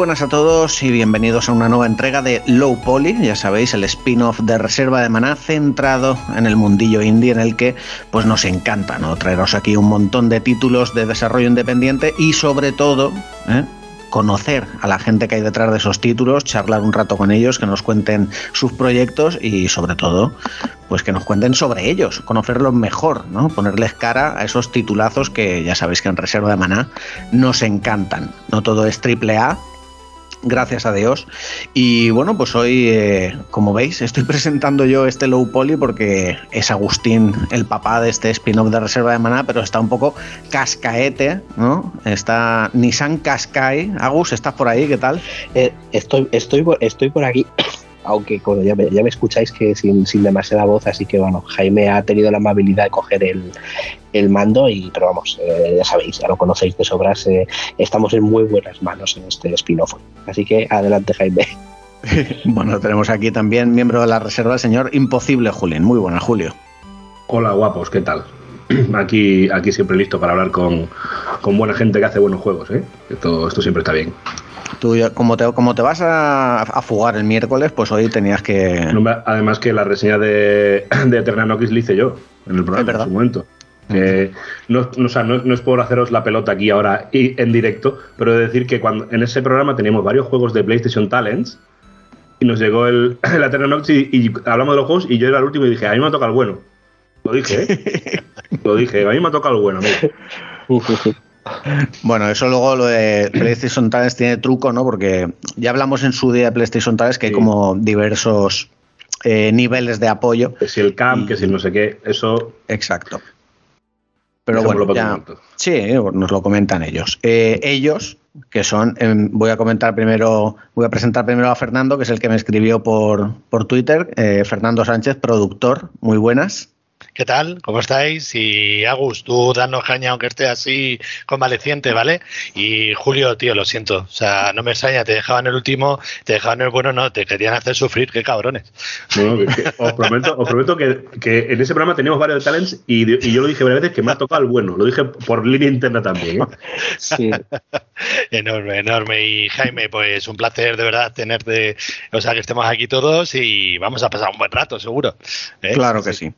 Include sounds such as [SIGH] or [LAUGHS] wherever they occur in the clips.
Buenas a todos y bienvenidos a una nueva entrega de Low Poly, ya sabéis, el spin-off de Reserva de Maná centrado en el mundillo indie en el que pues nos encanta ¿no? traeros aquí un montón de títulos de desarrollo independiente y sobre todo ¿eh? conocer a la gente que hay detrás de esos títulos, charlar un rato con ellos, que nos cuenten sus proyectos y sobre todo, pues que nos cuenten sobre ellos, conocerlos mejor, ¿no? Ponerles cara a esos titulazos que ya sabéis que en Reserva de Maná nos encantan. No todo es triple A, gracias a Dios. Y bueno, pues hoy, eh, como veis, estoy [LAUGHS] presentando yo este Low Poly porque es Agustín el papá de este spin-off de Reserva de Maná, pero está un poco cascaete, ¿no? Está Nissan Qashqai. Agus, ¿estás por ahí? ¿Qué tal? Eh, estoy, estoy, estoy por aquí [COUGHS] aunque ya, me, ya, me, escucháis que sin, sin, demasiada voz, así que bueno, Jaime ha tenido la amabilidad de coger el, el mando y, pero vamos, eh, ya sabéis, ya lo conocéis de sobras, eh, estamos en muy buenas manos en este spin-off. Así que adelante Jaime. [LAUGHS] bueno, tenemos aquí también miembro de la reserva, el señor Imposible Julián. Muy buena, Julio. Hola guapos, ¿qué tal? [CLEARS THROAT] Aquí, aquí siempre listo para hablar con, con buena gente que hace buenos juegos, ¿eh? Esto, esto siempre está bien. Tú, como te, como te vas a, a, fugar el miércoles, pues hoy tenías que. además, que la reseña de, de Eterna Nokis la hice yo en el programa en su momento. Que no, no, o sea, no, no, es por haceros la pelota aquí ahora y en directo, pero de decir que cuando en ese programa teníamos varios juegos de PlayStation Talents y nos llegó el, [LAUGHS] el Eterna Nokis y, y, hablamos de los juegos y yo era el último y dije, a mí me toca el bueno. Lo dije, ¿eh? [LAUGHS] Lo dije, a mí me toca el bueno. Bueno, eso luego lo de PlayStation Talents tiene truco, ¿no? Porque ya hablamos en su día de PlayStation Talents que hay como diversos eh, niveles de apoyo. Que si el camp, y... que si no sé qué, eso. Exacto. Pero bueno, ya, sí, nos lo comentan ellos. Eh, ellos, que son, eh, voy a comentar primero, voy a presentar primero a Fernando, que es el que me escribió por, por Twitter, eh, Fernando Sánchez, productor, muy buenas. ¿Qué tal? ¿Cómo estáis? Y Agus, tú danos caña aunque esté así convaleciente, ¿vale? Y Julio, tío, lo siento. O sea, no me extraña, te dejaban el último, te dejaban el bueno, no, te querían hacer sufrir, qué cabrones. Bueno, que, os prometo, os prometo que, que, en ese programa teníamos varios talents y, y, yo lo dije varias veces que me ha tocado el bueno. Lo dije por línea interna también. ¿eh? Sí. [LAUGHS] enorme, enorme. Y Jaime, pues un placer de verdad tenerte, o sea, que estemos aquí todos y vamos a pasar un buen rato, seguro. ¿Eh? Claro que sí. sí.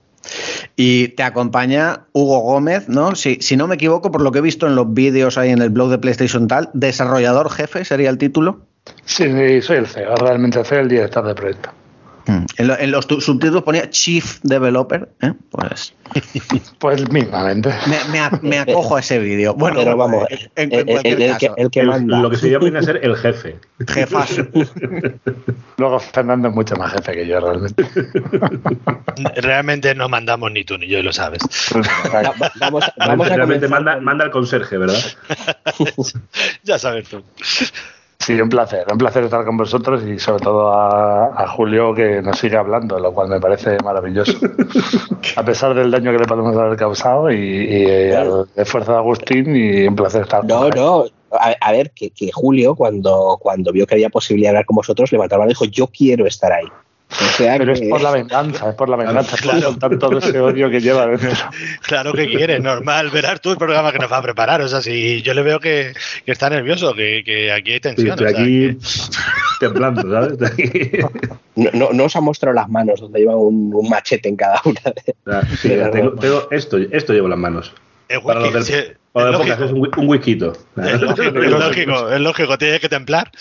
Y te acompaña Hugo Gómez, ¿no? Si, no me equivoco, por lo que he visto en los vídeos ahí en el blog de PlayStation Tal, desarrollador jefe sería el título. Sí, soy el CEO, realmente soy el director de proyecto. Mm. En, lo, en, los subtítulos ponía Chief Developer, ¿eh? pues. [LAUGHS] Pues mismamente. Me, me, me acojo a ese vídeo. Bueno, Pero vamos, en, en el, el, el, que, el, que, manda. Lo que sería viene a ser el jefe. Jefazo. [LAUGHS] Luego Fernando es mucho más jefe que yo, realmente. [LAUGHS] Realmente no mandamos ni tú ni yo, y lo sabes. vamos, vamos a realmente manda, manda el conserje, ¿verdad? ya sabes tú. Sí, un placer, un placer estar con vosotros y sobre todo a, a, Julio que nos sigue hablando, lo cual me parece maravilloso. [LAUGHS] a pesar del daño que le podemos haber causado y, y el esfuerzo de Agustín y un placer estar no, con. No, a, a, ver, que, que, Julio cuando, cuando vio que había posibilidad de hablar con vosotros, levantó la mano y dijo, yo quiero estar ahí. O sea Pero que... es por la venganza, es por la venganza, claro. por todo ese odio que lleva dentro. [LAUGHS] Claro que quiere, normal, verás tú el programa que nos va a preparar. O sea, si yo le veo que, que está nervioso, que, que, aquí hay tensión. Sí, estoy o sea, aquí que... [LAUGHS] temblando, ¿sabes? Aquí... No, no, no, os ha mostrado las manos donde lleva un, un machete en cada una de, sí, de tengo, tengo, esto, esto llevo las manos. Para los del, para es un, un whisky. Es lógico, es lógico, es lógico, tiene que templar. [LAUGHS]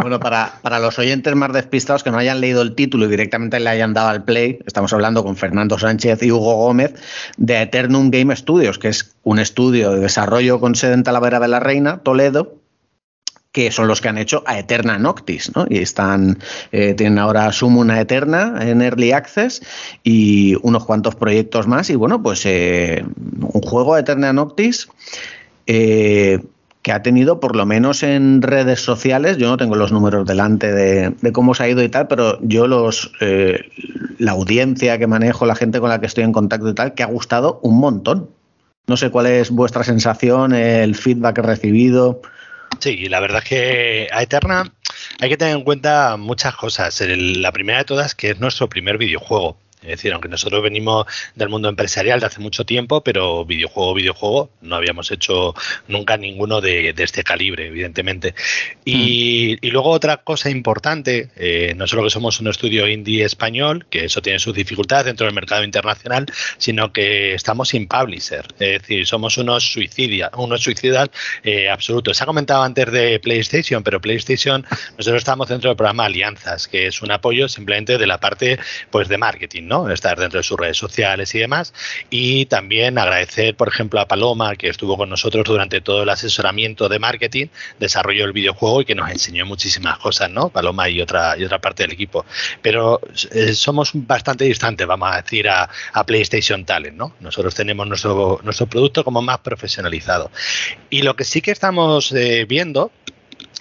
Bueno, para, para, los oyentes más despistados que no hayan leído el título y directamente le hayan dado al play, estamos hablando con Fernando Sánchez y Hugo Gómez de Eternum Game Studios, que es un estudio de desarrollo con sede en Talavera de la Reina, Toledo, que son los que han hecho a Eterna Noctis, ¿no? Y están, eh, tienen ahora Sumuna Eterna en Early Access y unos cuantos proyectos más. Y bueno, pues eh, un juego Eterna Noctis eh, que ha tenido, por lo menos en redes sociales, yo no tengo los números delante de, cómo se ha ido y tal, pero yo los eh, la audiencia que manejo, la gente con la que estoy en contacto y tal, que ha gustado un montón. No sé cuál es vuestra sensación, el feedback recibido. Sí, la verdad es que a Eterna hay que tener en cuenta muchas cosas. La primera de todas que es nuestro primer videojuego. Es decir, aunque nosotros venimos del mundo empresarial de hace mucho tiempo, pero videojuego, videojuego, no habíamos hecho nunca ninguno de, este calibre, evidentemente. Y, mm. luego otra cosa importante, eh, no solo que somos un estudio indie español, que eso tiene sus dificultades dentro del mercado internacional, sino que estamos sin publisher. Es decir, somos unos suicidas, unos suicidas eh, absolutos. Se ha comentado antes de PlayStation, pero PlayStation, nosotros estamos dentro del programa Alianzas, que es un apoyo simplemente de la parte pues de marketing Estar dentro de sus redes sociales y demás. Y también agradecer, por ejemplo, a Paloma, que estuvo con nosotros durante todo el asesoramiento de marketing, desarrolló el videojuego y que nos enseñó muchísimas cosas, ¿no? Paloma y otra, y otra parte del equipo. Pero eh, somos bastante distantes, vamos a decir, a, PlayStation Talent, ¿no? Nosotros tenemos nuestro, nuestro producto como más profesionalizado. Y lo que sí que estamos eh, viendo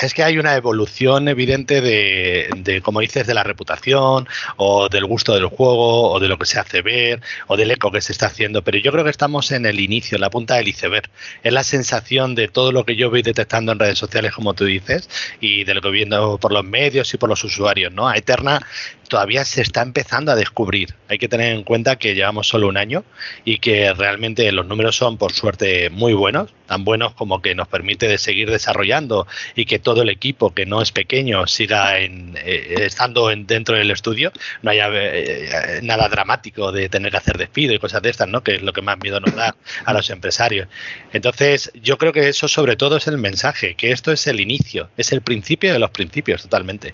es que hay una evolución evidente de, como dices, de la reputación o del gusto del juego o de lo que se hace ver o del eco que se está haciendo. Pero yo creo que estamos en el inicio, en la punta del iceberg. Es la sensación de todo lo que yo voy detectando en redes sociales, como tú dices, y de lo que viendo por los medios y por los usuarios. ¿no? A Eterna todavía se está empezando a descubrir. Hay que tener en cuenta que llevamos solo un año y que realmente los números son, por suerte, muy buenos, tan buenos como que nos permite de seguir desarrollando y que todo el equipo, que no es pequeño, siga en, eh, estando en, dentro del estudio. No haya eh, nada dramático de tener que hacer despido y cosas de estas, ¿no? que es lo que más miedo nos da a los empresarios. Entonces, yo creo que eso sobre todo es el mensaje, que esto es el inicio, es el principio de los principios totalmente.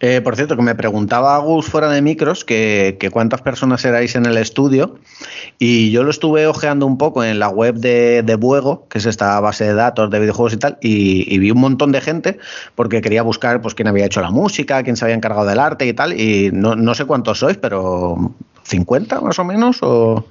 Eh, por cierto, que me preguntaba Agus fuera de micros que, cuántas personas erais en el estudio y yo lo estuve ojeando un poco en la web de, de Buego, que es esta base de datos de videojuegos y tal, y, vi un montón de gente porque quería buscar pues quién había hecho la música, quién se había encargado del arte y tal, y no, no sé cuántos sois, pero 50 más o menos o...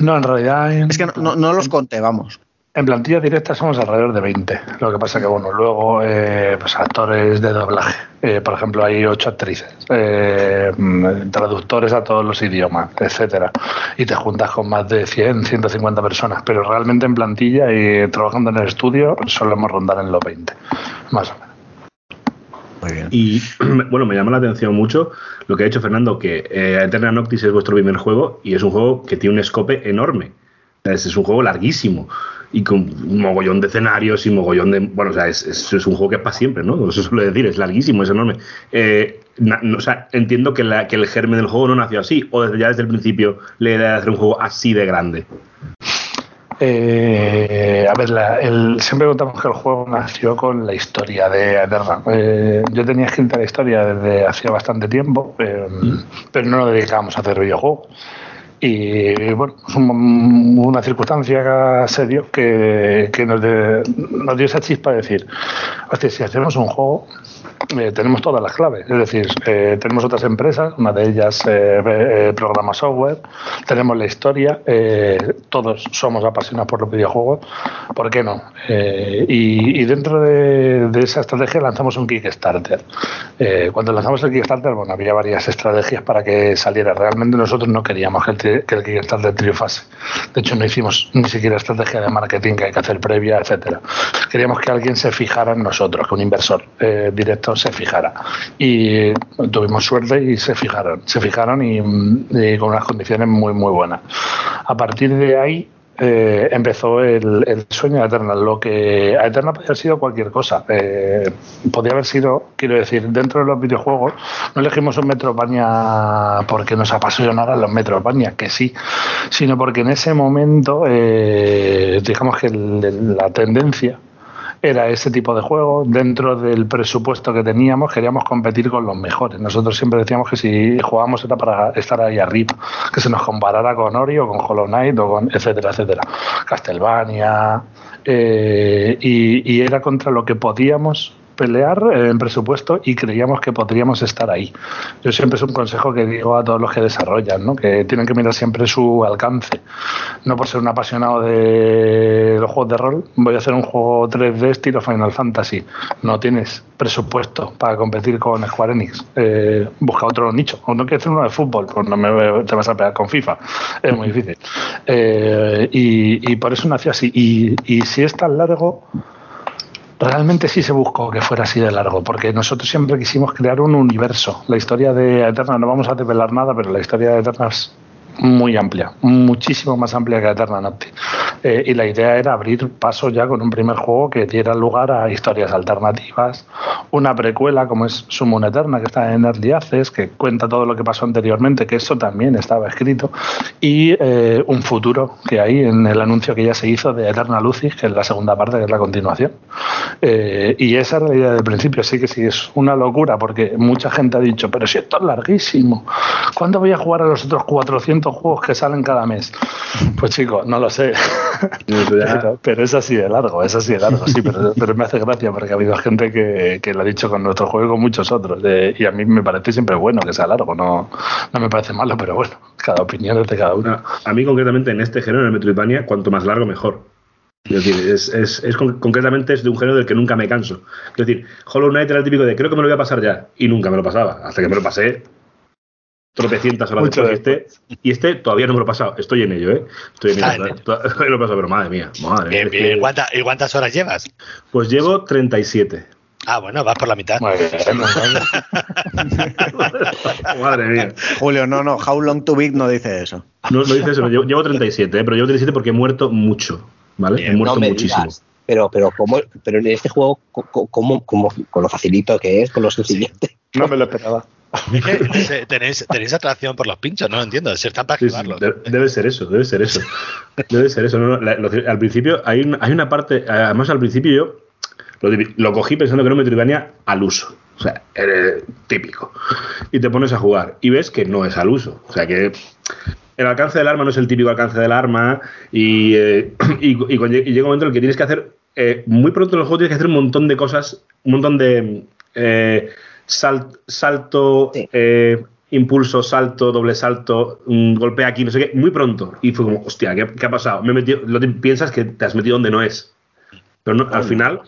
No, en realidad... Es que no, no los conté, vamos. En plantilla directa somos alrededor de 20. Lo que pasa que, bueno, luego, eh, pues actores de doblaje. Eh, por ejemplo, hay ocho actrices, eh, mm, traductores a todos los idiomas, etcétera. Y te juntas con más de 100, 150 personas. Pero realmente en plantilla y trabajando en el estudio solemos rondar en los 20, más o menos. Muy bien. Y [CLEARS THROAT] bueno, me llama la atención mucho lo que ha dicho Fernando, que Eterna Noctis es vuestro primer juego y es un juego que tiene un escope enorme. Es, un juego larguísimo y con un mogollón de escenarios y mogollón de. Bueno, o sea, es, es, un juego que es para siempre, ¿no? Eso suele decir, es larguísimo, es enorme. Eh, o sea, entiendo que, la, que, el germen del juego no nació así, o desde, ya desde el principio le idea de hacer un juego así de grande. Eh, a ver, el, siempre contamos que el juego nació con la historia de Eterna. Eh, yo tenía escrita la historia desde hacía bastante tiempo, mm. pero no nos dedicábamos a hacer videojuegos. Y bueno, una circunstancia serio que, que nos, nos, dio esa chispa de decir, hostia, si hacemos un juego, eh, tenemos todas las claves. Es decir, eh, tenemos otras empresas, una de ellas eh, programa software, tenemos la historia, todos somos apasionados por los videojuegos, ¿por qué no? Y, dentro de, esa estrategia lanzamos un Kickstarter. cuando lanzamos el Kickstarter, bueno, había varias estrategias para que saliera. Realmente nosotros no queríamos que el, que el Kickstarter triunfase. De hecho, no hicimos ni siquiera estrategia de marketing que hay que hacer previa, etcétera. Queríamos que alguien se fijara en nosotros, que un inversor directo se fijara. Y tuvimos suerte y se fijaron, se fijaron y, con unas condiciones muy, muy buenas. A partir de ahí eh, empezó el, sueño de Eternal. Lo que a Eternal podía haber sido cualquier cosa. Eh, podía haber sido, quiero decir, dentro de los videojuegos, no elegimos un Metroidvania porque nos apasionaran los Metroidvania, que sí, sino porque en ese momento, eh, digamos que la tendencia era ese tipo de juego. Dentro del presupuesto que teníamos, queríamos competir con los mejores. Nosotros siempre decíamos que si jugábamos era para estar ahí arriba, que se nos comparara con Ori o con Hollow Knight o con etcétera, etcétera. Castlevania. Eh, y era contra lo que podíamos pelear eh, en presupuesto y creíamos que podríamos estar ahí. Yo siempre es un consejo que digo a todos los que desarrollan, ¿no? que tienen que mirar siempre su alcance. No por ser un apasionado de los juegos de rol, voy a hacer un juego 3D estilo Final Fantasy. No tienes presupuesto para competir con Square Enix. Eh, busca otro nicho. O no quieres hacer uno de fútbol, pues no te vas a pegar con FIFA. Es muy difícil. Eh, y, por eso nació así. Y si es tan largo realmente sí se buscó que fuera así de largo, porque nosotros siempre quisimos crear un universo. La historia de Eterna, no vamos a develar nada, pero la historia de Eterna es muy amplia, muchísimo más amplia que Eterna Nocti. Eh, y la idea era abrir paso ya con un primer juego que diera lugar a historias alternativas, una precuela como es Summon Eterna, que está en Early Access, que cuenta todo lo que pasó anteriormente, que eso también estaba escrito, y eh, un futuro que hay en el anuncio que ya se hizo de Eterna Lucis, que es la segunda parte, que es la continuación. Eh, y esa era la idea del principio, sí que sí, es una locura, porque mucha gente ha dicho, pero si esto es larguísimo, ¿cuándo voy a jugar a los otros 400 juegos que salen cada mes. Pues chicos, no lo sé. pero, es así de largo, es así de largo, sí, pero, me hace gracia porque ha habido gente que, lo ha dicho con nuestro juego y con muchos otros. y a mí me parece siempre bueno que sea largo, no, no me parece malo, pero bueno, cada opinión es de cada uno. A, mí concretamente en este género, en el Metroidvania, cuanto más largo mejor. Es decir, es, es, es, concretamente es de un género del que nunca me canso. Es decir, Hollow Knight era el típico de creo que me lo voy a pasar ya. Y nunca me lo pasaba. Hasta que me lo pasé, tropecientas horas después. Este, y este todavía no me lo he pasado. Estoy en ello, ¿eh? Estoy en ello. [LAUGHS] Todavía lo he pasado, pero madre mía. Madre ¿Y, cuántas horas llevas? Pues llevo 37. Ah, bueno, vas por la mitad. [LAUGHS] Madre mía. Julio, no, no, How Long to Beat no dice eso. No, no dice eso, llevo 37, ¿eh? pero llevo 37 porque he muerto mucho, ¿vale? he muerto muchísimo. Pero, pero, ¿cómo, pero en este juego, ¿cómo, cómo, con lo facilito que es, con lo sencillete? No me lo esperaba. [LAUGHS] tenéis, tenéis atracción por los pinchos, no entiendo. Están para debe, ser eso, debe ser eso. Debe ser eso. al principio hay, hay una parte, además al principio yo lo, cogí pensando que no me Metroidvania al uso. O sea, típico. Y te pones a jugar y ves que no es al uso. O sea, que el alcance del arma no es el típico alcance del arma y, eh, [CLEARS THROAT] y, llega un momento en el que tienes que hacer, eh, muy pronto en el juego tienes que hacer un montón de cosas, un montón de... Eh, salto, eh, impulso, salto, doble salto, un golpe aquí, no sé qué, muy pronto. Y fue como, hostia, ¿qué, ha pasado? Me he metido, lo piensas que te has metido donde no es. Pero al final,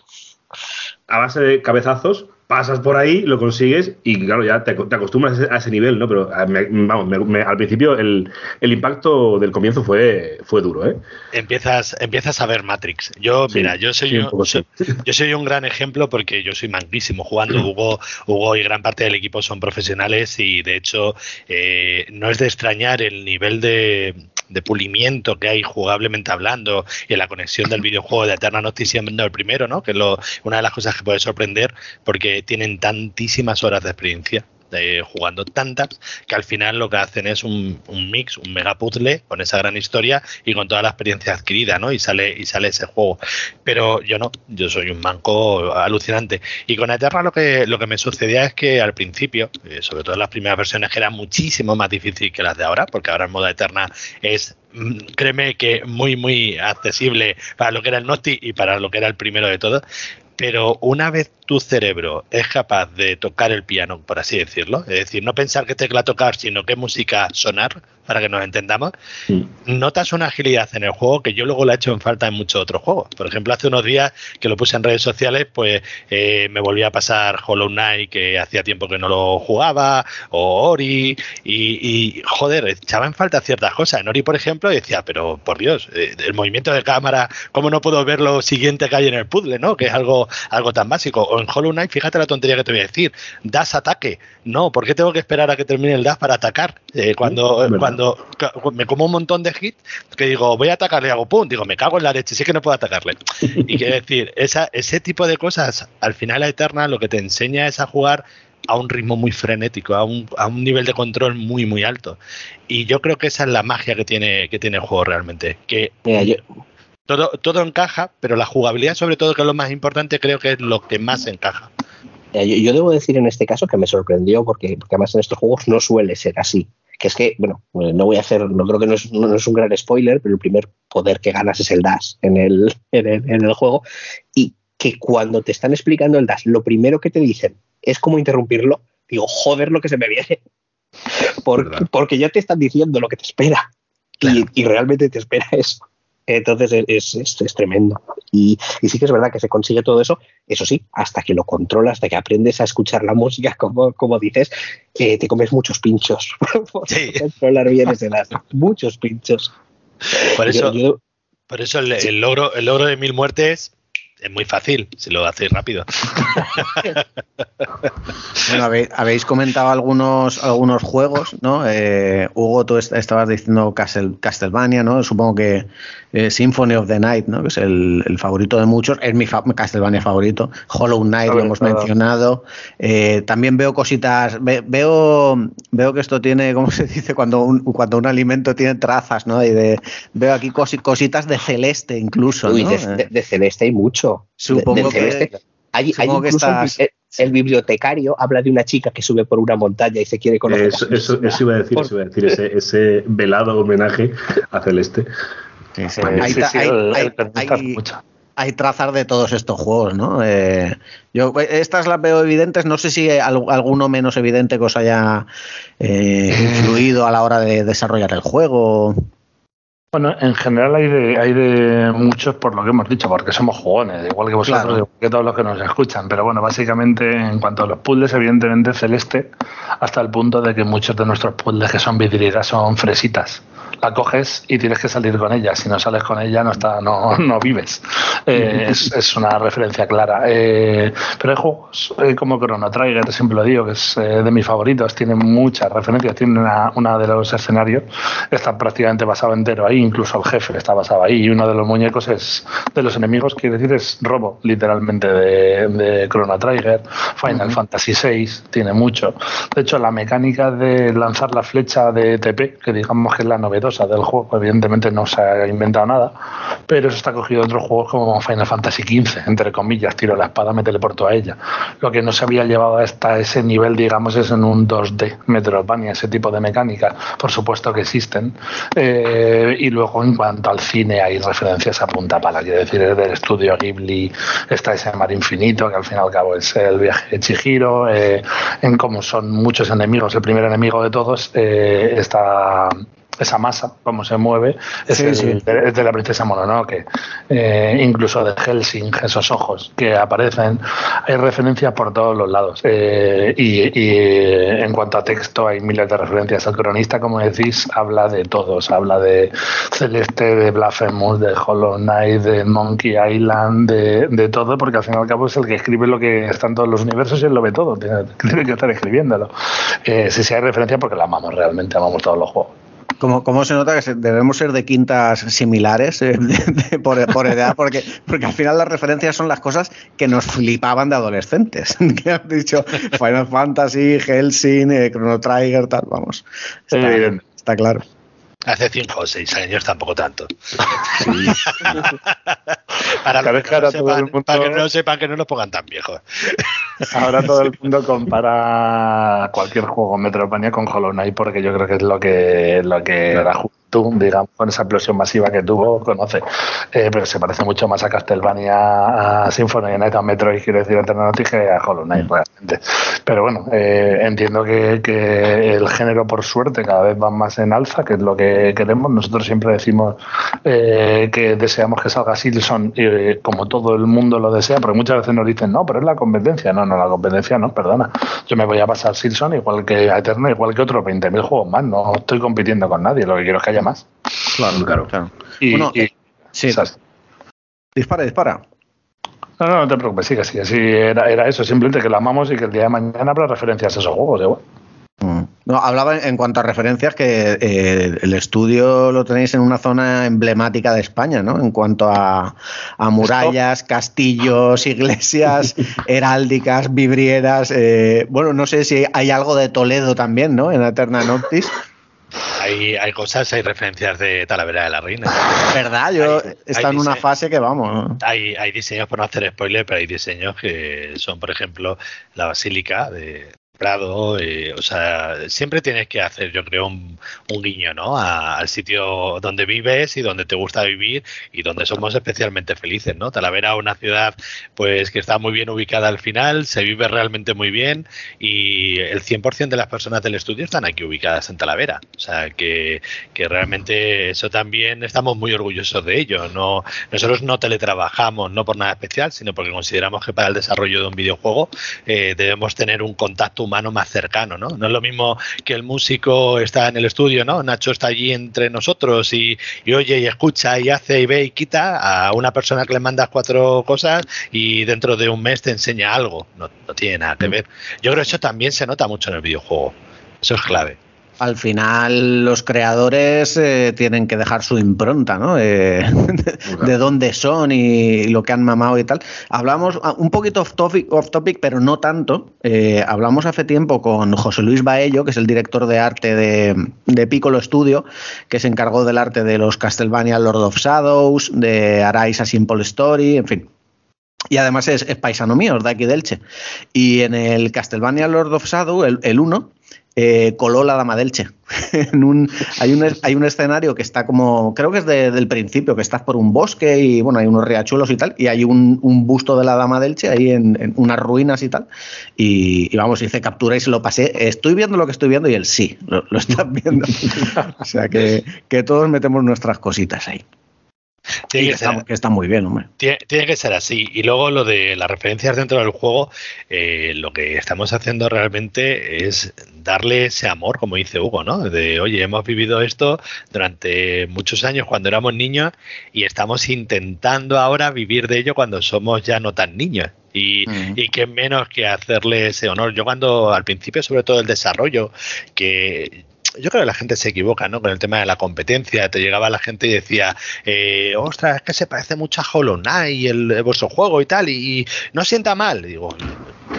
a base de cabezazos, pasas por ahí, lo consigues y claro, ya te, acostumbras a ese, nivel, ¿no? Pero ah, vamos, al principio el, impacto del comienzo fue, fue duro, ¿eh? Empiezas, empiezas a ver Matrix. Yo, mira, yo soy, un, [LAUGHS] yo soy un gran ejemplo porque yo soy manquísimo jugando. Hugo, Hugo y gran parte del equipo son profesionales y de hecho eh, no es de extrañar el nivel de, de pulimiento que hay jugablemente hablando y la conexión del videojuego de Eterna Noticia siendo el primero, ¿no? Que es lo, una de las cosas que puede sorprender porque tienen tantísimas horas de experiencia jugando tantas que al final lo que hacen es un, mix, un mega puzzle con esa gran historia y con toda la experiencia adquirida, ¿no? Y sale, y sale ese juego. Pero yo no, yo soy un manco alucinante. Y con Eterna lo que, lo que me sucedía es que al principio, eh, sobre todo en las primeras versiones, que era muchísimo más difícil que las de ahora, porque ahora el modo Eterna es mm, créeme que muy muy accesible para lo que era el Nocti y para lo que era el primero de todo pero una vez tu cerebro es capaz de tocar el piano, por así decirlo, es decir, no pensar qué tecla tocar, sino qué música sonar, para que nos entendamos, notas una agilidad en el juego que yo luego la he hecho en falta en muchos otros juegos. Por ejemplo, hace unos días que lo puse en redes sociales, pues eh, me volví a pasar Hollow Knight, que hacía tiempo que no lo jugaba, o Ori, y, joder, echaba en falta ciertas cosas. En Ori, por ejemplo, decía, pero por Dios, eh, el movimiento de cámara, ¿cómo no puedo ver lo siguiente que hay en el puzzle, no? Que es algo, algo tan básico. O en Hollow Knight, fíjate la tontería que te voy a decir, das ataque. No, ¿por qué tengo que esperar a que termine el das para atacar? Eh, cuando, cuando me como un montón de hits que digo, voy a atacarle hago pum, digo, me cago en la leche, sí que no puedo atacarle. Y quiero [LAUGHS] decir, esa, ese tipo de cosas, al final la Eterna lo que te enseña es a jugar a un ritmo muy frenético, a un, a un, nivel de control muy, muy alto. Y yo creo que esa es la magia que tiene, que tiene el juego realmente. Que todo, todo encaja, pero la jugabilidad, sobre todo, que es lo más importante, creo que es lo que más encaja. Yo, debo decir en este caso que me sorprendió porque, porque además en estos juegos no suele ser así. Que es que, bueno, eh, no voy a hacer, no creo que no es, un gran spoiler, pero el primer poder que ganas es el dash [LAUGHS] en el, en el, juego, y que cuando te están explicando el dash, lo primero que te dicen es cómo interrumpirlo, digo, joder lo que se me viene, [LAUGHS] porque, porque ya te están diciendo lo que te espera, y, y realmente te espera [LAUGHS] eso. Entonces es, es, tremendo. Y, sí que es verdad que se consigue todo eso, eso sí, hasta que lo controlas, hasta que aprendes a escuchar la música, como, como dices, te comes muchos pinchos [LAUGHS] sí. controlar bien ese Muchos pinchos. Por eso, por eso el, logro, el logro de mil muertes es muy fácil si lo hacéis rápido. [LAUGHS] bueno, habéis, comentado algunos, algunos juegos, ¿no? Eh, Hugo, tú estabas diciendo Castlevania, ¿no? Supongo que eh, Symphony of the Night, ¿no? Que es el, favorito de muchos. Es mi Castlevania favorito. Hollow Knight, lo hemos mencionado. Eh, también veo cositas. veo, veo que esto tiene, ¿cómo se dice? Cuando un, cuando un alimento tiene trazas, ¿no? Y de, veo aquí cositas de celeste incluso. de, celeste hay mucho. Supongo que. Hay, el, bibliotecario habla de una chica que sube por una montaña y se quiere conocer. Eso, eso, iba a decir, eso iba a decir ese, ese velado homenaje a Celeste. hay, trazas de todos estos juegos, ¿no? Eh, yo estas las veo evidentes, no sé si alguno menos evidente que os haya eh, influido a la hora de desarrollar el juego. Bueno, en general hay de, hay de muchos por lo que hemos dicho, porque somos jugones, igual que vosotros, igual que todos los que nos escuchan. Pero bueno, básicamente en cuanto a los puzzles, evidentemente celeste, hasta el punto de que muchos de nuestros puzzles que son vidrieras son fresitas la coges y tienes que salir con ella. Si no sales con ella, no está, no, [LAUGHS] no vives. Eh, es, una referencia clara. Eh, pero hay juegos eh, como Chrono Trigger, siempre lo digo, que es de mis favoritos. Tiene muchas referencias. Tiene una, de los escenarios, está prácticamente basado entero ahí. Incluso el jefe está basado ahí. Y uno de los muñecos es de los enemigos, quiere decir, es robo, literalmente, de, de Chrono Trigger. Final Fantasy VI tiene mucho. De hecho, la mecánica de lanzar la flecha de TP, que digamos que es la del juego. Evidentemente no se ha inventado nada, pero eso está cogido de otros juegos como Final Fantasy XV, entre comillas, tiro la espada, me teleporto a ella. Lo que no se había llevado hasta ese nivel, digamos, es en un 2D, Metroidvania, ese tipo de mecánica, por supuesto que existen. Eh, y luego en cuanto al cine hay referencias a punta pala, quiero decir, es del estudio Ghibli, está ese mar infinito, que al fin y al cabo es el viaje de Chihiro, eh, en cómo son muchos enemigos, el primer enemigo de todos eh, está esa masa, cómo se mueve, es, De, la princesa Mononoke, eh, incluso de Helsing, esos ojos que aparecen, hay referencias por todos los lados. Eh, y, en cuanto a texto, hay miles de referencias. El cronista, como decís, habla de todos, habla de Celeste, de Blasphemous, de Hollow Knight, de Monkey Island, de, todo, porque al fin y al cabo es el que escribe lo que está en todos los universos y él lo ve todo, tiene, [LAUGHS] que estar escribiéndolo. Eh, si sí, hay referencia porque la amamos realmente, amamos todos los juegos. ¿Cómo, se nota que debemos ser de quintas similares eh, por, edad? Porque, porque al final las referencias son las cosas que nos flipaban de adolescentes. [LAUGHS] que has dicho Final Fantasy, Helsing, eh, Chrono Trigger, tal, vamos. está claro. Hace 5 o 6 años, tampoco tanto. para, que no sepan, que no nos pongan tan viejos. Ahora todo el mundo [LAUGHS] compara cualquier juego Metroidvania con Hollow Knight porque yo creo que es lo que, lo que era tú, digamos, con esa explosión masiva que tuvo, conoce. Eh, pero se parece mucho más a Castlevania, a Symphony Night, a Metroid, quiero decir, a que a Hollow Knight, mm. realmente. Pero bueno, eh, entiendo que, que, el género, por suerte, cada vez va más en alza, que es lo que queremos. Nosotros siempre decimos eh, que deseamos que salga Silson, como todo el mundo lo desea, porque muchas veces nos dicen, no, pero es la competencia. No, no, la competencia no, perdona. Yo me voy a pasar Silson igual que a Eterno, igual que otros 20.000 juegos más. No estoy compitiendo con nadie, lo que quiero es que haya más. Claro, claro. claro. Y, bueno, sí. Dispara, dispara. No, no, no te preocupes, sigue, sigue. Sí, era, era eso, simplemente que la amamos y que el día de mañana habrá referencias a esos juegos, igual. Mm. No, hablaba en cuanto a referencias que eh, el estudio lo tenéis en una zona emblemática de España, ¿no? En cuanto a, murallas, castillos, iglesias, [LAUGHS] heráldicas, vidrieras. Eh, bueno, no sé si hay algo de Toledo también, ¿no? En Eterna Noctis. Hay, hay cosas, hay referencias de Talavera de la Reina. ¿Verdad? Yo está en una fase que vamos. Hay, hay diseños, por no hacer spoiler, pero hay diseños que son, por ejemplo, la basílica de, Prado, eh, o sea, siempre tienes que hacer, yo creo, un, guiño, ¿no? al sitio donde vives y donde te gusta vivir y donde somos especialmente felices, ¿no? Talavera, una ciudad, pues, que está muy bien ubicada al final, se vive realmente muy bien y el 100% de las personas del estudio están aquí ubicadas en Talavera, o sea, que, que realmente eso también estamos muy orgullosos de ello, no, nosotros no teletrabajamos, no por nada especial, sino porque consideramos que para el desarrollo de un videojuego eh, debemos tener un contacto humano más cercano, ¿no? No es lo mismo que el músico está en el estudio, ¿no? Nacho está allí entre nosotros y, oye y escucha y hace y ve y quita a una persona que le mandas cuatro cosas y dentro de un mes te enseña algo. No, no tiene nada que mm. ver. Yo creo que eso también se nota mucho en el videojuego. Eso es clave al final los creadores eh, tienen que dejar su impronta, ¿no? Eh, de, dónde son y lo que han mamado y tal. Hablamos ah, un poquito off topic, off topic pero no tanto. Eh, hablamos hace tiempo con José Luis Baello, que es el director de arte de, de Piccolo Studio, que se encargó del arte de los Castlevania Lord of Shadows, de Arise a Simple Story, en fin. Y además es, paisano mío, es de aquí Che. Y en el Castlevania Lord of Shadow, el 1, eh, coló la Dama del Che. [LAUGHS] en un, hay, un, hay un escenario que está como, creo que es del principio, que estás por un bosque y bueno, hay unos riachuelos y tal, y hay un, busto de la Dama del Che ahí en, unas ruinas y tal. Y, vamos, hice captura y se lo pasé. Estoy viendo lo que estoy viendo y él sí, lo, están viendo. [LAUGHS] o sea que todos metemos nuestras cositas ahí. Tiene que, está, muy bien, hombre. Tiene, que ser así. Y luego lo de las referencias dentro del juego, eh, lo que estamos haciendo realmente es darle ese amor, como dice Hugo, ¿no? De, oye, hemos vivido esto durante muchos años cuando éramos niños y estamos intentando ahora vivir de ello cuando somos ya no tan niños. Y, mm. y que menos que hacerle ese honor. Yo cuando al principio, sobre todo el desarrollo, que yo creo que la gente se equivoca, ¿no? Con el tema de la competencia. Te llegaba la gente y decía, eh, ostras, es que se parece mucho a Hollow Knight, el, el vuestro juego y tal, y, no sienta mal. digo,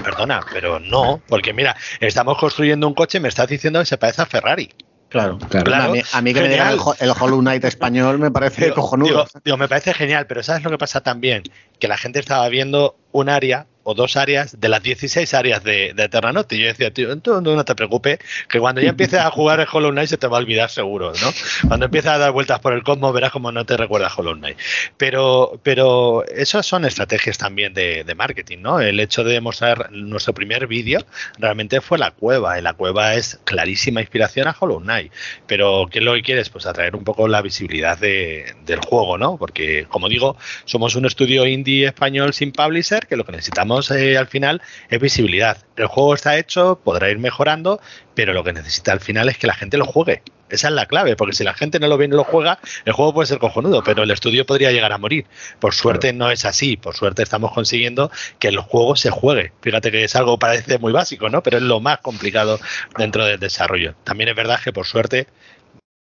perdona, pero no, porque mira, estamos construyendo un coche y me estás diciendo que se parece a Ferrari. Claro, claro. a, mí, que me digan el, Hollow Knight español me parece cojonudo. digo, me parece genial, pero ¿sabes lo que pasa también? Que la gente estaba viendo un área o dos áreas de las 16 áreas de, de Terranoti. Y yo decía, tío, no te preocupes, que cuando ya empieces a jugar el Hollow Knight se te va a olvidar seguro, ¿no? Cuando empieces a dar vueltas por el cosmos verás como no te recuerda Hollow Knight. Pero, pero esas son estrategias también de, de marketing, ¿no? El hecho de mostrar nuestro primer vídeo realmente fue la cueva, y la cueva es clarísima inspiración a Hollow Knight. Pero, ¿qué es lo que quieres? Pues atraer un poco la visibilidad de, del juego, ¿no? Porque, como digo, somos un estudio indie español sin publisher que lo que necesitamos eh, al final es visibilidad. El juego está hecho, podrá ir mejorando, pero lo que necesita al final es que la gente lo juegue. Esa es la clave, porque si la gente no lo ve y no lo juega, el juego puede ser cojonudo, pero el estudio podría llegar a morir. Por suerte no es así, por suerte estamos consiguiendo que el juego se juegue. Fíjate que es algo parece muy básico, ¿no? Pero es lo más complicado dentro del desarrollo. También es verdad que por suerte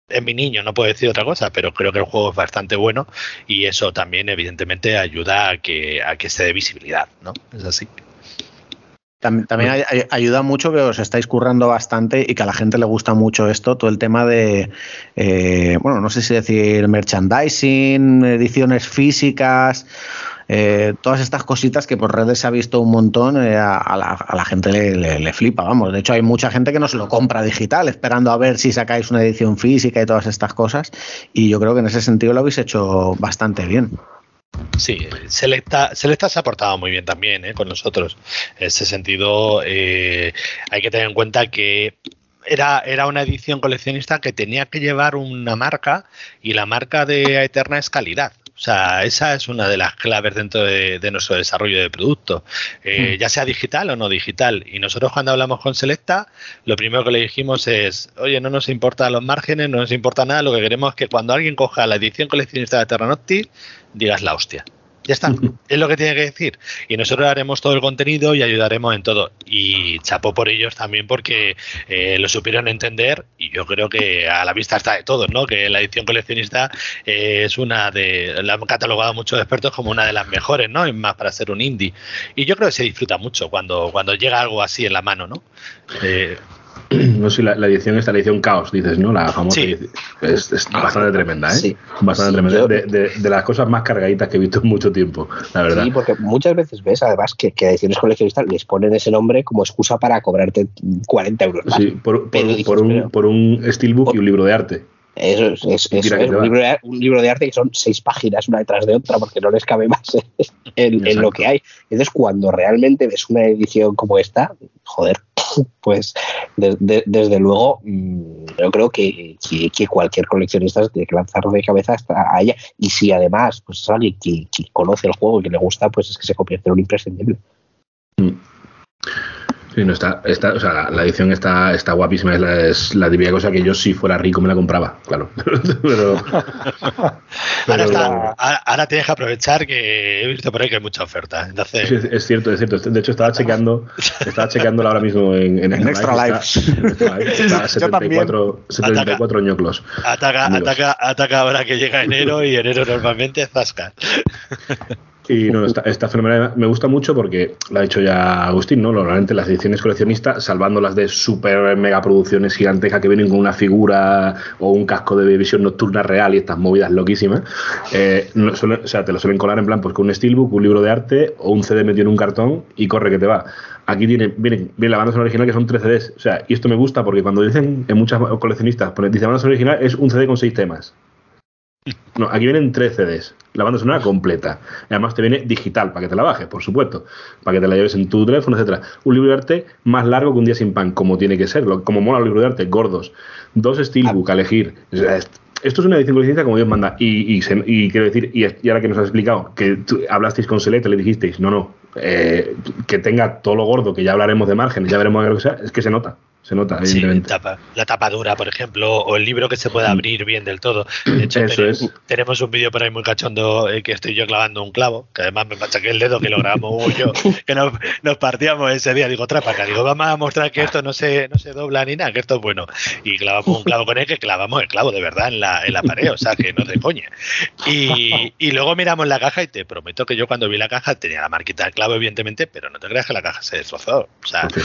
es mi niño, no puedo decir otra cosa, pero creo que el juego es bastante bueno y eso también evidentemente ayuda a que, a que se dé visibilidad, ¿no? Es así. También, ayuda mucho que os estáis currando bastante y que a la gente le gusta mucho esto, todo el tema de, eh, bueno, no sé si decir merchandising, ediciones físicas, eh, todas estas cositas que por redes se ha visto un montón, eh, a, la, gente le, flipa, vamos. De hecho, hay mucha gente que no se lo compra digital, esperando a ver si sacáis una edición física y todas estas cosas. Y yo creo que en ese sentido lo habéis hecho bastante bien. Sí, Selecta, Selecta se ha portado muy bien también eh, con nosotros. En ese sentido, hay que tener en cuenta que era, era una edición coleccionista que tenía que llevar una marca y la marca de Eterna es calidad. O sea, esa es una de las claves dentro de, nuestro desarrollo de producto, eh, hmm. ya sea digital o no digital. Y nosotros cuando hablamos con Selecta, lo primero que le dijimos es, oye, no nos importan los márgenes, no nos importa nada, lo que queremos es que cuando alguien coja la edición coleccionista de Terranocti, digas la hostia. Ya está, [LAUGHS] es lo que tiene que decir. Y nosotros haremos todo el contenido y ayudaremos en todo. Y chapó por ellos también porque eh, lo supieron entender y yo creo que a la vista está de todos, ¿no? Que la edición coleccionista eh, es una de, la han catalogado muchos expertos como una de las mejores, ¿no? Y más para ser un indie. Y yo creo que se disfruta mucho cuando, cuando llega algo así en la mano, ¿no? Eh, [CLEARS THROAT] no sé, la, la, edición esta, la edición Caos, dices, ¿no? La famosa es, bastante tremenda, ¿eh? Sí. Bastante tremenda. De, las cosas más cargaditas que he visto en mucho tiempo, la verdad. Sí, porque muchas veces ves, además, que, que a ediciones coleccionistas les ponen ese nombre como excusa para cobrarte 40 euros. Sí, por, por, un, por un steelbook y un libro de arte. Eso es, es, un, libro de, un, libro de, arte que son seis páginas una detrás de otra porque no les cabe más [LAUGHS] en, lo que hay. Entonces, cuando realmente ves una edición como esta, joder, [LAUGHS] pues desde luego mm, yo creo que, que, cualquier coleccionista tiene que lanzar de cabeza hasta a ella. Y si además pues es alguien que, conoce el juego y que le gusta, pues es que se convierte en un imprescindible. Mm. Sí, no está, está o sea, la, edición está, está guapísima, es la, es la típica cosa que yo si fuera rico me la compraba, claro. [LAUGHS] pero, ahora, tienes que aprovechar que he visto por ahí que hay mucha oferta. Entonces... es, cierto, es cierto. De hecho, estaba chequeando, estaba chequeando ahora mismo en, en, Extra Life. Está, 74, 74 [LAUGHS] ñoclos. Ataca, ataca, ataca ahora que llega enero y enero normalmente zasca. [LAUGHS] Y no, esta, esta fenomenal me gusta mucho porque lo ha dicho ya Agustín, ¿no? Normalmente las ediciones coleccionistas, salvando las de super mega producciones gigantescas que vienen con una figura o un casco de visión nocturna real y estas movidas loquísimas, eh, no o sea, te lo suelen colar en plan pues con un steelbook, un libro de arte o un CD metido en un cartón y corre que te va. Aquí viene, viene, viene la banda sonora original que son tres CDs. O sea, y esto me gusta porque cuando dicen en muchas coleccionistas, dicen banda sonora original es un CD con seis temas. No, aquí vienen tres CDs, la banda sonora completa. Además te viene digital, para que te la bajes, por supuesto, para que te la lleves en tu teléfono, etcétera. Un libro de arte más largo que un día sin pan, como tiene que ser, como mola el libro de arte, gordos. Dos steelbook a elegir. Esto es una edición coleccionista como Dios manda. Y, quiero decir, y, ahora que nos has explicado, que hablasteis con Select, le dijisteis, no, no, eh, que tenga todo lo gordo, que ya hablaremos de márgenes, ya veremos lo que sea, es que se nota se nota, evidentemente. tapa, la tapadura, por ejemplo, o el libro que se puede mm. abrir bien del todo. De hecho, tenemos, un vídeo por ahí muy cachondo eh, que estoy yo clavando un clavo, que además me machaqué el dedo, que lo grabamos yo, [LAUGHS] que nos, partíamos ese día. Digo, trapaca, digo, vamos a mostrar que esto no se, no se dobla ni nada, que esto es bueno. Y clavamos un clavo con él, que clavamos el clavo de verdad en la, en la pared, o sea, que no te coña. Y, y luego miramos la caja y te prometo que yo cuando vi la caja tenía la marquita del clavo, evidentemente, pero no te creas que la caja se destrozó. O sea, pues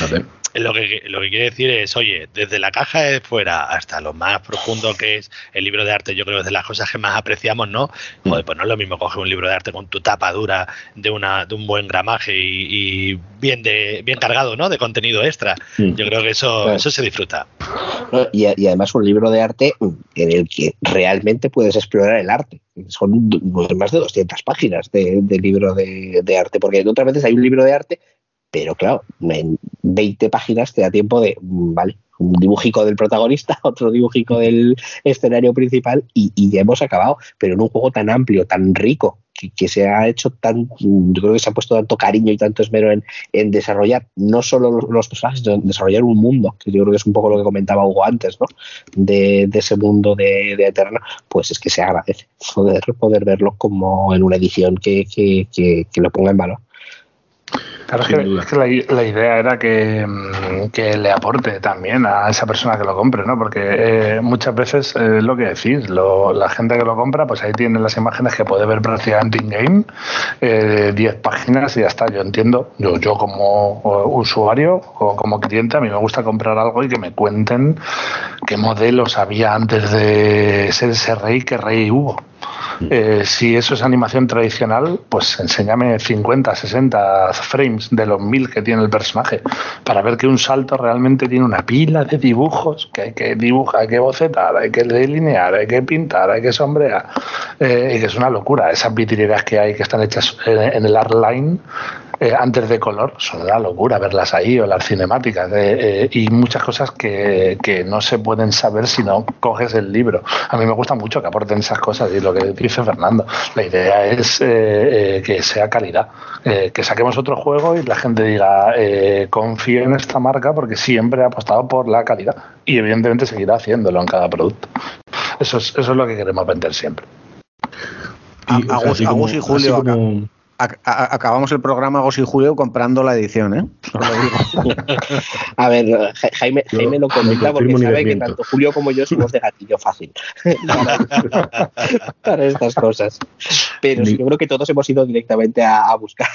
lo que, lo que quiere decir es, oye, desde la caja de fuera hasta lo más profundo que es el libro de arte, yo creo que es de las cosas que más apreciamos, ¿no? Mm. Joder, pues no es lo mismo coger un libro de arte con tu tapa dura de, una, de un buen gramaje y, bien, de, bien cargado, ¿no? De contenido extra. Mm. Yo creo que eso, eso se disfruta. y, además un libro de arte en el que realmente puedes explorar el arte. Son más de 200 páginas de, libro de, de arte, porque otras veces hay un libro de arte pero claro, en 20 páginas te da tiempo de, mm, vale, un dibujico del protagonista, [LAUGHS] otro dibujico del escenario principal y, ya hemos acabado. Pero en un juego tan amplio, tan rico, que, se ha hecho tan, yo creo que se ha puesto tanto cariño y tanto esmero en, desarrollar no solo los, personajes, sino en desarrollar un mundo, que yo creo que es un poco lo que comentaba Hugo antes, ¿no? De, ese mundo de, de, Eterna, pues es que se agradece poder, poder verlo como en una edición que, que lo ponga en valor. Claro, es que, la, idea era mm, que, le aporte también a esa persona que lo compre, ¿no? Porque eh, muchas veces es lo que decís, la gente que lo compra, pues ahí tiene las imágenes que puede ver prácticamente in-game, eh, 10 páginas y ya está. Yo entiendo, yo, yo como usuario o como cliente, a mí me gusta comprar algo y que me cuenten qué modelos había antes de ser ese rey, qué rey hubo. Eh, si eso es animación tradicional, pues enséñame 50, 60 frames de los mil que tiene el personaje para ver que un salto realmente tiene una pila de dibujos que hay que dibujar, hay que bocetar, hay que delinear, hay que pintar, hay que sombrear. Eh, y que es una locura. Esas vidrieras que hay que están hechas en el art line eh, antes de color, son una locura verlas ahí o las cinemáticas eh, y muchas cosas que, que, no se pueden saber si no coges el libro. A mí me gusta mucho que aporten esas cosas y lo que dice Fernando. La idea es eh, que sea calidad, que saquemos otro juego y la gente diga confío en esta marca porque siempre ha apostado por la calidad y evidentemente seguirá haciéndolo en cada producto. Eso es, eso es lo que queremos vender siempre. Y, y Julio acabamos el programa Gos y Julio comprando la edición, ¿eh? [LAUGHS] a ver, Jaime, Jaime lo comenta porque sabe que tanto Julio como yo somos de gatillo fácil [LAUGHS] para, estas cosas. Pero yo creo que todos hemos ido directamente a, buscar.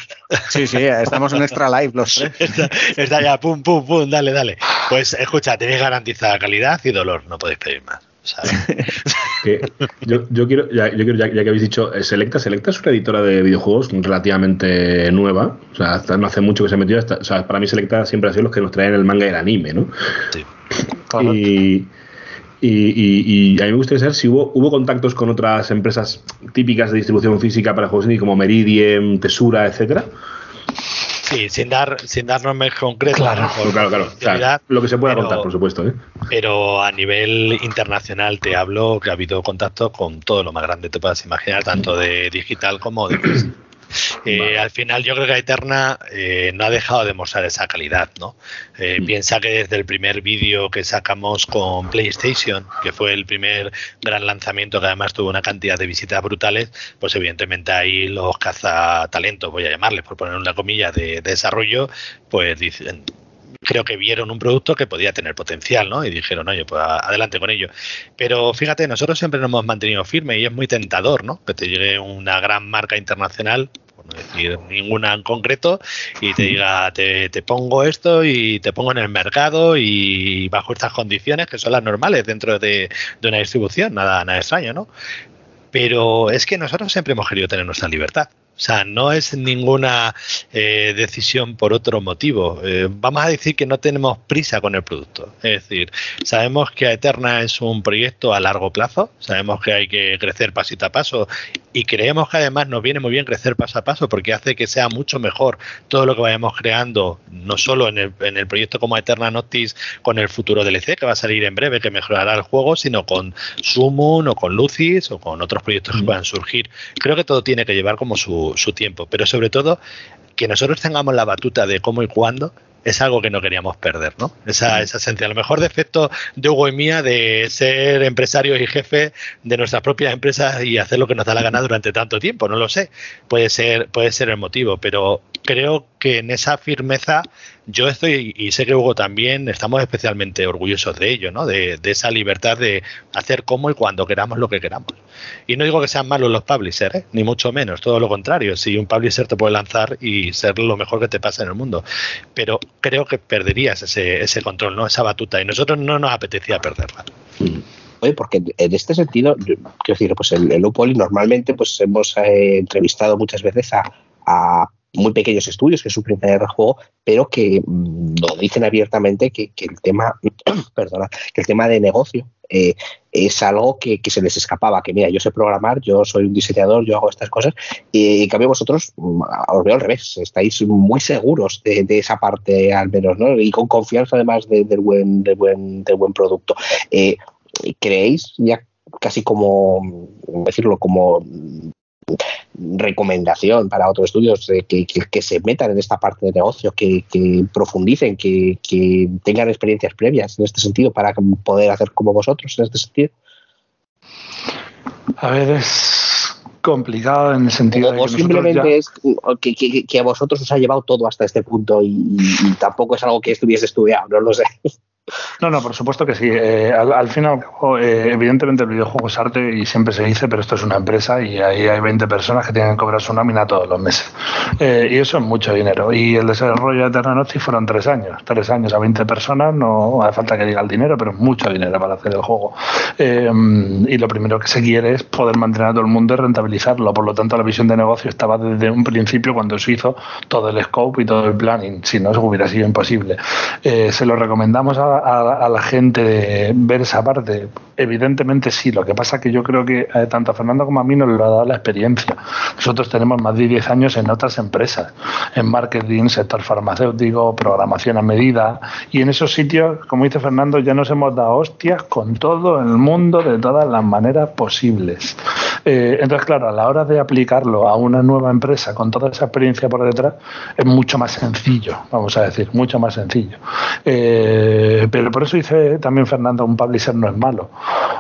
Sí, sí, estamos en Extra Live los tres. [LAUGHS] Está, ya, pum, pum, pum, dale, dale. Pues escucha, tenéis garantizada calidad y dolor, no podéis pedir más. [LAUGHS] yo, quiero, ya, que habéis dicho, eh, Selecta, Selecta es una editora de videojuegos relativamente nueva. O sea, hasta no hace mucho que se metió. o sea, para mí Selecta siempre ha sido los que nos traen el manga y el anime, ¿no? Sí. Y, y, a mí me gustaría saber si hubo, hubo contactos con otras empresas típicas de distribución física para juegos indie como Meridian, Tesura, etcétera. Sí, sin dar, sin dar nombres concretos. Claro, claro, claro. lo que se pueda contar, por supuesto. ¿eh? Pero a nivel internacional te hablo que ha habido contacto con todo lo más grande que te puedas imaginar, tanto de digital como de Eh, al final yo creo que Eterna eh, no ha dejado de mostrar esa calidad, ¿no? Eh, mm. Piensa que desde el primer vídeo que sacamos con PlayStation, que fue el primer gran lanzamiento que además tuvo una cantidad de visitas brutales, pues evidentemente ahí los cazatalentos, voy a llamarles por poner una comilla de, de desarrollo, pues dicen, creo que vieron un producto que podía tener potencial, ¿no? Y dijeron, oye, pues adelante con ello. Pero fíjate, nosotros siempre nos hemos mantenido firme y es muy tentador, ¿no? Que te llegue una gran marca internacional por no decir ninguna en concreto, y te diga, te, te, pongo esto y te pongo en el mercado y bajo estas condiciones que son las normales dentro de, de una distribución, nada, nada extraño, ¿no? Pero es que nosotros siempre hemos querido tener nuestra libertad. O sea, no es ninguna eh, decisión por otro motivo. Eh, vamos a decir que no tenemos prisa con el producto. Es decir, sabemos que Eterna es un proyecto a largo plazo, sabemos que hay que crecer pasito a paso y creemos que además nos viene muy bien crecer paso a paso porque hace que sea mucho mejor todo lo que vayamos creando, no solo en el, en el proyecto como Eterna Notice con el futuro DLC que va a salir en breve, que mejorará el juego, sino con Summon o con Lucis o con otros proyectos que puedan surgir. Creo que todo tiene que llevar como su, su tiempo, pero sobre todo que nosotros tengamos la batuta de cómo y cuándo es algo que no queríamos perder, ¿no? Esa, esa esencia. A lo mejor defecto de Hugo y mía de ser empresarios y jefes de nuestras propias empresas y hacer lo que nos da la gana durante tanto tiempo, no lo sé. Puede ser, puede ser el motivo, pero creo que en esa firmeza yo estoy, y sé que Hugo también, estamos especialmente orgullosos de ello, ¿no? De, esa libertad de hacer como y cuando queramos lo que queramos. Y no digo que sean malos los publishers, ¿eh? ni mucho menos, todo lo contrario. Si un publisher te puede lanzar y ser lo mejor que te pasa en el mundo, pero creo que perderías ese, ese control, ¿no? Esa batuta, y nosotros no nos apetecía perderla. Mm. Porque en este sentido, quiero decir, pues el, el Upoli normalmente pues hemos eh, entrevistado muchas veces a muy pequeños estudios, que es su primer juego, pero que mm, lo dicen abiertamente que, el tema, [CLEARS THROAT] perdona, que el tema de negocio eh, es algo que, se les escapaba, que mira, yo sé programar, yo soy un diseñador, yo hago estas cosas, y en cambio vosotros mm, os veo al revés, estáis muy seguros de, esa parte al menos, ¿no? Y con confianza además del buen, del buen, del buen producto. Eh, ¿Creéis ya casi como, decirlo, como recomendación para otros estudios que, que, se metan en esta parte de negocio, que, profundicen, que, tengan experiencias previas en este sentido para poder hacer como vosotros en este sentido? A ver, es complicado en el sentido o, de que simplemente es que, a vosotros os ha llevado todo hasta este punto y, y tampoco es algo que estuviese estudiado, no lo sé. No, no, por supuesto que sí. Eh, al, final, eh, evidentemente el videojuego es arte y siempre se dice, pero esto es una empresa y ahí hay 20 personas que tienen que cobrar su nómina todos los meses. Eh, y eso es mucho dinero. Y el desarrollo de Eterna fueron tres años. Tres años a 20 personas, no hace falta que diga el dinero, pero es mucho dinero para hacer el juego. y lo primero que se quiere es poder mantener a todo el mundo y rentabilizarlo. Por lo tanto, la visión de negocio estaba desde un principio cuando se hizo todo el scope y todo el planning. Si no, eso hubiera sido imposible. se lo recomendamos a a, la gente de ver esa parte? Evidentemente sí, lo que pasa es que yo creo que eh, tanto a Fernando como a mí nos lo ha dado la experiencia. Nosotros tenemos más de 10 años en otras empresas, en marketing, sector farmacéutico, programación a medida, y en esos sitios, como dice Fernando, ya nos hemos dado hostias con todo el mundo de todas las maneras posibles. Eh, entonces, claro, a la hora de aplicarlo a una nueva empresa con toda esa experiencia por detrás, es mucho más sencillo, vamos a decir, mucho más sencillo. Eh, pero por eso dice también Fernando, un publisher no es malo.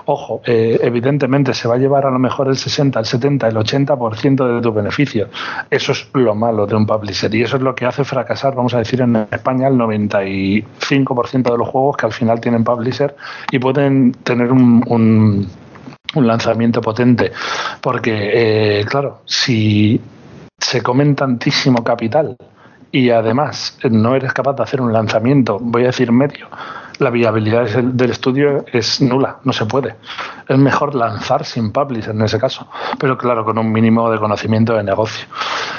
Ojo, eh, evidentemente se va a llevar a lo mejor el 60, el 70, el 80% de tu beneficio. Eso es lo malo de un publisher y eso es lo que hace fracasar, vamos a decir, en España el 95% de los juegos que al final tienen publisher y pueden tener un, un, lanzamiento potente. Porque, eh, claro, si se comen tantísimo capital y además no eres capaz de hacer un lanzamiento, voy a decir medio, la viabilidad del estudio es nula, no se puede. Es mejor lanzar sin publish en ese caso, pero claro, con un mínimo de conocimiento de negocio.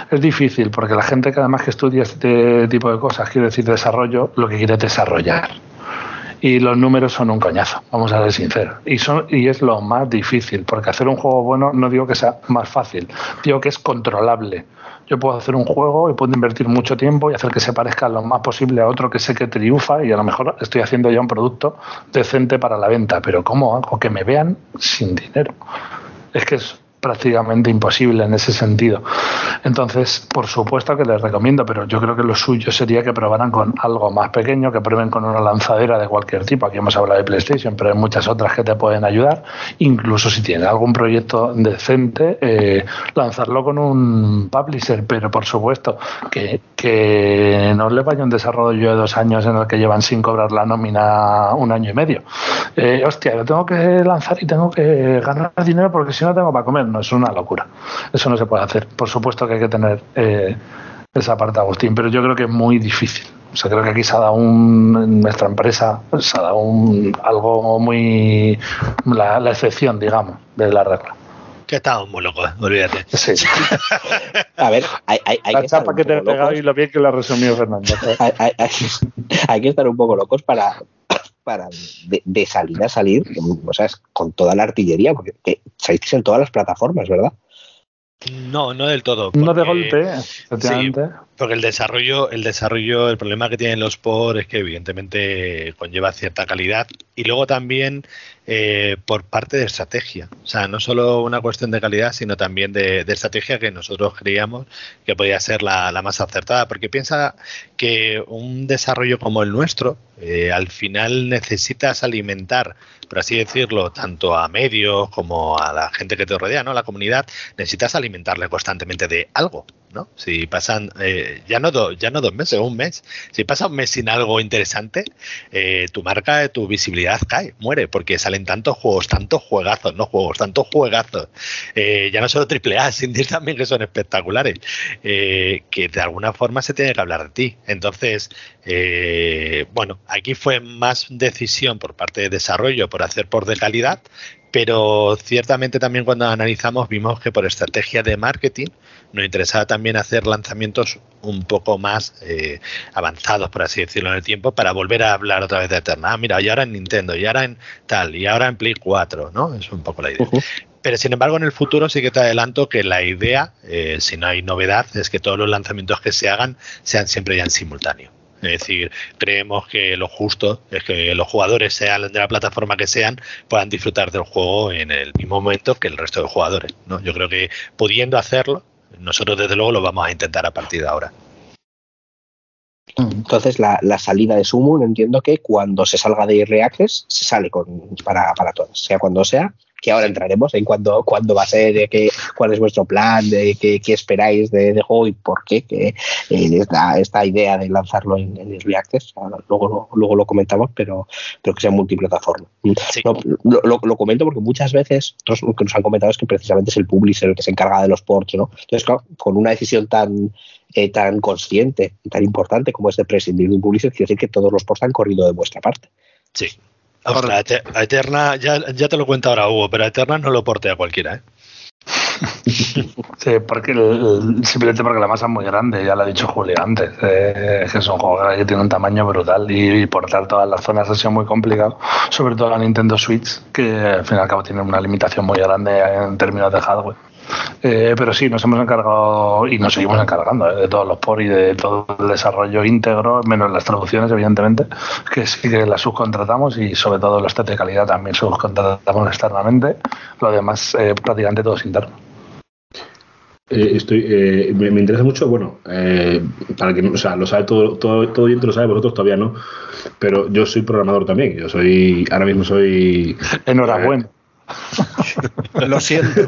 Es difícil porque la gente que además que estudia este tipo de cosas, quiere decir desarrollo, lo que quiere es desarrollar. Y los números son un coñazo, vamos a ser sinceros. Y, son, y es lo más difícil, porque hacer un juego bueno no digo que sea más fácil, digo que es controlable yo puedo hacer un juego y puedo invertir mucho tiempo y hacer que se parezca lo más posible a otro que sé que triunfa y a lo mejor estoy haciendo ya un producto decente para la venta, pero ¿cómo hago que me vean sin dinero? Es que es prácticamente imposible en ese sentido. Entonces, por supuesto que les recomiendo, pero yo creo que lo suyo sería que probaran con algo más pequeño, que prueben con una lanzadera de cualquier tipo. Aquí hemos hablado de PlayStation, pero hay muchas otras que te pueden ayudar. Incluso si tienen algún proyecto decente, eh, lanzarlo con un publisher, pero por supuesto que, que no les vaya un desarrollo de dos años en el que llevan sin cobrar la nómina un año y medio. Eh, hostia, lo tengo que lanzar y tengo que ganar dinero porque si no tengo para comer. No, es una locura. Eso no se puede hacer. Por supuesto que hay que tener eh, esa parte, Agustín, pero yo creo que es muy difícil. O sea, creo que aquí se ha dado un, en nuestra empresa, se ha dado un, algo muy, la, excepción, digamos, de la regla. Que estamos muy locos, olvídate. Sí. a ver, hay, hay, hay la que chapa que te he pegado y lo bien que lo ha resumido Fernando. [LAUGHS] hay, hay, que estar un poco locos para, para de, salir a salir, o sea, con toda la artillería, porque saliste en todas las plataformas, ¿verdad? No, no del todo. no de golpe, efectivamente. Porque el desarrollo, el desarrollo, el problema que tienen los por es que evidentemente conlleva cierta calidad y luego también eh, por parte de estrategia. O sea, no solo una cuestión de calidad, sino también de, estrategia que nosotros creíamos que podía ser la, más acertada. Porque piensa que un desarrollo como el nuestro, eh, al final necesitas alimentar, por así decirlo, tanto a medios como a la gente que te rodea, ¿no? La comunidad, necesitas alimentarle constantemente de algo. ¿no? Si pasan eh, ya no ya no dos meses, un mes. Si pasa un mes sin algo interesante, tu marca, tu visibilidad cae, muere, porque sale en tantos juegos, tantos juegazos, no juegos, tantos juegazos, eh, ya no solo triple A, [LAUGHS] sin decir también que son espectaculares, eh, que de alguna forma se tiene que hablar de ti. Entonces, eh, bueno, aquí fue más decisión por parte de desarrollo por hacer por de calidad, pero ciertamente también cuando analizamos vimos que por estrategia de marketing nos interesaba también hacer lanzamientos un poco más eh, avanzados, por así decirlo, en el tiempo, para volver a hablar otra vez de Eterna. Ah, mira, y ahora en Nintendo, y ahora en tal, y ahora en Play 4, ¿no? Es un poco la idea. Pero sin embargo, en el futuro sí que te adelanto que la idea, eh, si no hay novedad, es que todos los lanzamientos que se hagan sean siempre ya en simultáneo. Es decir, creemos que lo justo es que los jugadores, sean de la plataforma que sean, puedan disfrutar del juego en el mismo momento que el resto de jugadores. ¿no? Yo creo que pudiendo hacerlo, nosotros desde luego lo vamos a intentar a partir de ahora. Entonces, la, salida de Summon entiendo que cuando se salga de Reactors se sale con, para, para sea cuando sea, que ahora entraremos en cuándo, cuándo va a ser, qué, cuál es vuestro plan, de qué, qué esperáis de, de, juego y por qué, que eh, esta, esta, idea de lanzarlo en, en Reactors, luego, lo, luego lo comentamos, pero, pero que sea multiplataforma. lo, lo, comento porque muchas veces lo que nos han comentado es que precisamente es el publisher el que se encarga de los ports, ¿no? Entonces, claro, con una decisión tan eh, tan consciente y tan importante como es de prescindir de un publisher, quiere decir que todos los ports han corrido de vuestra parte. Sí, a Eterna, ya, ya, te lo cuento ahora, Hugo, pero a Eterna no lo porte a cualquiera, ¿eh? [LAUGHS] sí, porque simplemente porque la masa es muy grande, ya lo ha dicho Julio antes, eh, que es un juego que tiene un tamaño brutal y, portar todas las zonas ha sido muy complicado, sobre todo la Nintendo Switch, que al fin y al cabo tiene una limitación muy grande en términos de hardware. Eh, pero sí, nos hemos encargado y nos seguimos encargando eh, de todos los por y de todo el desarrollo íntegro, menos las traducciones, evidentemente, que sí que las subcontratamos y sobre todo los test de calidad también subcontratamos externamente. Lo demás, eh, prácticamente todo es interno. estoy, me, interesa mucho, bueno, para que o sea, lo sabe todo, todo, todo lo sabe, vosotros todavía no, pero yo soy programador también, yo soy, ahora mismo soy... Enhorabuena. [LAUGHS] Lo siento.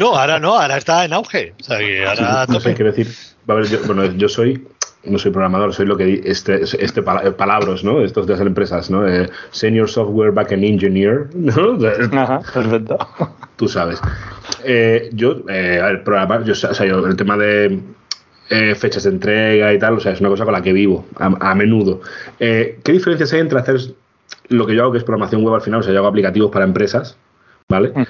No, ahora no, ahora está en auge. O sea, que ahora no sé, quiero decir, yo, bueno, yo soy no soy programador, soy lo que este, este palabras, ¿no? Estos de las empresas, ¿no? Eh, senior Software Backend Engineer, [LAUGHS] ¿no? Ajá, perfecto. Tú sabes. Eh, yo, eh, el programa, yo, o sea, yo, el tema de eh, fechas de entrega y tal, o sea, es una cosa con la que vivo a, a menudo. ¿Qué diferencias hay entre hacer lo que yo hago, que es programación web al final, o sea, yo hago aplicativos para empresas, ¿vale? Mm.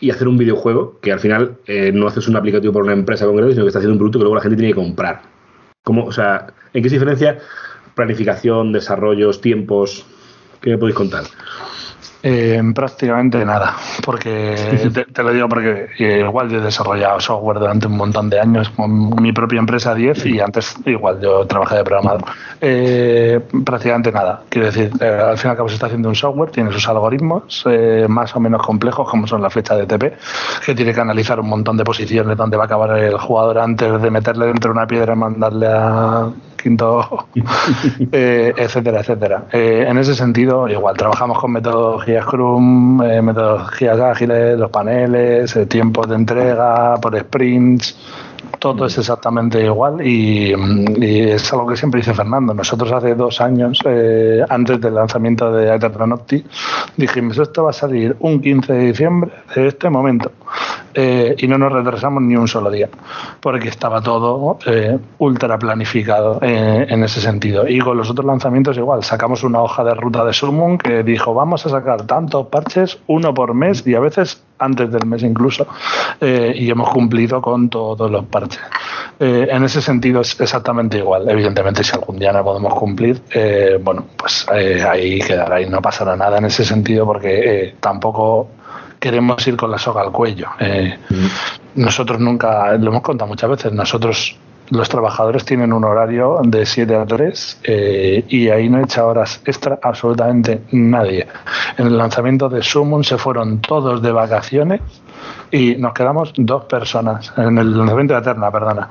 Y hacer un videojuego que al final eh, no haces un aplicativo para una empresa concreta, sino que estás haciendo un producto que luego la gente tiene que comprar. ¿Cómo, o sea, ¿en qué se diferencia planificación, desarrollos, tiempos? ¿Qué me podéis contar? Eh, prácticamente nada, porque te, lo digo porque igual yo he desarrollado software durante un montón de años con mi propia empresa 10 y antes igual yo trabajé de programador. Eh, prácticamente nada, quiero decir, eh, al fin y al cabo se está haciendo un software, tiene sus algoritmos más o menos complejos como son la flecha de TP, que tiene que analizar un montón de posiciones donde va a acabar el jugador antes de meterle dentro de una piedra y mandarle a quinto, [LAUGHS] etcétera, etcétera. en ese sentido, igual trabajamos con metodologías Scrum, eh, metodologías ágiles, los paneles, eh, tiempos de entrega por sprints, todo es exactamente igual y, es algo que siempre dice Fernando. Nosotros hace dos años, eh, antes del lanzamiento de Eternocti, dijimos esto va a salir un 15 de diciembre de este momento eh, y no nos retrasamos ni un solo día porque estaba todo eh, ultra planificado en ese sentido. Y con los otros lanzamientos igual, sacamos una hoja de ruta de Summon que dijo vamos a sacar tantos parches, uno por mes y a veces antes del mes incluso, y hemos cumplido con todos los parches. Eh, en ese sentido es exactamente igual. Evidentemente, si algún día no podemos cumplir, eh, bueno, pues eh, ahí quedará y no pasará nada en ese sentido porque tampoco queremos ir con la soga al cuello. Nosotros nunca, lo hemos contado muchas veces, nosotros los trabajadores tienen un horario de 7 a 3 y ahí no echa horas extra absolutamente nadie. En el lanzamiento de Summon se fueron todos de vacaciones y nos quedamos dos personas en el lanzamiento de Eterna, perdona.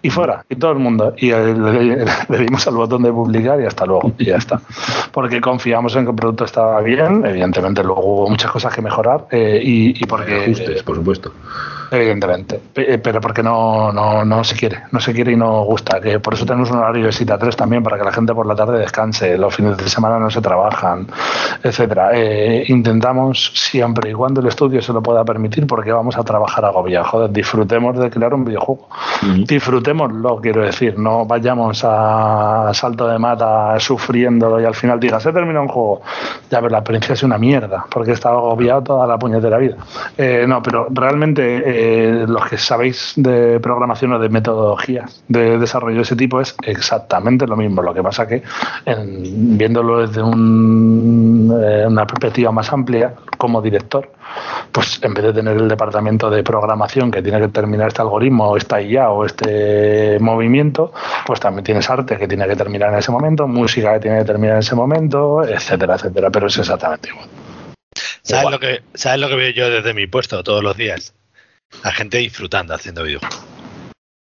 Y fuera, y todo el mundo. Y [LAUGHS] le, dimos al botón de publicar y hasta luego, y ya está. Porque confiamos en que el producto estaba bien, evidentemente luego hubo muchas cosas que mejorar eh, y, porque... Ajustes, por supuesto evidentemente, eh, pero porque no, no, no se quiere, no se quiere y no gusta, que por eso tenemos un horario de cita 3 también, para que la gente por la tarde descanse, los fines de semana no se trabajan, etcétera. Eh, intentamos siempre y cuando el estudio se lo pueda permitir, porque vamos a trabajar agobiados, joder, disfrutemos de crear un videojuego, disfrutémoslo, quiero decir, no vayamos a salto de mata sufriéndolo y al final digas, se termina un juego, ya ver, la experiencia es una mierda, porque he estado agobiado toda la puñetera vida. Eh, no, pero realmente eh, los que sabéis de programación o de metodologías de desarrollo de ese tipo es exactamente lo mismo. Lo que pasa que viéndolo desde eh, una perspectiva más amplia, como director, pues en vez de tener el departamento de programación que tiene que terminar este algoritmo o esta IA o este movimiento, pues también tienes arte que tiene que terminar en ese momento, música que tiene que terminar en ese momento, etcétera, etcétera. Pero es exactamente igual. ¿Sabes lo, que, ¿Sabes lo que veo yo desde mi puesto todos los días? La gente disfrutando haciendo videojuegos.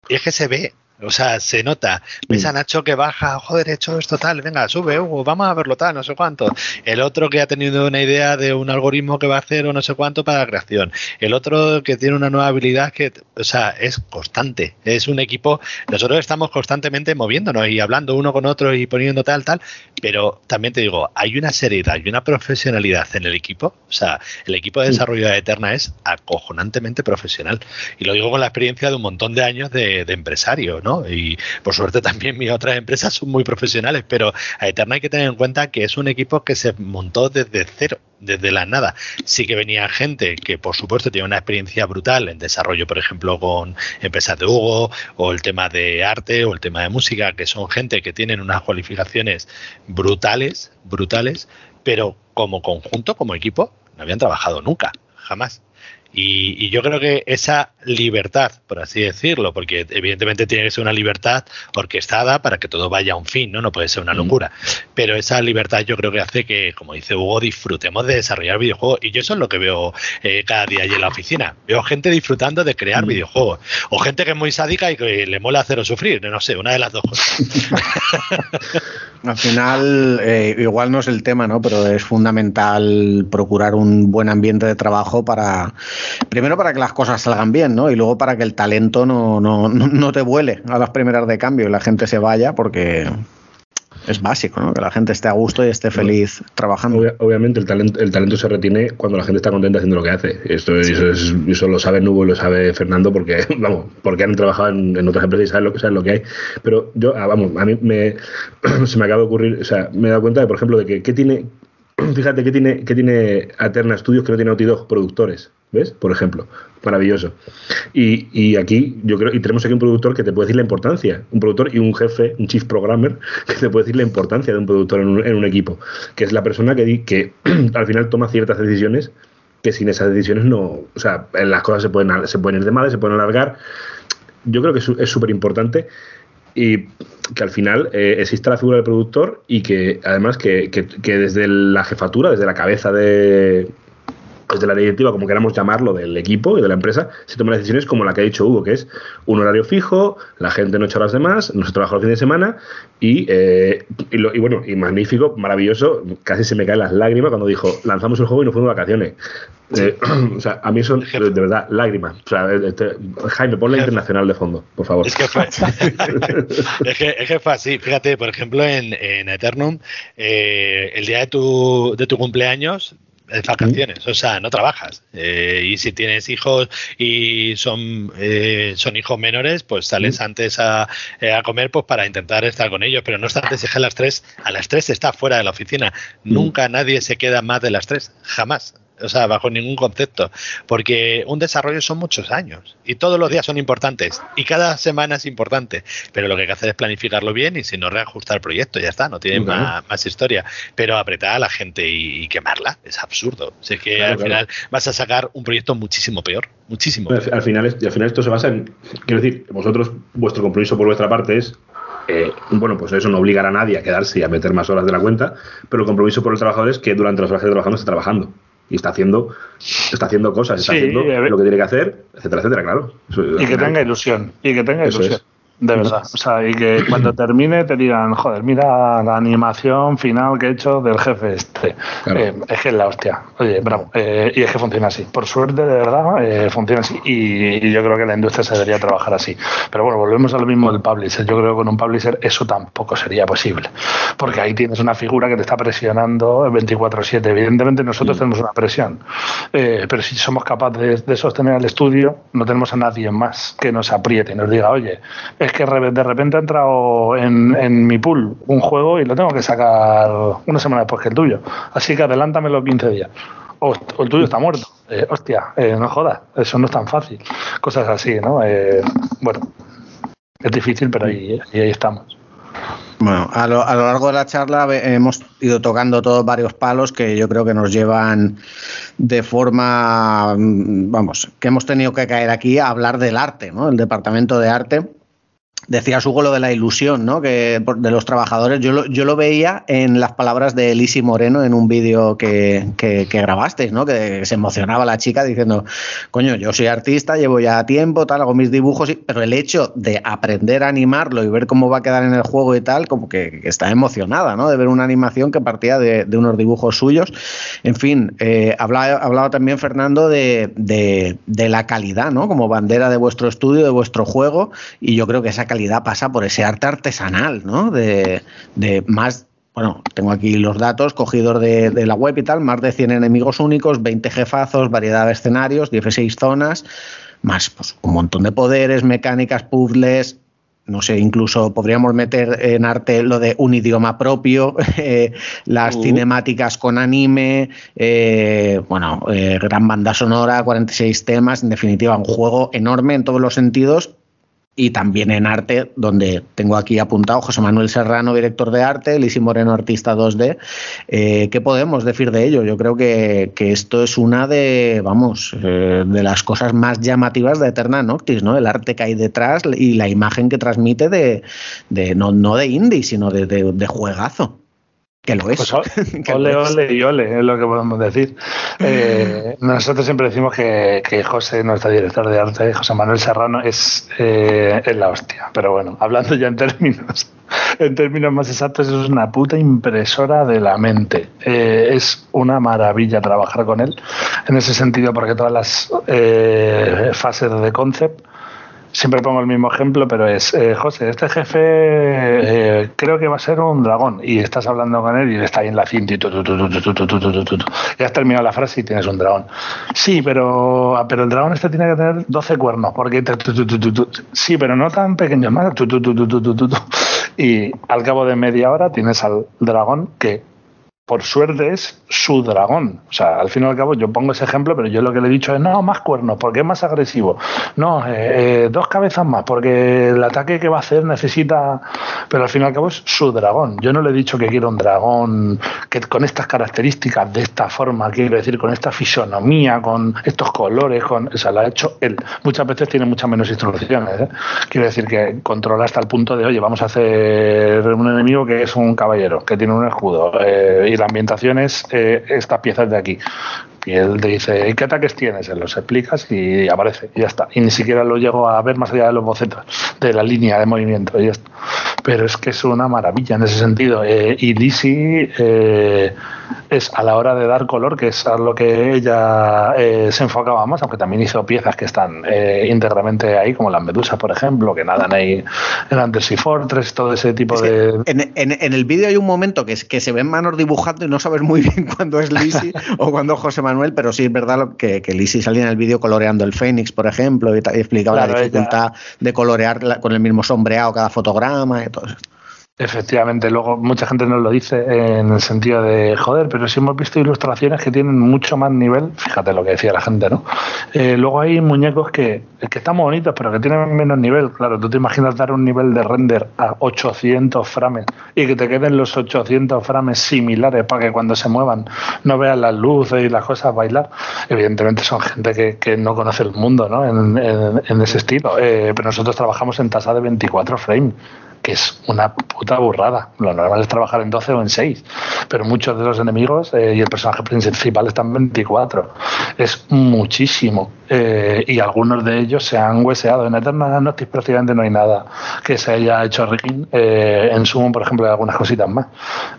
Y es que se ve, o sea, se nota. Ves a mm. Nacho que baja, joder, he hecho esto tal, venga, sube, Hugo, vamos a verlo tal, no sé cuánto. El otro que ha tenido una idea de un algoritmo que va a hacer o no sé cuánto para la creación. El otro que tiene una nueva habilidad que, o sea, es constante. Es un equipo, nosotros estamos constantemente moviéndonos y hablando uno con otro y poniendo tal, tal, pero también te digo, hay una seriedad y una profesionalidad en el equipo. O sea, el equipo de desarrollo de Eterna es acojonantemente profesional. Y lo digo con la experiencia de un montón de años de, de empresario, ¿no? Y por suerte también mis otras empresas son muy profesionales, pero a Eterna hay que tener en cuenta que es un equipo que se montó desde cero, desde la nada. Sí que venía gente que por supuesto tiene una experiencia brutal en desarrollo, por ejemplo, con empresas de Hugo, o el tema de arte, o el tema de música, que son gente que tienen unas cualificaciones brutales, brutales, pero como conjunto, como equipo, no habían trabajado nunca, jamás. Y, yo creo que esa libertad, por así decirlo, porque evidentemente tiene que ser una libertad orquestada para que todo vaya a un fin, ¿no? No puede ser una locura. Pero esa libertad yo creo que hace que, como dice Hugo, disfrutemos de desarrollar videojuegos. Y yo eso es lo que veo eh, cada día allí en la oficina. Veo gente disfrutando de crear videojuegos. O gente que es muy sádica y que le mola hacer o sufrir. No sé, una de las dos cosas. [LAUGHS] Al final, eh, igual no es el tema, ¿no? Pero es fundamental procurar un buen ambiente de trabajo para, primero para que las cosas salgan bien, ¿no? Y luego para que el talento no, no, no te vuele a las primeras de cambio y la gente se vaya porque es básico, ¿no? Que la gente esté a gusto y esté feliz trabajando. obviamente el talento, el talento se retiene cuando la gente está contenta haciendo lo que hace. Esto, eso, eso, lo sabe Nubo y lo sabe Fernando porque, [LAUGHS] vamos, porque han trabajado en, otras empresas y saben lo, saben lo que hay. Pero yo, ah, vamos, a mí me, [CLEARS THROAT] se me acaba de ocurrir, o sea, me he dado cuenta de, por ejemplo, de que ¿qué tiene, [CLEARS THROAT] fíjate que tiene, que tiene Aterna Studios que no tiene Naughty Dog productores. ¿Ves? Por ejemplo. Maravilloso. Y, y, aquí, yo creo, y tenemos aquí un productor que te puede decir la importancia. Un productor y un jefe, un chief programmer, [LAUGHS] que te puede decir la importancia de un productor en un, equipo. Que es la persona que, que [CLEARS THROAT] al final toma ciertas decisiones que sin esas decisiones no. O sea, las cosas se pueden, se pueden ir de madre, se pueden alargar. Yo creo que es súper importante y que al final eh, exista la figura del productor y que además que, que, desde la jefatura, desde la cabeza de, desde la directiva, como queramos llamarlo, del equipo y de la empresa, se toman decisiones como la que ha dicho Hugo, que es un horario fijo, la gente no echa horas de más, no se trabaja el fin de semana y, eh, y, lo, y, bueno, y magnífico, maravilloso, casi se me caen las lágrimas cuando dijo, lanzamos el juego y nos fuimos de vacaciones. Eh, [CLEARS THROAT] o sea, a mí son de, de verdad lágrimas. O sea, este, Jaime, pon la internacional de fondo, por favor. Es que fue, [LAUGHS] es que, es que fue así. Fíjate, por ejemplo, en, en Eternum, eh, el día de tu, de tu cumpleaños, vacaciones, o sea, no trabajas. Eh, y si tienes hijos y son, eh, son hijos menores, pues sales antes a, eh, a, comer pues para intentar estar con ellos, pero no obstante, si a las 3, a las 3 está fuera de la oficina. Nunca nadie se queda más de las 3, jamás o sea, bajo ningún concepto, porque un desarrollo son muchos años y todos los días son importantes y cada semana es importante, pero lo que hay que hacer es planificarlo bien y si no reajustar el proyecto, ya está, no tiene uh -huh. más, más, historia, pero apretar a la gente y, y quemarla es absurdo, o sea, que claro, al final vas a sacar un proyecto muchísimo peor, muchísimo. Al, al, final, al final esto se basa en, quiero decir, vosotros, vuestro compromiso por vuestra parte es eh, bueno, pues eso no obligará a nadie a quedarse y a meter más horas de la cuenta, pero el compromiso por el trabajador es que durante las horas que trabajando esté trabajando y está haciendo está haciendo cosas, está sí, haciendo lo que tiene que hacer, etcétera, etcétera, claro. Eso, y que tenga ilusión, y que tenga ilusión. Es. De verdad. O sea, y que cuando termine te digan, joder, mira la animación final que he hecho del jefe este. Claro. Eh, es que es la hostia. Oye, bravo. Eh, y es que funciona así. Por suerte, de verdad, eh, funciona así. Y, y, yo creo que la industria se debería trabajar así. Pero bueno, volvemos a lo mismo del publisher. Yo creo que con un publisher eso tampoco sería posible. Porque ahí tienes una figura que te está presionando 24-7. Evidentemente nosotros mm. tenemos una presión. Eh, pero si somos capaces de, de sostener el estudio, no tenemos a nadie más que nos apriete y nos diga, oye, es que de repente ha entrado en, mi pool un juego y lo tengo que sacar una semana después que el tuyo. Así que adelántamelo 15 días. O, el tuyo está muerto. Eh, hostia, eh, no jodas, eso no es tan fácil. Cosas así, ¿no? Eh, bueno, es difícil, pero ahí, estamos. Bueno, a lo, a lo, largo de la charla hemos ido tocando todos varios palos que yo creo que nos llevan de forma, vamos, que hemos tenido que caer aquí a hablar del arte, ¿no? El departamento de arte Decías, Hugo, lo de la ilusión, ¿no? Que de los trabajadores. Yo lo, yo lo veía en las palabras de Lisi Moreno en un vídeo que, que, que, grabasteis, ¿no? Que se emocionaba la chica diciendo, coño, yo soy artista, llevo ya tiempo, tal, hago mis dibujos, pero el hecho de aprender a animarlo y ver cómo va a quedar en el juego y tal, como que, está emocionada, ¿no? De ver una animación que partía de, de unos dibujos suyos. En fin, eh, hablaba, hablaba también Fernando de, de, de la calidad, ¿no? Como bandera de vuestro estudio, de vuestro juego, y yo creo que esa calidad pasa por ese arte artesanal, ¿no? De, de más bueno, tengo aquí los datos cogidos de, de, la web y tal, más de 100 enemigos únicos, 20 jefazos, variedad de escenarios, 16 zonas, más pues, un montón de poderes, mecánicas, puzzles, no sé, incluso podríamos meter en arte lo de un idioma propio, [LAUGHS] eh, las uh. cinemáticas con anime, eh, bueno, eh, gran banda sonora, 46 temas, en definitiva, un juego enorme en todos los sentidos y también en arte, donde tengo aquí apuntado José Manuel Serrano, director de arte, Lisi Moreno, artista 2D. Eh, ¿Qué podemos decir de ello? Yo creo que, esto es una de, vamos, eh, de las cosas más llamativas de Eterna Noctis, ¿no? El arte que hay detrás y la imagen que transmite de, no, de indie, sino de juegazo. Que lo es. Pues [LAUGHS] ole, ole y ole, es lo que podemos decir. Eh, [LAUGHS] nosotros siempre decimos que, que, José, nuestro director de arte, José Manuel Serrano, es, eh, es la hostia. Pero bueno, hablando ya en términos, [LAUGHS] en términos más exactos, es una puta impresora de la mente. Eh, es una maravilla trabajar con él en ese sentido, porque todas las fases de concept siempre pongo el mismo ejemplo, pero es, eh, José, este jefe eh, creo que va a ser un dragón y estás hablando con él y está ahí en la cinta y tu, tu, tu, ya has terminado la frase y tienes un dragón. Sí, pero, pero el dragón este tiene que tener 12 cuernos, porque sí, pero no tan pequeños, más. Y al cabo de media hora tienes al dragón que por suerte es su dragón. O sea, al fin y al cabo yo pongo ese ejemplo, pero yo lo que le he dicho es, no, más cuernos, porque es más agresivo. No, eh, eh, dos cabezas más, porque el ataque que va a hacer necesita... Pero al fin y al cabo es su dragón. Yo no le he dicho que quiero un dragón que con estas características, de esta forma, quiero decir, con esta fisonomía, con estos colores, con... O sea, lo ha hecho él. Muchas veces tiene muchas menos instrucciones. ¿eh? Quiero decir que controla hasta el punto de, oye, vamos a hacer un enemigo que es un caballero, que tiene un escudo y la ambientación es eh, estas piezas de aquí. Y él te dice, ¿qué ataques tienes? Él los explicas y aparece, y ya está. Y ni siquiera lo llego a ver más allá de los bocetos, de la línea de movimiento, y esto. Pero es que es una maravilla en ese sentido. Eh, y eh, es a la hora de dar color, que es a lo que ella eh, se enfocaba más, aunque también hizo piezas que están íntegramente ahí, como las medusas, por ejemplo, que nadan ahí en Undersea Fortress, todo ese tipo de. En, en, el vídeo hay un momento que, es, que se ven manos dibujando y no sabes muy bien [LAUGHS] cuándo es Lizzie [LAUGHS] o cuándo José Manuel pero sí es verdad que, que Lisi salía en el vídeo coloreando el Fénix, por ejemplo, y, explicaba la dificultad de colorear con el mismo sombreado cada fotograma y todo eso. Efectivamente, luego mucha gente nos lo dice en el sentido de, joder, pero si hemos visto ilustraciones que tienen mucho más nivel, fíjate lo que decía la gente, ¿no? Eh, luego hay muñecos que, que están bonitos, pero que tienen menos nivel. Claro, tú te imaginas dar un nivel de render a 800 frames y que te queden los 800 frames similares para que cuando se muevan no vean las luces y las cosas bailar. Evidentemente son gente que, que no conoce el mundo, ¿no? En, en, ese estilo. Eh, pero nosotros trabajamos en tasa de 24 frames que es una puta burrada. Lo normal es trabajar en 12 o en 6, pero muchos de los enemigos eh, y el personaje principal están en 24. Es muchísimo. Eh, y algunos de ellos se han hueseado. En Eternal Noctis prácticamente no hay nada que se haya hecho rigging. Eh, en Sumo, por ejemplo, hay algunas cositas más.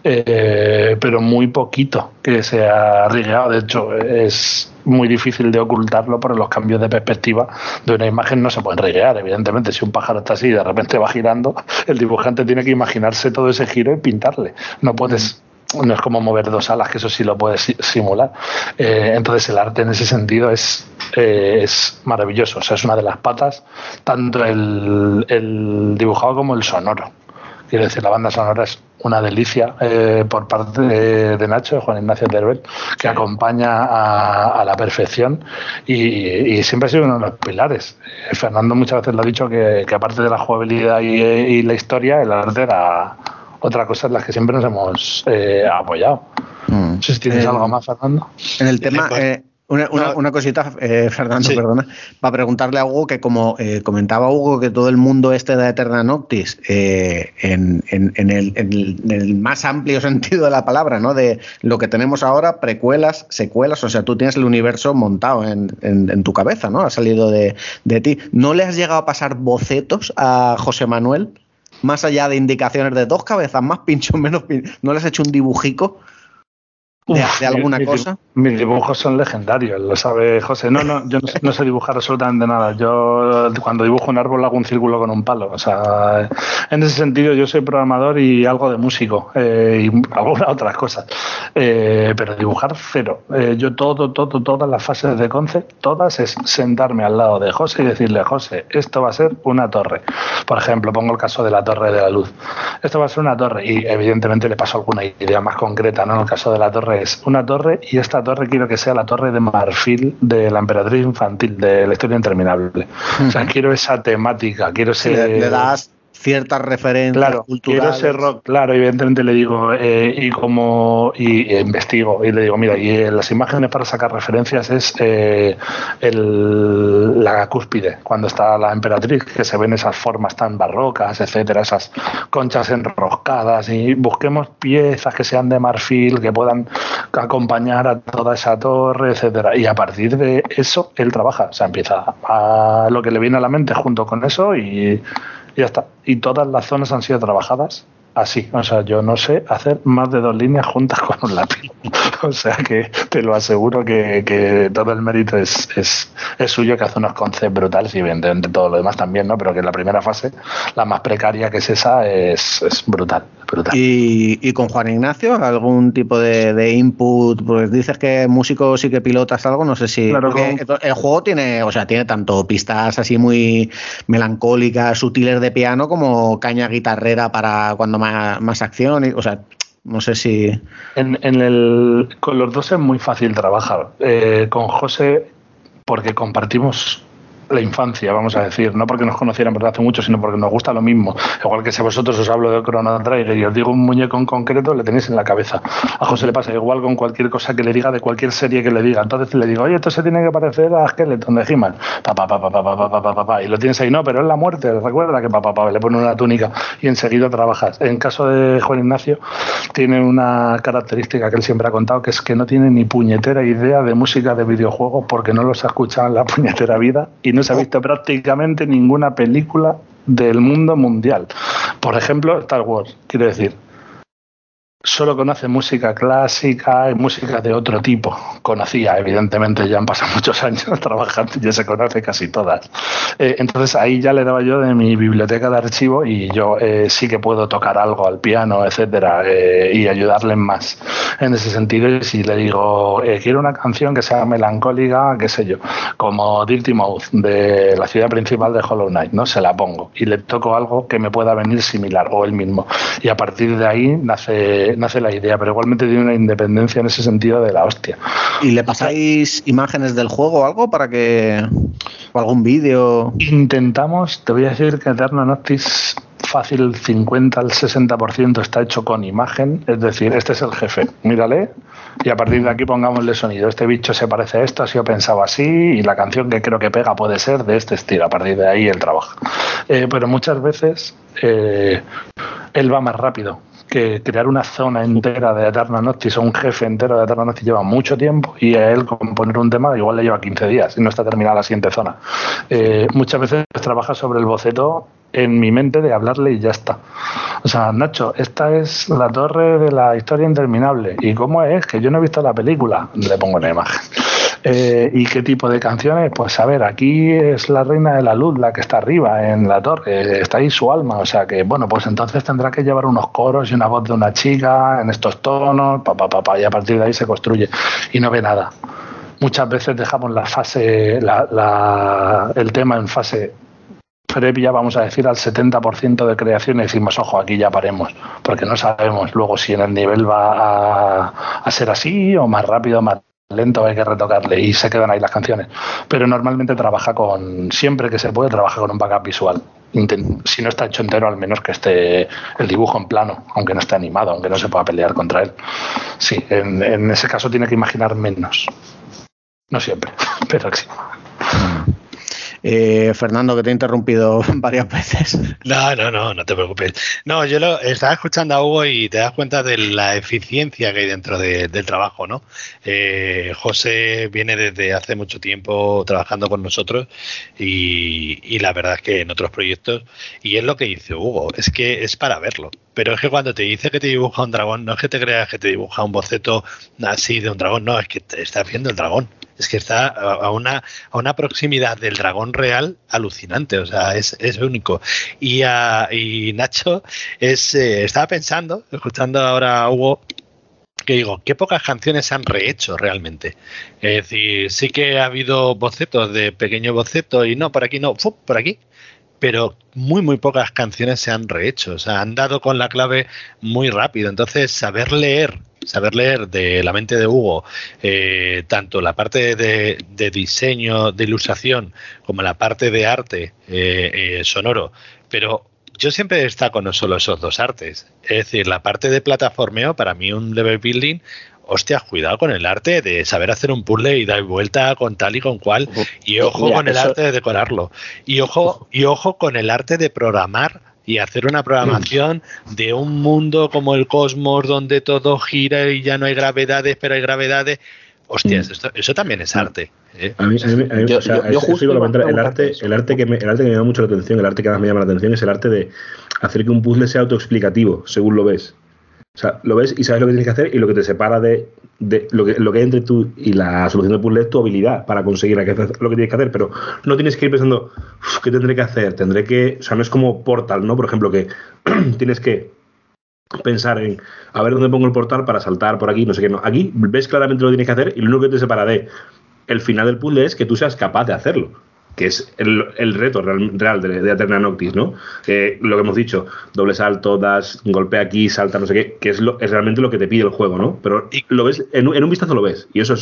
pero muy poquito que se ha rigueado. De hecho, es muy difícil de ocultarlo por los cambios de perspectiva de una imagen no se pueden reguear, evidentemente. Si un pájaro está así y de repente va girando, el dibujante tiene que imaginarse todo ese giro y pintarle. No puedes no es como mover dos alas, que eso sí lo puedes simular. Eh, entonces el arte en ese sentido es, eh, es maravilloso. O sea, es una de las patas, tanto el, el dibujado como el sonoro. Quiero decir, la banda sonora es una delicia eh, por parte de, Nacho, de Juan Ignacio Teruel, que acompaña a, la perfección y, siempre ha sido uno de los pilares. Eh, Fernando muchas veces lo ha dicho que, aparte de la jugabilidad y, la historia, el arte era otra cosa en la que siempre nos hemos eh, apoyado. Mm. No sé si tienes algo más, Fernando. En el tema... Una, una, cosita, eh, Fernando, perdona, para preguntarle a Hugo que como eh, comentaba Hugo que todo el mundo este de Eterna Noctis, eh, en, el, más amplio [LAUGHS] sentido de la palabra, ¿no? De lo que tenemos ahora, precuelas, secuelas, o sea, tú tienes el universo montado en, tu cabeza, ¿no? Ha salido de, de ti. ¿No le has llegado a pasar bocetos a José Manuel? Más allá de indicaciones de dos cabezas, más pincho, menos pincho. ¿No le has hecho un dibujico? De, alguna cosa? Mis dibujos son legendarios, lo sabe José. No, no, yo no, sé dibujar absolutamente nada. Yo cuando dibujo un árbol hago un círculo con un palo. O sea, en ese sentido yo soy programador y algo de músico eh, y algunas otras cosas. Eh, pero dibujar cero. Eh, yo todo, todo, todas las fases de concept, todas es sentarme al lado de José y decirle, José, esto va a ser una torre. Por ejemplo, pongo el caso de la torre de la luz. Esto va a ser una torre y evidentemente le paso alguna idea más concreta, ¿no? En el caso de la torre es una torre y esta torre quiero que sea la torre de marfil de la emperatriz infantil de la historia interminable. O sea, quiero esa temática, quiero ser... le das ciertas referencias claro, culturales. Quiero ser rock, claro, evidentemente le digo, eh, y como y, investigo, y le digo, mira, y eh, las imágenes para sacar referencias es eh, el, la cúspide, cuando está la emperatriz, que se ven esas formas tan barrocas, etcétera, esas conchas enroscadas, y busquemos piezas que sean de marfil, que puedan acompañar a toda esa torre, etcétera. Y a partir de eso, él trabaja, o sea, empieza a lo que le viene a la mente junto con eso y y ya está. Y todas las zonas han sido trabajadas así. O sea, yo no sé hacer más de dos líneas juntas con un lápiz. [LAUGHS] o sea que te lo aseguro que, todo el mérito es, es, suyo, que hace unos conceptos brutales y evidentemente todo lo demás también, ¿no? Pero que la primera fase, la más precaria que es esa, es, es brutal. brutal. ¿Y, con Juan Ignacio, algún tipo de, input? Pues dices que músico sí que pilotas algo, no sé si. El juego tiene, o sea, tiene tanto pistas así muy melancólicas, sutiles de piano, como caña guitarrera para cuando más, acción. o sea, No sé si. En, el, con los dos es muy fácil trabajar. Eh, con José, porque compartimos la infancia, vamos a decir, no porque nos conocieran hace mucho, sino porque nos gusta lo mismo. Igual que si a vosotros os hablo de Chrono Trigger y os digo un muñeco en concreto, le tenéis en la cabeza. A José le pasa igual con cualquier cosa que le diga de cualquier serie que le diga. Entonces le digo, oye, esto se tiene que parecer a Skeleton de He-Man. Pa, pa, pa, pa, pa, pa, pa, pa, y lo tienes ahí, no, pero es la muerte, recuerda que pa, pa, pa, le pone una túnica y enseguida trabajas. En caso de Juan Ignacio, tiene una característica que él siempre ha contado, que es que no tiene ni puñetera idea de música de videojuegos porque no los ha escuchado en la puñetera vida y no se ha visto prácticamente ninguna película del mundo mundial. Por ejemplo, Star Wars, quiero decir, solo conoce música clásica y música de otro tipo. Conocía, evidentemente, ya han pasado [LAUGHS] muchos años trabajando y ya se conoce casi todas. Eh, entonces ahí ya le daba yo de mi biblioteca de archivo y yo eh, sí que puedo tocar algo al piano, etcétera, eh, y ayudarle más en ese sentido. Y si le digo, quiero una canción que sea melancólica, qué sé yo, como Dirty Mouth de la ciudad principal de Hollow Knight, ¿no? Se la pongo y le toco algo que me pueda venir similar o el mismo. Y a partir de ahí nace nace la idea, pero igualmente tiene una independencia en ese sentido de la hostia. ¿Y le pasáis imágenes del juego o algo para que. o algún vídeo? Intentamos, te voy a decir que Eterno Noctis fácil 50 al 60% está hecho con imagen, es decir, este es el jefe, mírale, y a partir de aquí pongámosle sonido. Este bicho se parece a esto, así yo pensaba así, y la canción que creo que pega puede ser de este estilo, a partir de ahí el trabajo. Eh, pero muchas veces eh, él va más rápido que crear una zona entera de Eterna Noctis o un jefe entero de Eterna Noctis lleva mucho tiempo y a él componer un tema igual le lleva 15 días y no está terminada la siguiente zona. Eh, muchas veces trabaja sobre el boceto en mi mente de hablarle y ya está. O sea, Nacho, esta es la torre de la historia interminable. ¿Y cómo es? Que yo no he visto la película. Le pongo la imagen. Eh, ¿Y qué tipo de canciones? Pues a ver, aquí es la reina de la luz la que está arriba en la torre, está ahí su alma, o sea que, bueno, pues entonces tendrá que llevar unos coros y una voz de una chica en estos tonos, pa, pa, pa, y a partir de ahí se construye y no ve nada. Muchas veces dejamos la fase, el tema en fase previa, vamos a decir, al 70% de creación y decimos, ojo, aquí ya paremos, porque no sabemos luego si en el nivel va a, a ser así o más rápido, más lento hay que retocarle y se quedan ahí las canciones. Pero normalmente trabaja con, siempre que se puede, trabaja con un backup visual. si no está hecho entero, al menos que esté el dibujo en plano, aunque no esté animado, aunque no se pueda pelear contra él. Sí, en, en ese caso tiene que imaginar menos. No siempre, [LAUGHS] pero sí. Eh, Fernando, que te he interrumpido [LAUGHS] varias veces. No, no, no, no te preocupes. No, yo lo estaba escuchando a Hugo y te das cuenta de la eficiencia que hay dentro del trabajo, ¿no? Eh, José viene desde hace mucho tiempo trabajando con nosotros y, y la verdad es que en otros proyectos, y es lo que dice Hugo, es que es para verlo. Pero es que cuando te dice que te dibuja un dragón, no es que te creas que te dibuja un boceto así de un dragón, no, es que te está haciendo el dragón es que está a una, a una proximidad del dragón real alucinante, o sea, es, es único. Y, y Nacho es, eh, estaba pensando, escuchando ahora a Hugo, que digo, qué pocas canciones se han rehecho realmente. Es decir, sí que ha habido bocetos de pequeño boceto y no, por aquí no, por aquí. Pero muy, muy pocas canciones se han rehecho. O sea, han dado con la clave muy rápido. Entonces, saber leer saber leer de la mente de Hugo eh, tanto la parte de, diseño, de ilustración, como la parte de arte eh, eh, sonoro, pero yo siempre destaco no solo esos dos artes, es decir, la parte de plataformeo, para mí un level building, hostia, cuidado con el arte de saber hacer un puzzle y dar vuelta con tal y con cual, y ojo con el arte de decorarlo, y ojo, y ojo con el arte de programar y hacer una programación de un mundo como el cosmos donde todo gira y ya no hay gravedades, pero hay gravedades. Hostias, mm. eso también es arte. ¿eh? A mí, yo, el arte, el arte que me, el arte que me llama mucho la atención, el arte que más me llama la atención es el arte de hacer que un puzzle sea autoexplicativo, según lo ves. O sea, lo ves y sabes lo que tienes que hacer y lo que te separa de, lo, que, lo que hay entre tú y la solución del puzzle es tu habilidad para conseguir lo que tienes que hacer, pero no tienes que ir pensando, ¿qué tendré que hacer? Tendré que, o sea, no es como Portal, ¿no? Por ejemplo, que [CLEARS THROAT] tienes que pensar en a ver dónde pongo el portal para saltar por aquí, no sé qué, no. Aquí ves claramente lo que tienes que hacer y lo único que te separa de el final del puzzle es que tú seas capaz de hacerlo. Que es el, reto real, de, de, Aterna Noctis, ¿no? lo que hemos dicho, doble salto, das, golpea aquí, salta, no sé qué, que es, lo, es realmente lo que te pide el juego, ¿no? Pero lo ves, en, un vistazo lo ves, y eso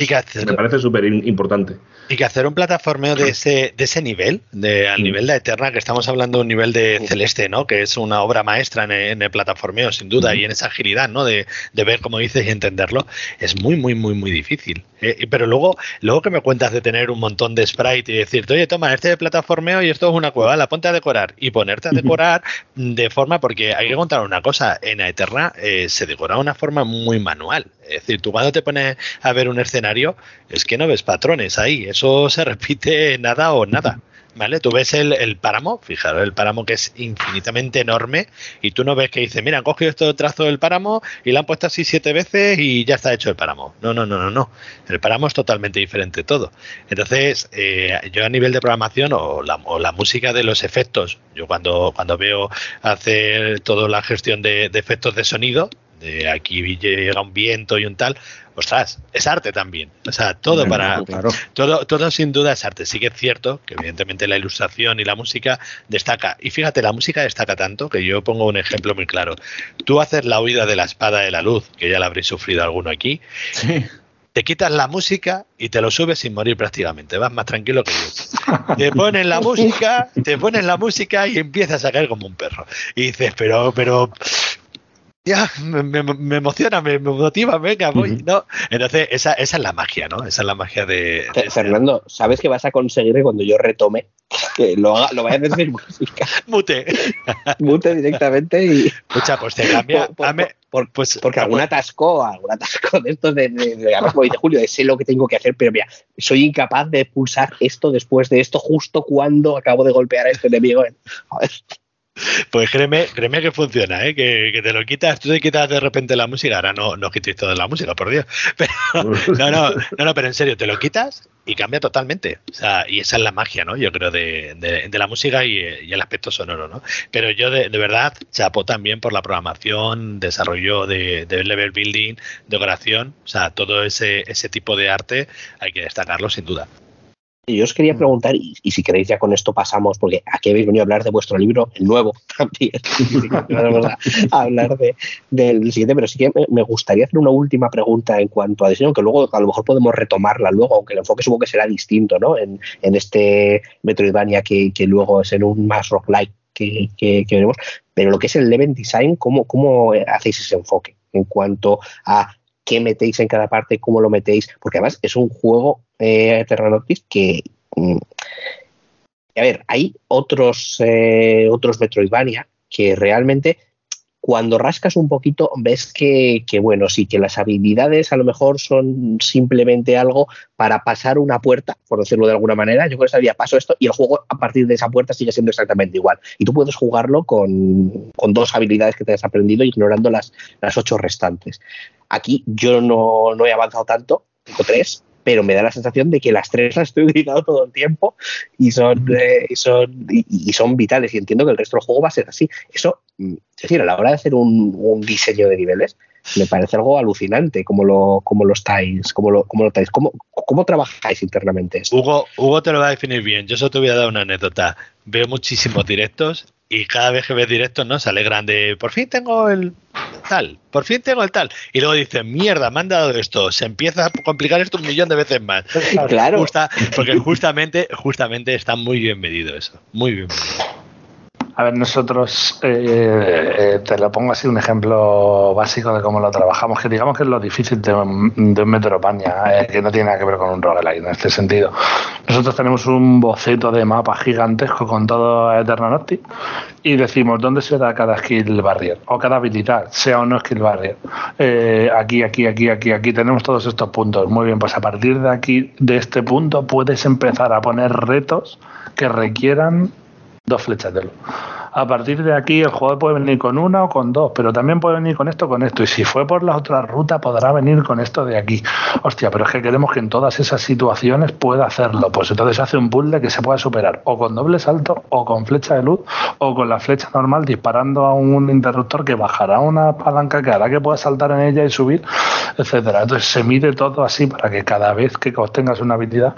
me parece súper importante. Y que hacer un plataformeo de ese, de ese nivel, de, al nivel de Eterna, que estamos hablando de un nivel de Celeste, ¿no? Que es una obra maestra en, el plataformeo, sin duda, y en esa agilidad, ¿no? De, de, ver, como dices, y entenderlo, es muy, muy, muy, muy difícil. Eh, pero luego, luego que me cuentas de tener un montón de sprite y decirte, oye, toma, este de plataformeo y esto es una cueva, la ponte a decorar y ponerte a decorar de forma, porque hay que contar una cosa, en Eterna eh, se decora de una forma muy manual. Es decir, tú cuando te pones a ver un escenario, es que no ves patrones ahí, eso se repite nada o nada. ¿Vale? Tú ves el, páramo, fijaros, el páramo que es infinitamente enorme y tú no ves que dice, mira, han cogido este trazo del páramo y lo han puesto así siete veces y ya está hecho el páramo. No, no, no, no, no. El páramo es totalmente diferente todo. Entonces, eh, yo a nivel de programación o la, o la, música de los efectos, yo cuando, cuando veo hacer toda la gestión de, de efectos de sonido, de aquí llega un viento y un tal, ostras, es arte también. O sea, todo para. Todo, todo sin duda es arte. Sí que es cierto que, evidentemente, la ilustración y la música destaca. Y fíjate, la música destaca tanto que yo pongo un ejemplo muy claro. Tú haces la huida de la espada de la luz, que ya la habréis sufrido alguno aquí. Te quitas la música y te lo subes sin morir prácticamente. Vas más tranquilo que yo. Te pones la música, te pones la música y empiezas a caer como un perro. Y dices, pero, pero, ya, me, emociona, me, motiva, venga, voy. ¿no? Entonces, esa, esa, es la magia, ¿no? Esa es la magia de. Fernando, ¿sabes que vas a conseguir que cuando yo retome, [LAUGHS] que lo, haga, lo vaya a decir música? [LAUGHS] Mute. [LAUGHS] Mute directamente y. Escucha, pues te cambia. pues, porque algún atasco, algún atasco de estos de, de, de, de, Julio, de sé lo que tengo que hacer, pero mira, soy incapaz de pulsar esto después de esto, justo cuando acabo de golpear a este enemigo. A ver. Pues créeme, créeme que funciona, ¿eh? que, te lo quitas, tú te quitas de repente la música, ahora no, no quites toda la música, por Dios. [LAUGHS] no, no, no, pero en serio, te lo quitas y cambia totalmente. O sea, y esa es la magia, ¿no? Yo creo de, de, la música y, el aspecto sonoro, ¿no? Pero yo de, de, verdad chapo también por la programación, desarrollo de, level building, decoración, o sea, todo ese, ese tipo de arte hay que destacarlo sin duda. Yo os quería mm. preguntar, y, si queréis ya con esto pasamos, porque aquí habéis venido a hablar de vuestro libro, el nuevo, [LAUGHS] también, a hablar de, del siguiente, pero sí que me, gustaría hacer una última pregunta en cuanto a diseño, que luego a lo mejor podemos retomarla luego, aunque el enfoque supongo que será distinto, ¿no? En, en este Metroidvania que, que luego es en un más roguelike que, que, que veremos, pero lo que es el level design, ¿cómo, ¿cómo hacéis ese enfoque en cuanto a qué metéis en cada parte, cómo lo metéis, porque además es un juego eh, que... Mm, a ver, hay otros, eh, otros Metroidvania que realmente cuando rascas un poquito ves que, bueno, sí, que las habilidades a lo mejor son simplemente algo para pasar una puerta, por decirlo de alguna manera. Yo con esa día paso esto y el juego a partir de esa puerta sigue siendo exactamente igual. Y tú puedes jugarlo con, dos habilidades que te has aprendido ignorando las, las ocho restantes. Aquí yo no, no he avanzado tanto, tengo tres, pero me da la sensación de que las tres las estoy utilizando todo el tiempo y son, eh, son, y, son vitales. Y entiendo que el resto del juego va a ser así. Eso, mm, es decir, a la hora de hacer un, diseño de niveles, me parece algo alucinante como lo, como lo estáis, como lo, como lo estáis, cómo, cómo trabajáis internamente esto. Hugo, Hugo te lo va a definir bien. Yo solo te voy a dar una anécdota. Veo muchísimos directos y cada vez que ves directos, ¿no? Se alegran de por fin tengo el tal, por fin tengo el tal. Y luego dicen, mierda, me han dado esto. Se empieza a complicar esto un millón de veces más. Claro. porque justamente, justamente está muy bien medido eso. Muy bien medido. A ver, nosotros, eh, eh, te lo pongo así un ejemplo básico de cómo lo trabajamos, que digamos que es lo difícil de, un Metroidvania, eh, que no tiene nada que ver con un roguelike en este sentido. Nosotros tenemos un boceto de mapa gigantesco con todo Eterno Noctis y decimos dónde se da cada skill barrier o cada habilidad, sea o no skill barrier. aquí, aquí, aquí, aquí, aquí tenemos todos estos puntos. Muy bien, pues a partir de aquí, de este punto, puedes empezar a poner retos que requieran dos flechas de luz. A partir de aquí el jugador puede venir con una o con dos, pero también puede venir con esto con esto. Y si fue por la otra ruta, podrá venir con esto de aquí. Hostia, pero es que queremos que en todas esas situaciones pueda hacerlo. Pues entonces hace un puzzle que se pueda superar o con doble salto, o con flecha de luz, o con la flecha normal disparando a un interruptor que bajará una palanca que hará que pueda saltar en ella y subir, etcétera. Entonces se mide todo así para que cada vez que obtengas una habilidad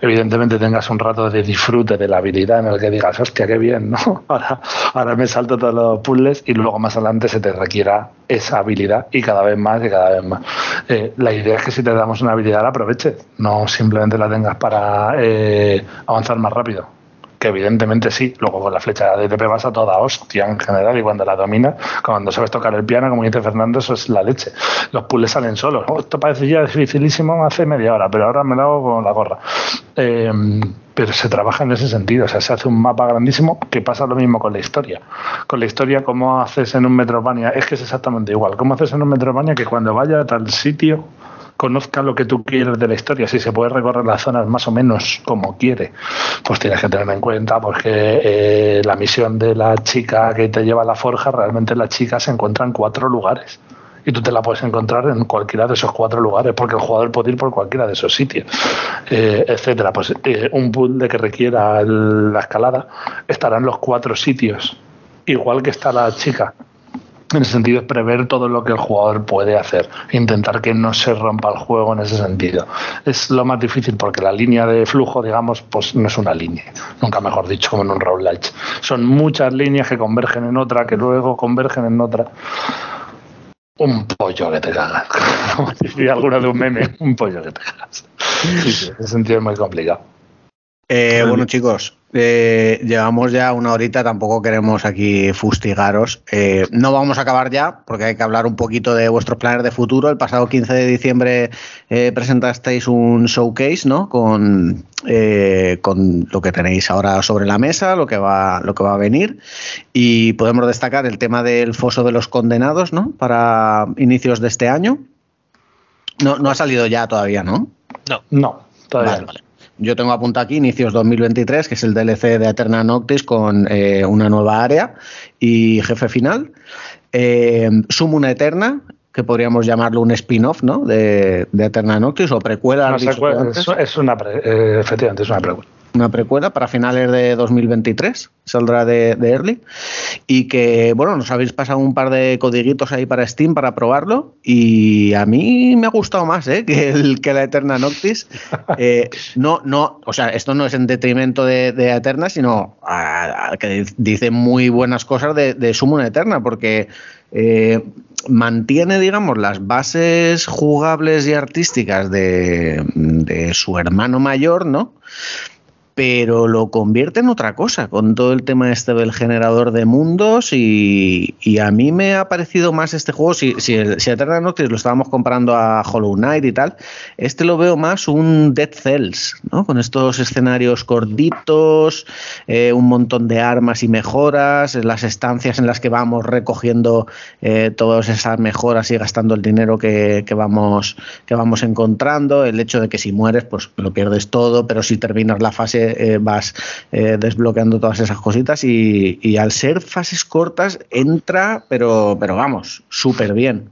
evidentemente tengas un rato de disfrute de la habilidad en el que digas, hostia, qué bien, ¿no? [LAUGHS] Ahora, ahora me salto todos los puzzles y luego más adelante se te requiera esa habilidad y cada vez más y cada vez más. Eh, la idea es que si te damos una habilidad la aproveches, no simplemente la tengas para eh, avanzar más rápido que evidentemente sí, luego con la flecha de TP vas a toda hostia en general y cuando la dominas, cuando sabes tocar el piano, como dice Fernando, eso es la leche. Los puzzles salen solos. Oh, esto parecía dificilísimo hace media hora, pero ahora me lo hago con la gorra. Eh, pero se trabaja en ese sentido, o sea, se hace un mapa grandísimo que pasa lo mismo con la historia. Con la historia, ¿cómo haces en un Metrovania? Es que es exactamente igual. ¿Cómo haces en un Metrovania que cuando vaya a tal sitio conozca lo que tú quieres de la historia, si se puede recorrer las zonas más o menos como quiere, pues tienes que tener en cuenta porque eh, la misión de la chica que te lleva a la forja, realmente la chica se encuentra en cuatro lugares. Y tú te la puedes encontrar en cualquiera de esos cuatro lugares, porque el jugador puede ir por cualquiera de esos sitios, eh, etcétera. Pues eh, un puzzle que requiera la escalada estará en los cuatro sitios, igual que está la chica en ese sentido es prever todo lo que el jugador puede hacer, intentar que no se rompa el juego en ese sentido. Es lo más difícil porque la línea de flujo, digamos, pues no es una línea, nunca mejor dicho, como en un roguelike. Son muchas líneas que convergen en otra, que luego convergen en otra. Un pollo que te cagas. [LAUGHS] Como alguna de un meme, un pollo que te cagas. Sí, ese sentido es muy complicado. Eh, bueno, chicos, eh, llevamos ya una horita, tampoco queremos aquí fustigaros. Eh, no vamos a acabar ya, porque hay que hablar un poquito de vuestros planes de futuro. El pasado 15 de diciembre presentasteis un showcase, ¿no? Con, con lo que tenéis ahora sobre la mesa, lo que va, lo que va a venir. Y podemos destacar el tema del foso de los condenados, ¿no? Para inicios de este año. No, no ha salido ya todavía, ¿no? No, no, todavía vale. Yo tengo apuntado aquí inicios 2023, que es el DLC de Eterna Noctis con eh, una nueva área y jefe final. Eh, Summon Eterna, que podríamos llamarlo un spin-off ¿no? de, Eterna Noctis o precuela. es, una eh, efectivamente, es una precuela una precuela para finales de 2023, saldrá de, Early. Y que, bueno, nos habéis pasado un par de codiguitos ahí para Steam para probarlo. Y a mí me ha gustado más ¿eh? [LAUGHS] que, el, que la Eterna Noctis. Eh, no, no, o sea, esto no es en detrimento de, Eterna, sino que dice muy buenas cosas de, de Summon Eterna, porque. Eh, mantiene, digamos, las bases jugables y artísticas de, de su hermano mayor, ¿no? Pero lo convierte en otra cosa con todo el tema este del generador de mundos y, a mí me ha parecido más este juego, si, si, si Eterna Noctis lo estábamos comparando a Hollow Knight y tal, este lo veo más un Dead Cells, ¿no? con estos escenarios corditos, eh, un montón de armas y mejoras, las estancias en las que vamos recogiendo eh, todas esas mejoras y gastando el dinero que, vamos, que vamos encontrando, el hecho de que si mueres pues lo pierdes todo, pero si terminas la fase eh, vas eh, desbloqueando todas esas cositas y, al ser fases cortas entra, pero, pero vamos, súper bien.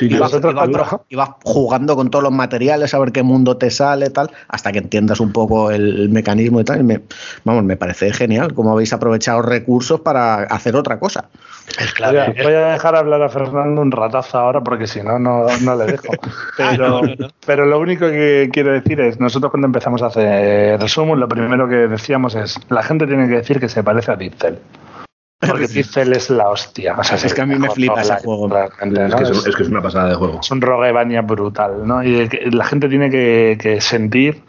Y, vas, jugando con todos los materiales a ver qué mundo te sale tal hasta que entiendas un poco el, mecanismo y tal y me, vamos me parece genial cómo habéis aprovechado recursos para hacer otra cosa voy, a, dejar hablar a Fernando un ratazo ahora porque si no, no, le dejo. [LAUGHS] Pero, pero lo único que quiero decir es, nosotros cuando empezamos a hacer resumen, lo primero que decíamos es, la gente tiene que decir que se parece a Dipcel. Porque Pixel es la hostia. O sea, es que a mí me flipa ese juego. es, que es, una pasada de juego. Es un roguevania brutal, ¿no? Y la gente tiene que, sentir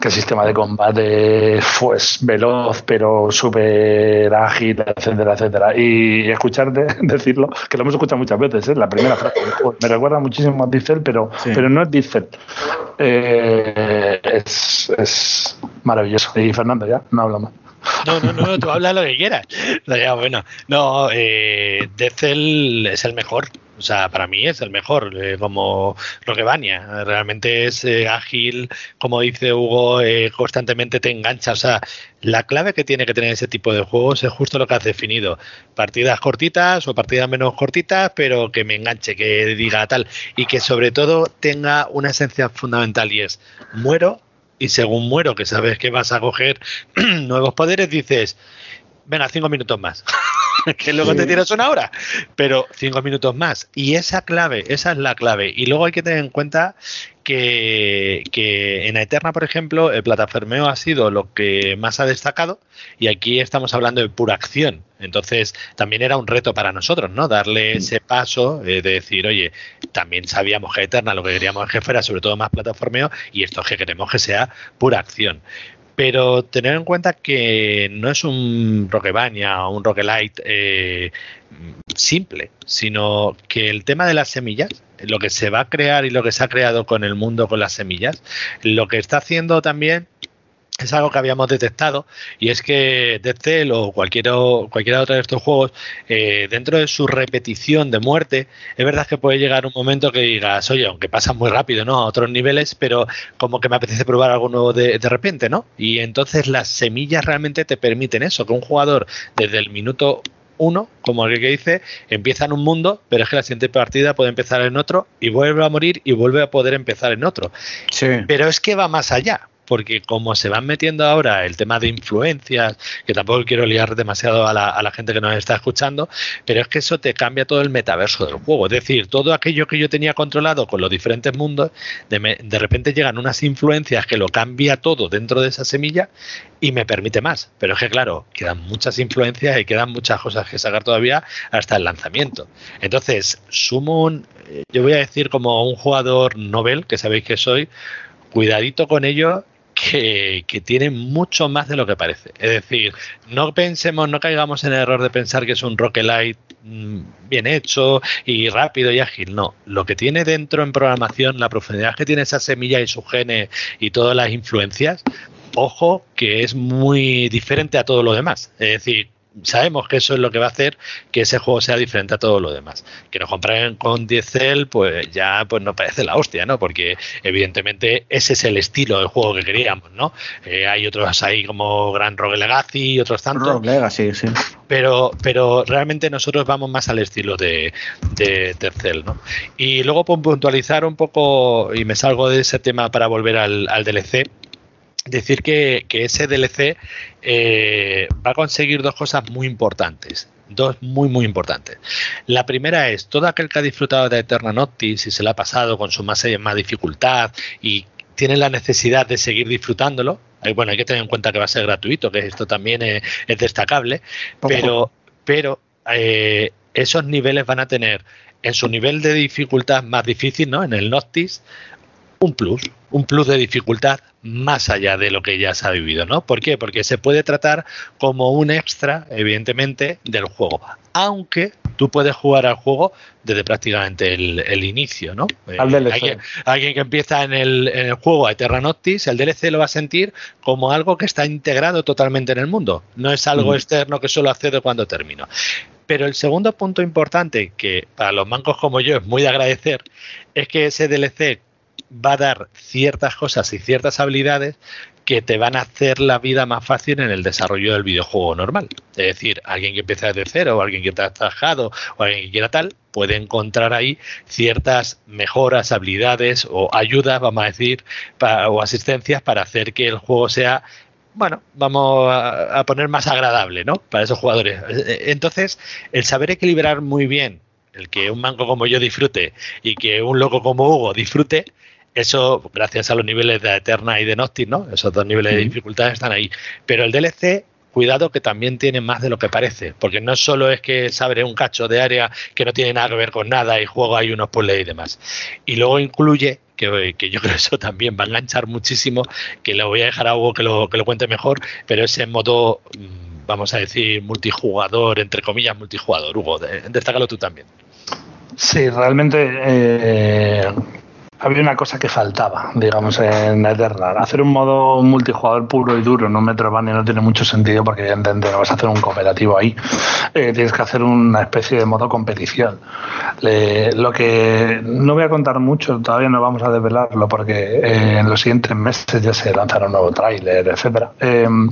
que el sistema de combate es veloz, pero súper ágil, etcétera, etcétera. Y escucharte [LAUGHS] decirlo, que lo hemos escuchado muchas veces, ¿eh? la primera frase Me recuerda muchísimo a Diesel, pero, pero no es Diesel. Eh, es, es maravilloso. Y Fernando, ya, no hablo más. No, no, no, tú hablas lo que quieras. Ya, bueno, no, eh, es el mejor. O sea, para mí es el mejor, eh, como Roquevania. Realmente es eh, ágil, como dice Hugo, eh, constantemente te engancha. O sea, la clave que tiene que tener ese tipo de juegos es justo lo que has definido. Partidas cortitas o partidas menos cortitas, pero que me enganche, que diga tal. Y que sobre todo tenga una esencia fundamental y es muero y según muero, que sabes que vas a coger [CLEARS THROAT] nuevos poderes, dices, venga, cinco minutos más. [LAUGHS] que luego te tiras una hora, pero cinco minutos más. Y esa clave, esa es la clave. Y luego hay que tener en cuenta que, que, en Eterna, por ejemplo, el plataformeo ha sido lo que más ha destacado y aquí estamos hablando de pura acción. Entonces, también era un reto para nosotros, ¿no? Darle ese paso eh, de decir, oye, también sabíamos que Eterna lo que queríamos es que fuera sobre todo más plataformeo y esto es que queremos que sea pura acción. Pero tener en cuenta que no es un Rockebania o un Rockelight eh, simple, sino que el tema de las semillas, lo que se va a crear y lo que se ha creado con el mundo con las semillas, lo que está haciendo también es algo que habíamos detectado y es que Dead Cell o cualquiera, cualquiera otro de estos juegos, eh, dentro de su repetición de muerte, es verdad que puede llegar un momento que digas, oye, aunque pasa muy rápido, ¿no? A otros niveles, pero como que me apetece probar algo nuevo de, de repente, ¿no? Y entonces las semillas realmente te permiten eso, que un jugador desde el minuto uno, como el que dice, empieza en un mundo, pero es que la siguiente partida puede empezar en otro y vuelve a morir y vuelve a poder empezar en otro. Sí. Pero es que va más allá porque como se van metiendo ahora el tema de influencias, que tampoco quiero liar demasiado a la, gente que nos está escuchando, pero es que eso te cambia todo el metaverso del juego. Es decir, todo aquello que yo tenía controlado con los diferentes mundos, de, de repente llegan unas influencias que lo cambia todo dentro de esa semilla y me permite más. Pero es que, claro, quedan muchas influencias y quedan muchas cosas que sacar todavía hasta el lanzamiento. Entonces, sumo un, eh, yo voy a decir como un jugador novel, que sabéis que soy, cuidadito con ello que, tiene mucho más de lo que parece. Es decir, no pensemos, no caigamos en el error de pensar que es un roguelite mm, bien hecho y rápido y ágil. No, lo que tiene dentro en programación, la profundidad que tiene esa semilla y sus genes y todas las influencias, ojo que es muy diferente a todo lo demás. Es decir, sabemos que eso es lo que va a hacer que ese juego sea diferente a todo lo demás. Que nos compren con 10 pues ya pues nos parece la hostia, ¿no? Porque evidentemente ese es el estilo del juego que queríamos, ¿no? Eh, hay otros ahí como Gran Rogue Legacy y otros tantos. Rogue Legacy, sí. Pero, pero realmente nosotros vamos más al estilo de, de Tercel, ¿no? Y luego por puntualizar un poco, y me salgo de ese tema para volver al, al DLC, decir que, ese DLC eh, va a conseguir dos cosas muy importantes. Dos muy, muy importantes. La primera es, todo aquel que ha disfrutado de Eterna Noctis y se lo ha pasado con su más, más dificultad y tiene la necesidad de seguir disfrutándolo, bueno, hay que tener en cuenta que va a ser gratuito, que esto también es, destacable, pero, pero eh, esos niveles van a tener en su nivel de dificultad más difícil, ¿no? En el Noctis, un plus, un plus de dificultad más allá de lo que ya se ha vivido, ¿no? ¿Por qué? Porque se puede tratar como un extra, evidentemente, del juego. Aunque tú puedes jugar al juego desde prácticamente el, inicio, ¿no? Eh, alguien, que empieza en el, en el juego a Terra Noctis, el DLC lo va a sentir como algo que está integrado totalmente en el mundo. No es algo externo que solo accede cuando termino. Pero el segundo punto importante, que para los mancos como yo es muy de agradecer, es que ese DLC va a dar ciertas cosas y ciertas habilidades que te van a hacer la vida más fácil en el desarrollo del videojuego normal. Es decir, alguien que empieza desde cero o alguien que está trabajado o alguien que quiera tal, puede encontrar ahí ciertas mejoras, habilidades o ayudas, vamos a decir, o asistencias para hacer que el juego sea bueno, vamos a, poner más agradable, ¿no? Para esos jugadores. Entonces, el saber equilibrar muy bien el que un manco como yo disfrute y que un loco como Hugo disfrute, eso, gracias a los niveles de Eterna y de Noctis, ¿no? Esos dos niveles de dificultad están ahí. Pero el DLC, cuidado que también tiene más de lo que parece, porque no solo es que se abre un cacho de área que no tiene nada que ver con nada y juego hay unos puzzles y demás. Y luego incluye, que, yo [LAUGHS] creo que eso también va a enganchar muchísimo, que le voy a dejar a Hugo que lo, que lo cuente mejor, pero ese modo, mm, vamos a decir, multijugador, entre comillas, multijugador. Hugo, destácalo tú también. Sí, realmente eh, había una cosa que faltaba, digamos, en Eternal. Hacer un modo multijugador puro y duro en un Metroidvania no tiene mucho sentido porque evidentemente no vas a hacer un cooperativo ahí. Eh, tienes que hacer una especie de modo competición. lo que no voy a contar mucho, todavía no vamos a desvelarlo porque eh, en los siguientes meses ya se lanzará un nuevo tráiler, etcétera. Em,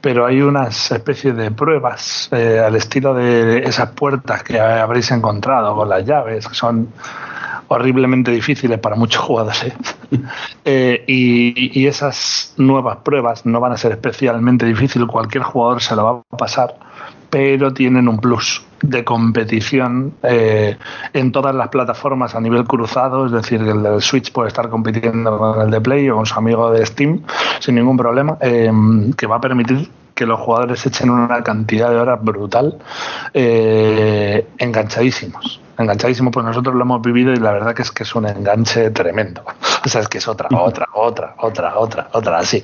pero hay unas especies de pruebas eh, al estilo de esas puertas que habréis encontrado con las llaves, que son horriblemente difíciles para muchos jugadores. Eh, [LAUGHS] y, esas nuevas pruebas no van a ser especialmente difíciles, cualquier jugador se lo va a pasar, pero tienen un plus de competición eh, en todas las plataformas a nivel cruzado, es decir, el del Switch puede estar compitiendo con el de Play o con su amigo de Steam sin ningún problema, eh, que va a permitir que los jugadores echen una cantidad de horas brutal eh, enganchadísimos. Enganchadísimos, pues nosotros lo hemos vivido y la verdad que es que es un enganche tremendo. [LAUGHS] O sea, es que es otra, otra, otra, otra, otra, otra, así.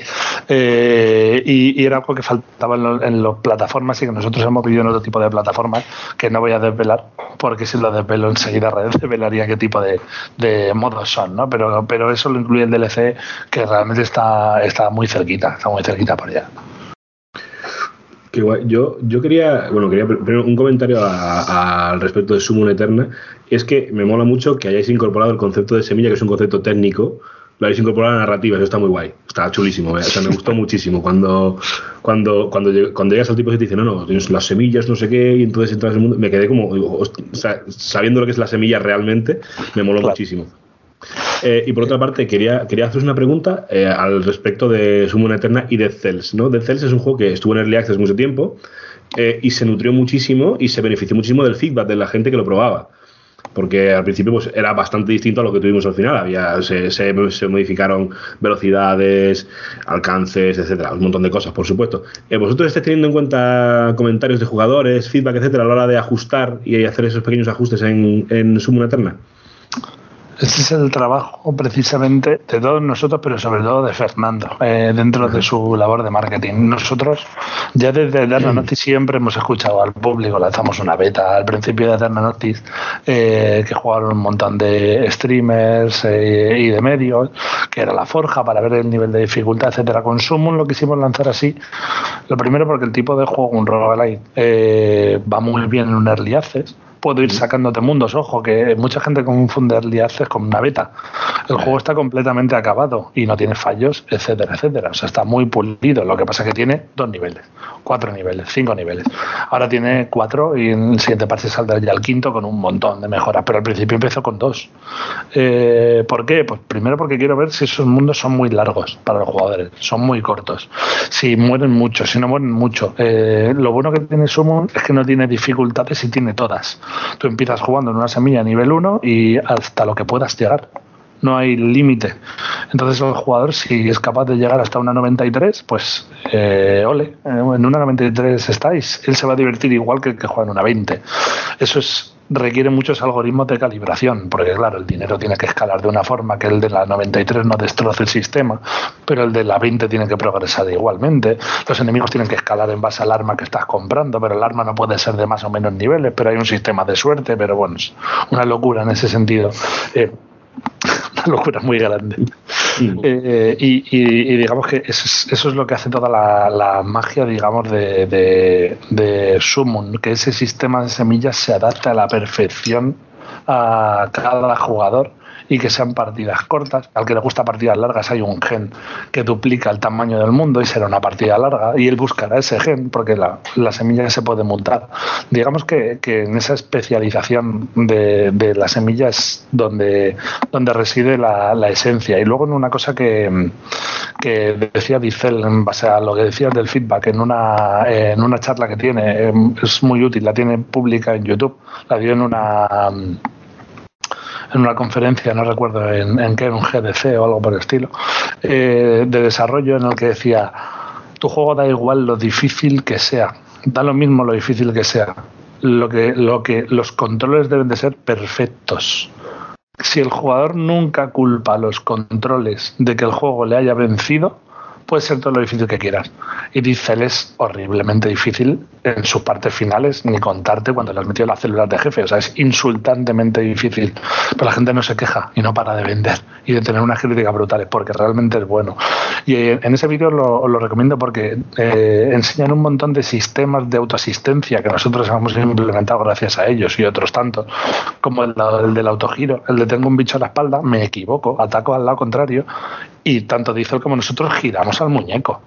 Eh, y, era algo que faltaba en, las plataformas y que nosotros hemos vivido en otro tipo de plataformas que no voy a desvelar, porque si lo desvelo enseguida [LAUGHS] desvelaría qué tipo de, de modos son, ¿no? Pero, pero eso lo incluye el DLC que realmente está, está muy cerquita, está muy cerquita por allá. Yo, yo quería, bueno, quería primero un comentario al respecto de Summon Eterna. Es que me mola mucho que hayáis incorporado el concepto de semilla, que es un concepto técnico, lo habéis incorporado a la narrativa, eso está muy guay, está chulísimo, ¿eh? o sea, me gustó [LAUGHS] muchísimo cuando, cuando, cuando, cuando llegas al tipo y te dice, no, no, tienes las semillas, no sé qué, y entonces entras en el mundo, me quedé como, o sea, sabiendo lo que es la semilla realmente, me moló muchísimo. Eh, y por otra parte, quería, quería haceros una pregunta eh, al respecto de Summon Eterna y Dead Cells. ¿no? Dead Cells es un juego que estuvo en Early Access mucho tiempo eh, y se nutrió muchísimo y se benefició muchísimo del feedback de la gente que lo probaba. Porque al principio pues, era bastante distinto a lo que tuvimos al final. Había, se, modificaron velocidades, alcances, etcétera, un montón de cosas, por supuesto. ¿Vosotros estáis teniendo en cuenta comentarios de jugadores, feedback, etcétera, a la hora de ajustar y hacer esos pequeños ajustes en, en Eterna? Ese es el trabajo precisamente de todos nosotros, pero sobre todo de Fernando, eh, dentro de su labor de marketing. Nosotros ya desde Eterna Notice siempre hemos escuchado al público, lanzamos una beta al principio de Eterna Notice, eh, que jugaron un montón de streamers eh, y de medios, que era la forja para ver el nivel de dificultad, etcétera. Con Summon lo quisimos lanzar así, lo primero porque el tipo de juego, un roguelite, va muy bien en un early access, puedo ir sacándote mundos. Ojo, que mucha gente confunde Early Access con una beta. El juego está completamente acabado y no tiene fallos, etcétera, etcétera. O sea, está muy pulido. Lo que pasa es que tiene dos niveles, cuatro niveles, cinco niveles. Ahora tiene cuatro y en el siguiente parche saldrá ya el quinto con un montón de mejoras. Pero al principio empezó con dos. Eh, ¿Por qué? Pues primero porque quiero ver si esos mundos son muy largos para los jugadores, son muy cortos. Si mueren mucho, si no mueren mucho. Eh, lo bueno que tiene Summon es que no tiene dificultades y tiene todas. Tú empiezas jugando en una semilla nivel 1 y hasta lo que puedas llegar. No hay límite. Entonces el jugador, si es capaz de llegar hasta una 93, pues eh, ole, en una 93 estáis. Él se va a divertir igual que el que juega en una 20. Eso es requiere muchos algoritmos de calibración, porque claro, el dinero tiene que escalar de una forma que el de la 93 no destroce el sistema, pero el de la 20 tiene que progresar igualmente. Los enemigos tienen que escalar en base al arma que estás comprando, pero el arma no puede ser de más o menos niveles, pero hay un sistema de suerte, pero bueno, es una locura en ese sentido. Eh, [LAUGHS] una locura muy grande. Eh, y, digamos que eso es, lo que hace toda la, magia, digamos, de, de, de Summon, que ese sistema de semillas se adapta a la perfección a cada jugador y que sean partidas cortas. Al que le gusta partidas largas hay un gen que duplica el tamaño del mundo y será una partida larga y él buscará ese gen porque la, la semilla se puede mutar. Digamos que, en esa especialización de, de la semilla es donde, donde reside la, esencia. Y luego en una cosa que, que decía Dicel en base a lo que decías del feedback en una, en una charla que tiene, es muy útil, la tiene pública en YouTube, la dio en una en una conferencia, no recuerdo en, qué, en un GDC o algo por el estilo, eh, de desarrollo en el que decía, tu juego da igual lo difícil que sea, da lo mismo lo difícil que sea, lo que, lo que los controles deben de ser perfectos. Si el jugador nunca culpa a los controles de que el juego le haya vencido, puede ser todo lo difícil que quieras. Y Diesel es horriblemente difícil en sus partes finales, ni contarte cuando le has metido las células de jefe. O sea, es insultantemente difícil. Pero la gente no se queja y no para de vender y de tener unas críticas brutales, porque realmente es bueno. Y eh, en ese vídeo os lo recomiendo porque eh, enseñan un montón de sistemas de autoasistencia que nosotros hemos implementado gracias a ellos y otros tantos, como el, el del autogiro, el de tengo un bicho a la espalda, me equivoco, ataco al lado contrario y tanto Diesel como nosotros giramos al muñeco.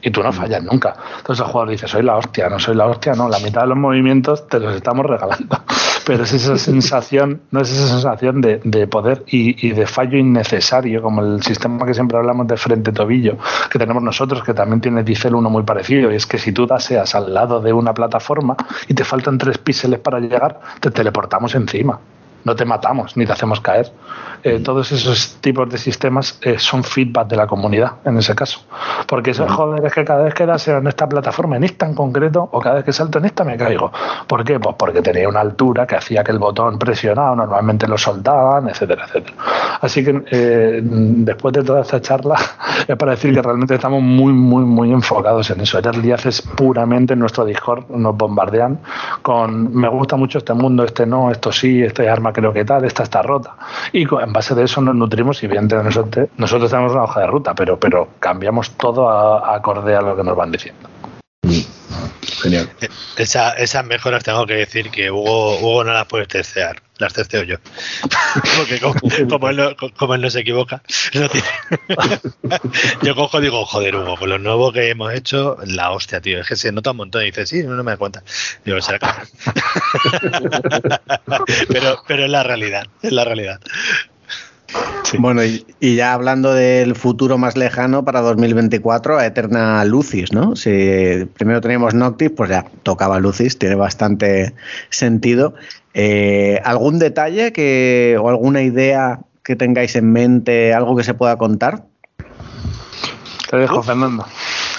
Y tú no fallas nunca. Entonces el jugador dice, soy la hostia, no soy la hostia, no. La mitad de los movimientos te los estamos regalando. [LAUGHS] pero es esa sensación, no es esa sensación de, poder y, de fallo innecesario, como el sistema que siempre hablamos de frente-tobillo, que tenemos nosotros, que también tiene Dicel uno muy parecido, y es que si tú seas al lado de una plataforma y te faltan tres píxeles para llegar, te teleportamos encima no te matamos ni te hacemos caer. Eh, todos esos tipos de sistemas eh, son feedback de la comunidad en ese caso. Porque eso, joder, es que cada vez que das en esta plataforma, en esta en concreto, o cada vez que salto en esta me caigo. ¿Por qué? Pues porque tenía una altura que hacía que el botón presionado normalmente lo soltaban, etcétera, etcétera. Así que eh, después de toda esta charla, [LAUGHS] es para decir que realmente estamos muy, muy, muy enfocados en eso. Early es puramente en nuestro Discord, nos bombardean con me gusta mucho este mundo, este no, esto sí, este arma creo que tal, esta está rota. Y en base de eso nos nutrimos y evidentemente nosotros, nosotros tenemos una hoja de ruta, pero, pero cambiamos todo a, acorde a lo que nos van diciendo. Genial. Eh, esa, esas mejoras tengo que decir que Hugo, Hugo no las puede testear, las testeo yo. [LAUGHS] Porque como, él no, se equivoca, [LAUGHS] yo cojo y digo, joder, Hugo, con lo nuevo que hemos hecho, la hostia, tío. Es que se nota un montón y dice, sí, no, me da cuenta. Digo, será [LAUGHS] pero, pero es la realidad, es la realidad. Bueno, y, ya hablando del futuro más lejano para 2024, a Eterna Lucis, ¿no? Si primero teníamos Noctis, pues ya tocaba Lucis, tiene bastante sentido. Eh, ¿Algún detalle que, o alguna idea que tengáis en mente, algo que se pueda contar? Te dejo, Fernando.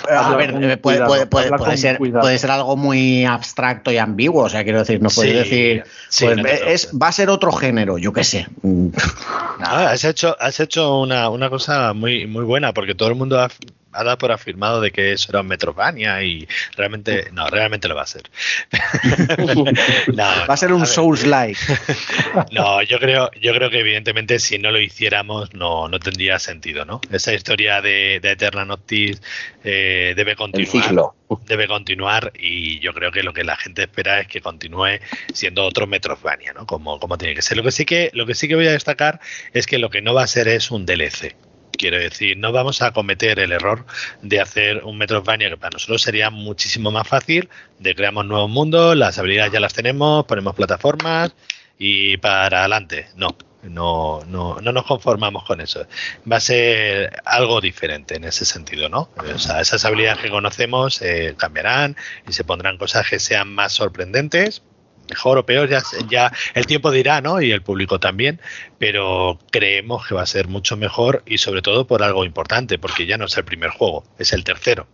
A ver, puede, ser, algo muy abstracto y ambiguo, o sea, quiero decir, no puedes decir, pues, es, va a ser otro género, yo qué sé. Nada, has hecho, has hecho una, una cosa muy, muy buena, porque todo el mundo ha, ha dado por afirmado de que eso era un Metrovania y realmente, no, realmente lo va a ser. [LAUGHS] va a ser un Souls-like. [LAUGHS] no, yo creo, yo creo que evidentemente si no lo hiciéramos no, no tendría sentido, ¿no? Esa historia de, de Eterna Noctis eh, debe continuar. Debe continuar y yo creo que lo que la gente espera es que continúe siendo otro Metrovania, ¿no? Como, como tiene que ser. Lo que sí que, lo que sí que voy a destacar es que lo que no va a ser es un DLC. Quiero decir, no vamos a cometer el error de hacer un Metroidvania que para nosotros sería muchísimo más fácil, de creamos nuevos mundos, las habilidades ya las tenemos, ponemos plataformas y para adelante. No, no, no, no nos conformamos con eso. Va a ser algo diferente en ese sentido, ¿no? O sea, esas habilidades que conocemos eh, cambiarán y se pondrán cosas que sean más sorprendentes, mejor o peor, ya, ya el tiempo dirá, ¿no? Y el público también, pero creemos que va a ser mucho mejor y sobre todo por algo importante, porque ya no es el primer juego, es el tercero.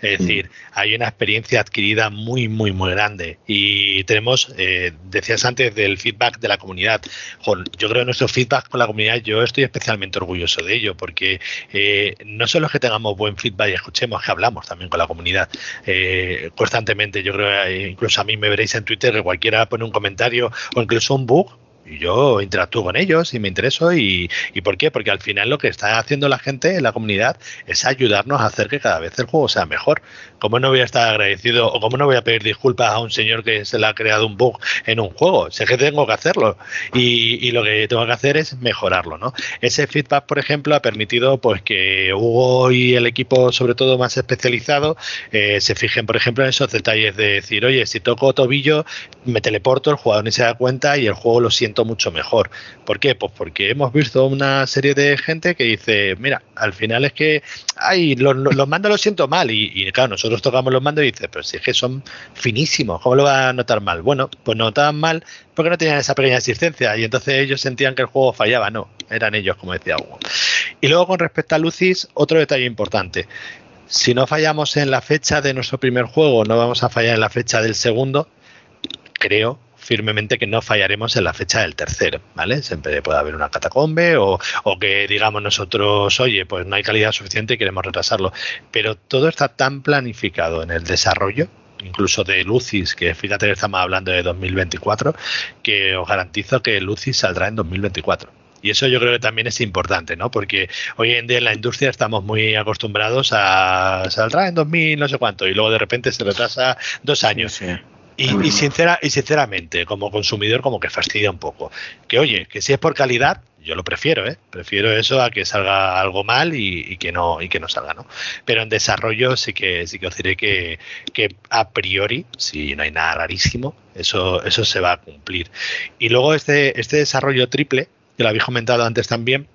Es decir, hay una experiencia adquirida muy, muy, muy grande. Y tenemos, eh, decías antes, del feedback de la comunidad. yo creo que nuestro feedback con la comunidad, yo estoy especialmente orgulloso de ello, porque eh, no solo es que tengamos buen feedback y escuchemos, que hablamos también con la comunidad eh, constantemente. Yo creo, incluso a mí me veréis en Twitter que cualquiera pone un comentario o incluso un bug yo interactúo con ellos y me intereso y, y, ¿por qué? Porque al final lo que está haciendo la gente en la comunidad es ayudarnos a hacer que cada vez el juego sea mejor. ¿Cómo no voy a estar agradecido o cómo no voy a pedir disculpas a un señor que se le ha creado un bug en un juego? Sé que tengo que hacerlo y, y lo que tengo que hacer es mejorarlo, ¿no? Ese feedback, por ejemplo, ha permitido pues que Hugo y el equipo, sobre todo más especializado, eh, se fijen, por ejemplo, en esos detalles de decir, oye, si toco tobillo, me teleporto, el jugador ni se da cuenta y el juego lo siento mucho mejor. ¿Por qué? Pues porque hemos visto una serie de gente que dice, mira, al final es que, ay, los, mandos los siento mal. Y, claro, nosotros tocamos los mandos y dice, pero si es que son finísimos, ¿cómo lo va a notar mal? Bueno, pues notaban mal porque no tenían esa pequeña existencia y entonces ellos sentían que el juego fallaba. No, eran ellos, como decía Hugo. Y luego con respecto a Lucis, otro detalle importante. Si no fallamos en la fecha de nuestro primer juego, no vamos a fallar en la fecha del segundo, creo firmemente que no fallaremos en la fecha del tercero, ¿vale? Siempre puede haber una catacombe o, que digamos nosotros, oye, pues no hay calidad suficiente y queremos retrasarlo. Pero todo está tan planificado en el desarrollo, incluso de Lucis, que fíjate que estamos hablando de 2024, que os garantizo que Lucis saldrá en 2024. Y eso yo creo que también es importante, ¿no? Porque hoy en día en la industria estamos muy acostumbrados a saldrá en 2000 no sé cuánto y luego de repente se retrasa dos años. Y, sincera, y sinceramente, como consumidor, como que fastidia un poco. Que oye, que si es por calidad, yo lo prefiero, ¿eh? Prefiero eso a que salga algo mal y, que no y que no salga, ¿no? Pero en desarrollo sí que sí que os diré que, que a priori, si no hay nada rarísimo, eso, eso se va a cumplir. Y luego este, este desarrollo triple, que lo habéis comentado antes también,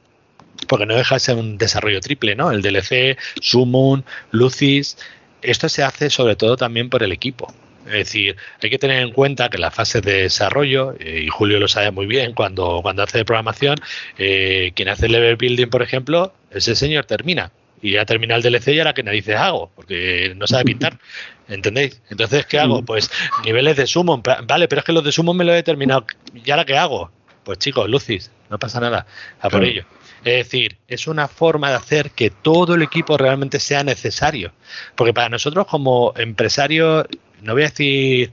porque no deja de ser un desarrollo triple, ¿no? El DLC, Summon, Lucis, esto se hace sobre todo también por el equipo. Es decir, hay que tener en cuenta que la fase de desarrollo, eh, y Julio lo sabe muy bien cuando, cuando hace programación, eh, quien hace level building, por ejemplo, ese señor termina. Y ya termina el DLC y ahora que narices hago, porque no sabe pintar. [LAUGHS] ¿Entendéis? Entonces, ¿qué hago? Pues niveles de sumo. Vale, pero es que los de sumo me lo he terminado. ¿Y ahora qué hago? Pues chicos, Lucis, no pasa nada. A por ello. Es decir, es una forma de hacer que todo el equipo realmente sea necesario. Porque para nosotros como empresarios, no voy a decir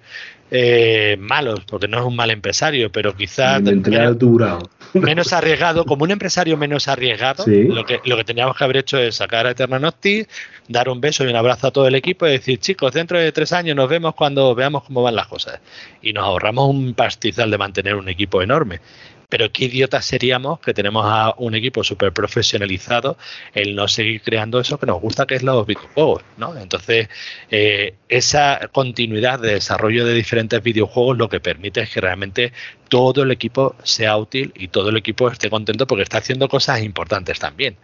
eh, malos, porque no es un mal empresario, pero quizás menos, arriesgado, como un empresario menos arriesgado, lo, que, lo que teníamos que haber hecho es sacar a Eterna Noctis, dar un beso y un abrazo a todo el equipo y decir, chicos, dentro de tres años nos vemos cuando veamos cómo van las cosas. Y nos ahorramos un pastizal de mantener un equipo enorme pero qué idiotas seríamos que tenemos a un equipo súper profesionalizado el no seguir creando eso que nos gusta, que es los videojuegos, ¿no? Entonces, eh, esa continuidad de desarrollo de diferentes videojuegos lo que permite es que realmente todo el equipo sea útil y todo el equipo esté contento porque está haciendo cosas importantes también.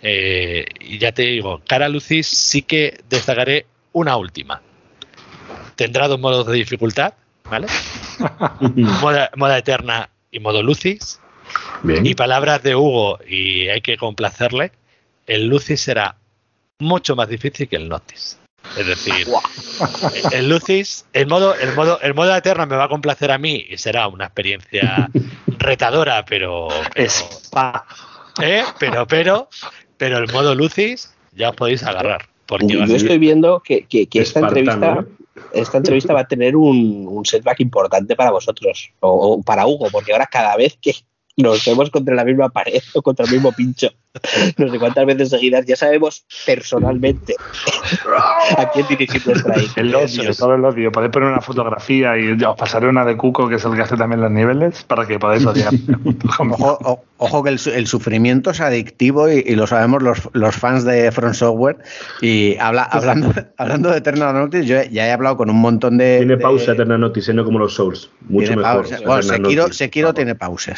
Eh, y ya te digo, cara Lucis sí que destacaré una última. Tendrá dos modos de dificultad, ¿vale? [LAUGHS] moda, moda eterna y modo Lucis. Y palabras de Hugo, y hay que complacerle, el Lucis será mucho más difícil que el Notis. Es decir, el Lucis, el modo, el modo, el modo eterno me va a complacer a mí y será una experiencia retadora, pero, pero ¿eh? pero, pero, pero el modo Lucis ya os podéis agarrar. Porque yo estoy viendo que, que, esta entrevista esta entrevista va a tener un, setback importante para vosotros, o, para Hugo, porque ahora cada vez que nos vemos contra la misma pared o contra el mismo pincho, [LAUGHS] no sé cuántas veces seguidas, ya sabemos personalmente [LAUGHS] a quién dirigir nuestra hija. El odio, todo el odio. Podéis poner una fotografía y os pasaré una de Cuco, que es el que hace también los niveles, para que podáis odiar. [LAUGHS] ojo, que el, sufrimiento es adictivo y, lo sabemos los, los, fans de Front Software. Y habla, hablando, hablando de Eternal Notice, yo ya he hablado con un montón de. Tiene pausa Eternal Notice, no como los Souls. Mucho mejor. Bueno, Sekiro, tiene pausa.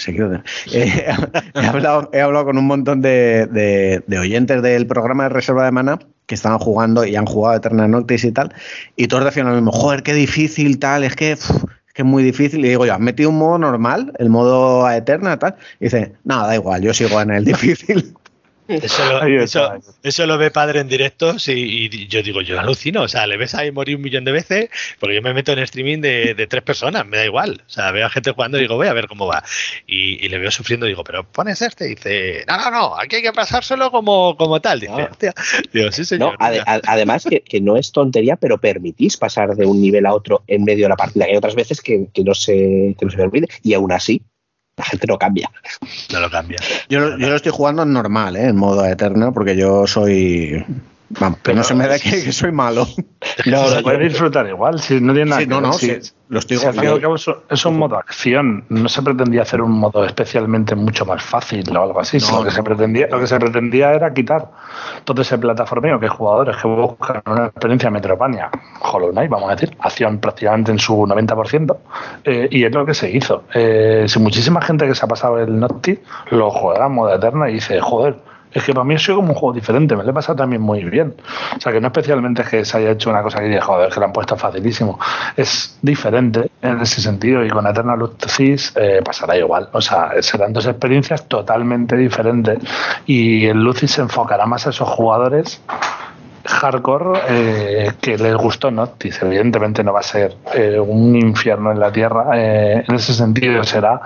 Eh, he, hablado, he hablado con un montón de de, oyentes del programa de reserva de mana que estaban jugando y han jugado Eterna Noctis y tal, y todos decían lo mismo, joder, qué difícil, tal, es que, es que es muy difícil. Y digo yo, ¿has metido un modo normal, el modo a Eterna, tal? Y dice, no, da igual, yo sigo en el [LAUGHS] difícil. Eso lo, ve padre en directos y, yo digo, yo alucino, o sea, le ves ahí morir un millón de veces, porque yo me meto en streaming de, tres personas, me da igual, o sea, veo a gente jugando y digo, voy a ver cómo va, y, le veo sufriendo, digo, pero pones este, y dice, no, no, no, aquí hay que pasárselo como, como tal, dice, digo, sí señor. además que, no es tontería, pero permitís pasar de un nivel a otro en medio de la partida, hay otras veces que, no, se, que no se permite, y aún así la gente no cambia. No lo cambia. Yo, yo lo estoy jugando en normal, ¿eh? en modo eterno, porque yo soy Vamos, pero no se me da que, soy malo. [LAUGHS] No, se puede disfrutar igual, si no tiene nada sí, no, no, sí, lo estoy si es un modo acción, no se pretendía hacer un modo especialmente mucho más fácil o algo así. lo, que se pretendía, lo que se pretendía era quitar todo ese plataformeo que jugadores que buscan una experiencia Metropania, Hollow Knight, vamos a decir, acción prácticamente en su 90%, eh, y es lo que se hizo. Eh, si muchísima gente que se ha pasado el Noctis lo juega en modo eterno y dice, joder, es que para mí ha como un juego diferente, me lo he pasado también muy bien. O sea, que no especialmente es que se haya hecho una cosa que joder, que lo han puesto facilísimo. Es diferente en ese sentido y con Eternal Lucis eh, pasará igual. O sea, serán dos experiencias totalmente diferentes y el Lucis se enfocará más a esos jugadores hardcore eh, que les gustó Noctis. Evidentemente no va a ser eh, un infierno en la tierra. Eh, en ese sentido será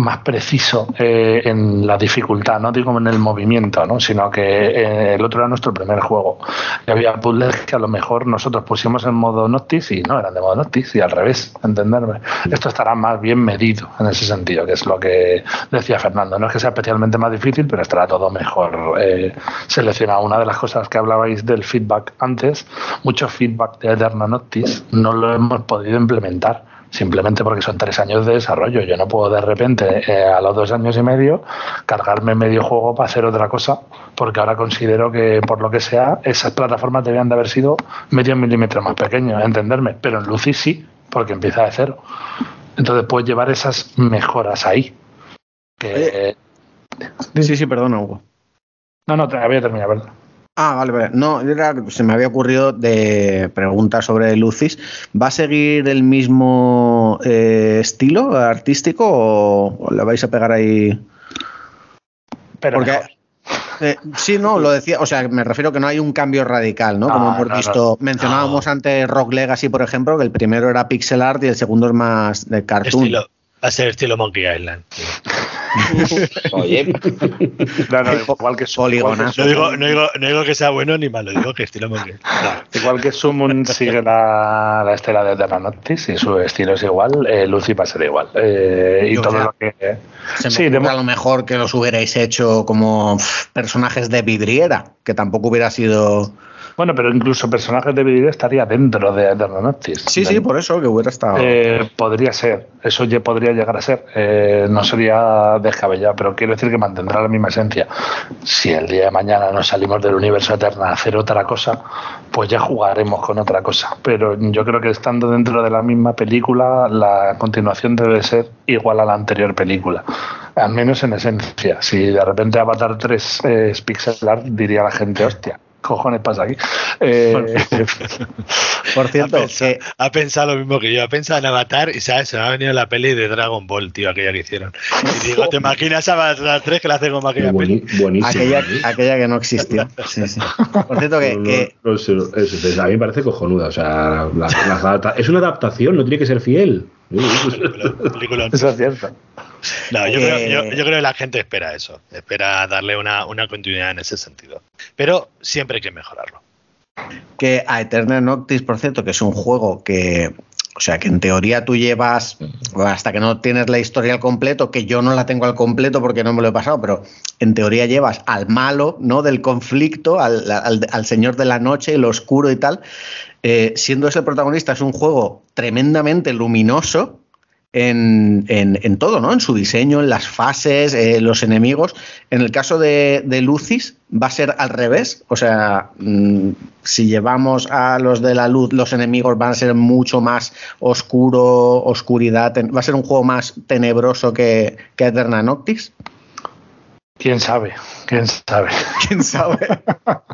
más preciso eh, en la dificultad, no digo en el movimiento, ¿no? sino que eh, el otro era nuestro primer juego. Y había puzzles que a lo mejor nosotros pusimos en modo Noctis y no eran de modo Noctis y al revés, entenderme. Esto estará más bien medido en ese sentido, que es lo que decía Fernando. No es que sea especialmente más difícil, pero estará todo mejor eh, seleccionado. Una de las cosas que hablabais del feedback antes, mucho feedback de Eterno Noctis no lo hemos podido implementar simplemente porque son tres años de desarrollo. Yo no puedo de repente, eh, a los dos años y medio, cargarme medio juego para hacer otra cosa, porque ahora considero que, por lo que sea, esas plataformas debían de haber sido medio milímetro más pequeños, entenderme. Pero en Lucy sí, porque empieza de cero. Entonces puedes llevar esas mejoras ahí. Sí, sí, perdona, Hugo. No, no, había terminado, ¿verdad? Ah, vale, vale. No, se me había ocurrido de preguntar sobre Lucis. ¿Va a seguir el mismo eh, estilo artístico o, le vais a pegar ahí? Pero Porque, eh, sí, no, lo decía, o sea, me refiero que no hay un cambio radical, ¿no? Como hemos visto, mencionábamos antes Rock Legacy, por ejemplo, que el primero era pixel art y el segundo es más de cartoon. Estilo, va a ser estilo Monkey Island. [LAUGHS] Oye, [LAUGHS] no, no, igual que No digo, no, digo, no digo que sea bueno ni malo, digo que estilo Monkey. Igual que Summon sigue la, la estela de Terranoctis y su estilo es igual, eh, Lucy va a ser igual. Eh, y todo lo que. sí, a lo mejor que los hubierais hecho como personajes de vidriera, que tampoco hubiera sido bueno, pero incluso personajes de video estaría dentro de, de Sí, sí, por eso que hubiera estado. Eh, podría ser, eso ya podría llegar a ser. Eh, no sería descabellado, pero quiero decir que mantendrá la misma esencia. Si el día de mañana nos salimos del universo eterno a hacer otra cosa, pues ya jugaremos con otra cosa. Pero yo creo que estando dentro de la misma película, la continuación debe ser igual a la anterior película. Al menos en esencia. Si de repente Avatar 3 es pixel art, diría la gente, hostia cojones pasa aquí? Eh, [LAUGHS] por cierto, ha pensado, lo mismo que yo. Ha pensado en Avatar y ¿sabes? se me ha venido la peli de Dragon Ball, tío, aquella que hicieron. Y digo, [LAUGHS] ¿te imaginas Avatar 3 que la hacen con aquella peli? Buenísimo. Aquella, ¿eh? aquella, que no existió. Sí, sí. Por cierto, que. a mí me parece cojonuda. O sea, es una adaptación, no tiene que ser fiel. Eso es cierto. No, yo, creo, yo, creo que la gente espera eso, espera darle una, continuidad en ese sentido. Pero siempre hay que mejorarlo. Que a Eternal Noctis, por cierto, que es un juego que, o sea, que en teoría tú llevas, hasta que no tienes la historia al completo, que yo no la tengo al completo porque no me lo he pasado, pero en teoría llevas al malo, ¿no? Del conflicto, al, al, señor de la noche, el oscuro y tal. Eh, siendo ese protagonista, es un juego tremendamente luminoso, en, en, todo, ¿no? En su diseño, en las fases, eh, los enemigos. En el caso de, de, Lucis va a ser al revés. O sea, mm, si llevamos a los de la luz, los enemigos van a ser mucho más oscuro, oscuridad. Va a ser un juego más tenebroso que, que Eterna Noctis. ¿Quién sabe? ¿Quién sabe? [LAUGHS] ¿Quién sabe?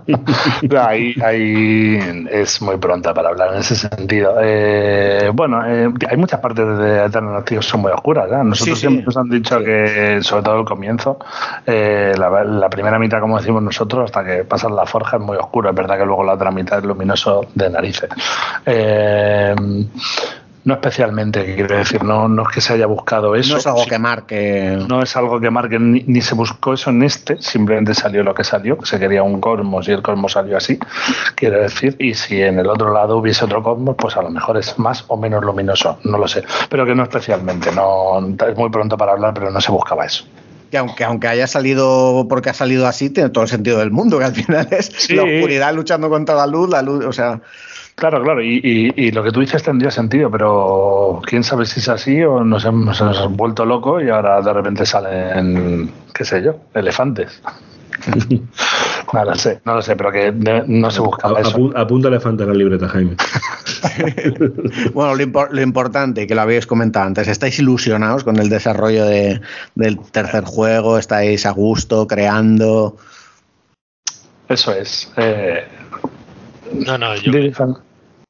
[LAUGHS] ahí, ahí, es muy pronta para hablar en ese sentido. Eh, bueno, eh, hay muchas partes de Eternal que son muy oscuras. ¿eh? Nosotros siempre nos han dicho que, sobre todo el comienzo, la, la, primera mitad, como decimos nosotros, hasta que pasas la forja es muy oscuro. Es verdad que luego la otra mitad es luminoso de narices. No especialmente, quiero decir, no, no es que se haya buscado eso. No es algo que marque. No es algo que marque, ni, se buscó eso en este, simplemente salió lo que salió, se quería un cosmos y el cosmos salió así, quiero decir, y si en el otro lado hubiese otro cosmos, pues a lo mejor es más o menos luminoso, no lo sé, pero que no especialmente, no es muy pronto para hablar, pero no se buscaba eso que aunque, aunque haya salido porque ha salido así, tiene todo el sentido del mundo, que al final es la oscuridad luchando contra la luz, la luz, o sea. Claro, claro, y, lo que tú dices tendría sentido, pero quién sabe si es así o nos hemos, nos vuelto locos y ahora de repente salen, qué sé yo, elefantes. [LAUGHS] no lo sé, no lo sé, pero que no se buscaba eso. Apunta elefante en la libreta, Jaime. [LAUGHS] bueno, lo, importante, que lo habéis comentado antes, estáis ilusionados con el desarrollo del tercer juego, estáis a gusto, creando. Eso es. Eh, no, no, yo,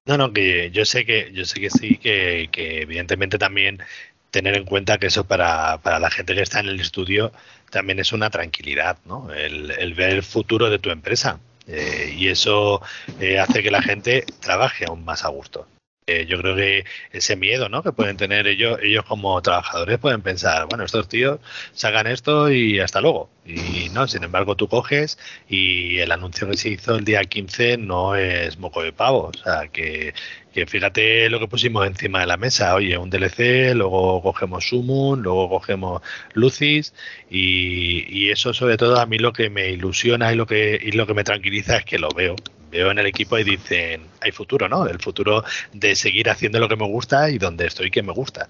no, no, que yo sé que, yo sé que sí, que, evidentemente también tener en cuenta que eso para, para, la gente que está en el estudio también es una tranquilidad, ¿no? El, ver el futuro de tu empresa. Eh, y eso eh, hace que la gente trabaje aún más a gusto. Eh, yo creo que ese miedo ¿no? que pueden tener ellos, ellos como trabajadores pueden pensar, bueno, estos tíos sacan esto y hasta luego. Y no, sin embargo, tú coges y el anuncio que se hizo el día 15 no es moco de pavo. O sea, que, que fíjate lo que pusimos encima de la mesa. Oye, un DLC, luego cogemos Sumun, luego cogemos Lucis y, y, eso sobre todo a mí lo que me ilusiona y lo que, y lo que me tranquiliza es que lo veo veo en el equipo y dicen, hay futuro, ¿no? El futuro de seguir haciendo lo que me gusta y donde estoy que me gusta.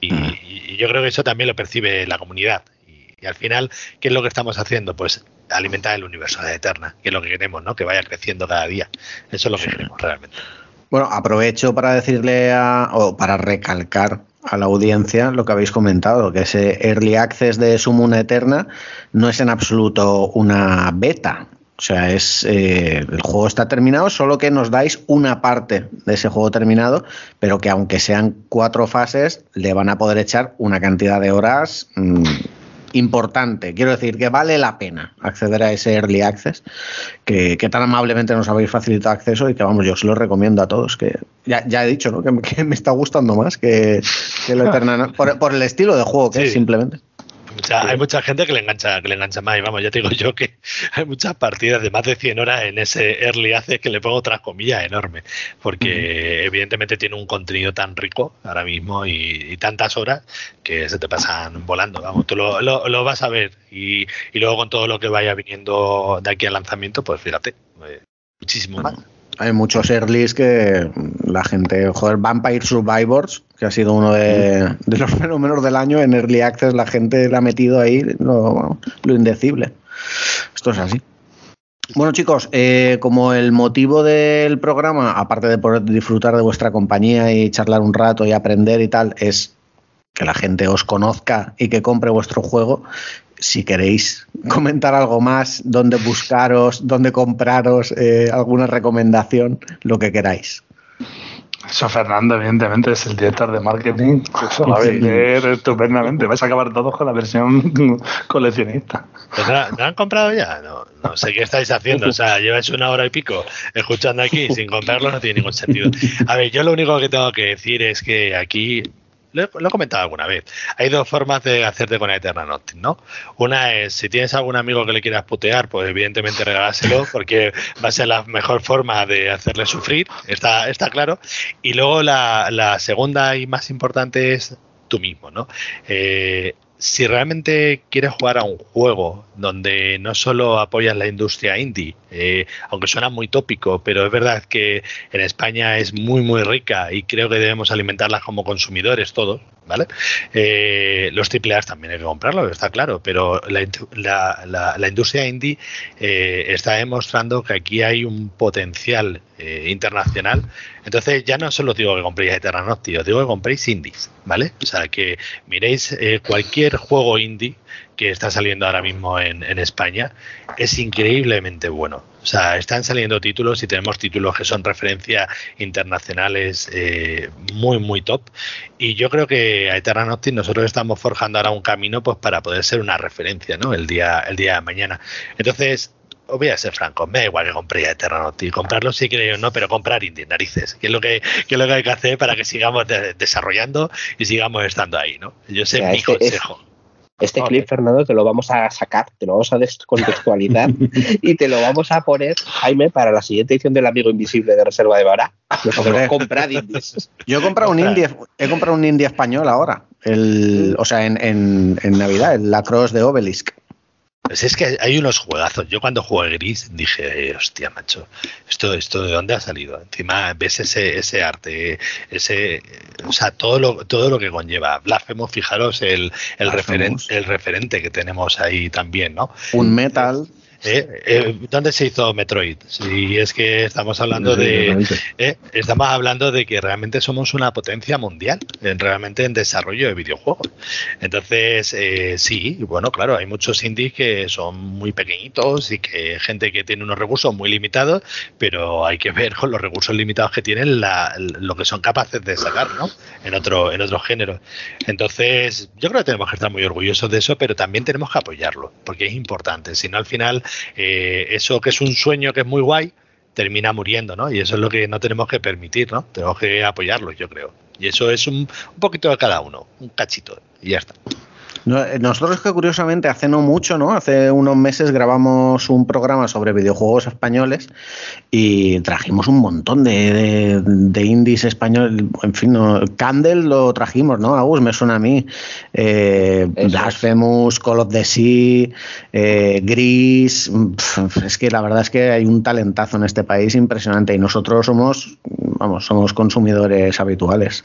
Y, yo creo que eso también lo percibe la comunidad. Y, al final, ¿qué es lo que estamos haciendo? Pues alimentar el universo de Eterna, que es lo que queremos, ¿no? Que vaya creciendo cada día. Eso es lo que queremos realmente. Bueno, aprovecho para decirle a, o para recalcar a la audiencia lo que habéis comentado, que ese early access de Summon Eterna no es en absoluto una beta. O sea, es eh, el juego está terminado, solo que nos dais una parte de ese juego terminado, pero que aunque sean cuatro fases, le van a poder echar una cantidad de horas mm, importante. Quiero decir que vale la pena acceder a ese early access, que, tan amablemente nos habéis facilitado acceso y que vamos, yo os lo recomiendo a todos, que ya, ya he dicho, ¿no? Que, me está gustando más que, que lo [LAUGHS] Eterna, por, el estilo de juego que es simplemente hay mucha gente que le engancha, que le engancha más. Y vamos, ya te digo yo que [LAUGHS] hay muchas partidas de más de 100 horas en ese early access que le pongo otras comillas enorme. Porque evidentemente tiene un contenido tan rico ahora mismo y, tantas horas que se te pasan volando. Vamos, tú lo, lo, vas a ver. Y, y, luego con todo lo que vaya viniendo de aquí al lanzamiento, pues fíjate, eh, muchísimo más hay muchos earlys que la gente, joder, Vampire Survivors, que ha sido uno de, los [LAUGHS] fenómenos del año, en Early Access la gente le ha metido ahí lo, indecible. Esto es así. Bueno chicos, eh, como el motivo del programa, aparte de poder disfrutar de vuestra compañía y charlar un rato y aprender y tal, es que la gente os conozca y que compre vuestro juego, si queréis comentar algo más, dónde buscaros, dónde compraros, eh, alguna recomendación, lo que queráis. Eso Fernando, evidentemente, es el director de marketing. Eso vais a leer estupendamente. Vais a acabar todos con la versión [LAUGHS] coleccionista. ¿No, han comprado ya? No, no sé qué estáis haciendo. O sea, lleváis una hora y pico escuchando aquí sin comprarlo, no tiene ningún sentido. A ver, yo lo único que tengo que decir es que aquí lo, he comentado alguna vez. Hay dos formas de hacerte con Eterna Noctis, ¿no? Una es, si tienes algún amigo que le quieras putear, pues evidentemente regálaselo, [LAUGHS] porque va a ser la mejor forma de hacerle sufrir, está, está claro. Y luego la, la segunda y más importante es tú mismo, ¿no? Eh, si realmente quieres jugar a un juego donde no solo apoyas la industria indie, eh, aunque suena muy tópico, pero es verdad que en España es muy muy rica y creo que debemos alimentarla como consumidores todos, ¿vale? Eh, los AAA también hay que comprarlo, está claro, pero la, industria indie eh, está demostrando que aquí hay un potencial eh, internacional. Entonces ya no solo digo que compréis Eterna Noctis, os digo que compréis indies, ¿vale? O sea, que miréis cualquier juego indie que está saliendo ahora mismo en, España es increíblemente bueno. O sea, están saliendo títulos y tenemos títulos que son referencias internacionales eh, muy, muy top. Y yo creo que a Eterna Noctis nosotros estamos forjando ahora un camino pues para poder ser una referencia, ¿no? El día, el día de mañana. Entonces, os voy a ser franco, me da igual que compréis Eterna Noctis, comprarlo si queréis o no, pero comprar indie, narices, que es lo que, que es lo que hay que hacer para que sigamos desarrollando y sigamos estando ahí, ¿no? Yo sé mi consejo. Este clip, Fernando, te lo vamos a sacar, te lo vamos a descontextualizar [LAUGHS] y te lo vamos a poner, Jaime, para la siguiente edición del Amigo Invisible de Reserva de Vara. comprar indies. [LAUGHS] Yo he comprado un indie, he comprado un indie español ahora, el, o sea, en, en, en Navidad, el Lacrosse de Obelisk. Pues es que hay unos juegazos. Yo cuando jugué Gris dije, hostia, macho, ¿esto, ¿esto de dónde ha salido? Encima ves ese, ese arte, ese, o sea, todo lo, todo lo que conlleva. Blasphemous, fijaros el, el, referente, el referente que tenemos ahí también, ¿no? Un metal. ¿Eh? Eh, ¿Dónde se hizo Metroid? Si es que estamos hablando de ¿eh? estamos hablando de que realmente somos una potencia mundial, en, realmente en desarrollo de videojuegos. Entonces, sí, bueno, claro, hay muchos indies que son muy pequeñitos y que gente que tiene unos recursos muy limitados, pero hay que ver con los recursos limitados que tienen lo que son capaces de sacar, ¿no? En otro, en otros géneros. Entonces, yo creo que tenemos que estar muy orgullosos de eso, pero también tenemos que apoyarlo, porque es importante. Si no, al final eh, eso que es un sueño que es muy guay, termina muriendo, ¿no? Y eso es lo que no tenemos que permitir, ¿no? Tenemos que apoyarlo, yo creo. Y eso es un, poquito de cada uno, un cachito, y ya está. Nosotros que curiosamente hace no mucho, ¿no? Hace unos meses grabamos un programa sobre videojuegos españoles y trajimos un montón de, indies españoles. En fin, Candle lo trajimos, ¿no? Agus, me suena a mí. Eh, Blasphemous, Call of the Sea, eh, Gris. es que la verdad es que hay un talentazo en este país impresionante y nosotros somos, vamos, somos consumidores habituales.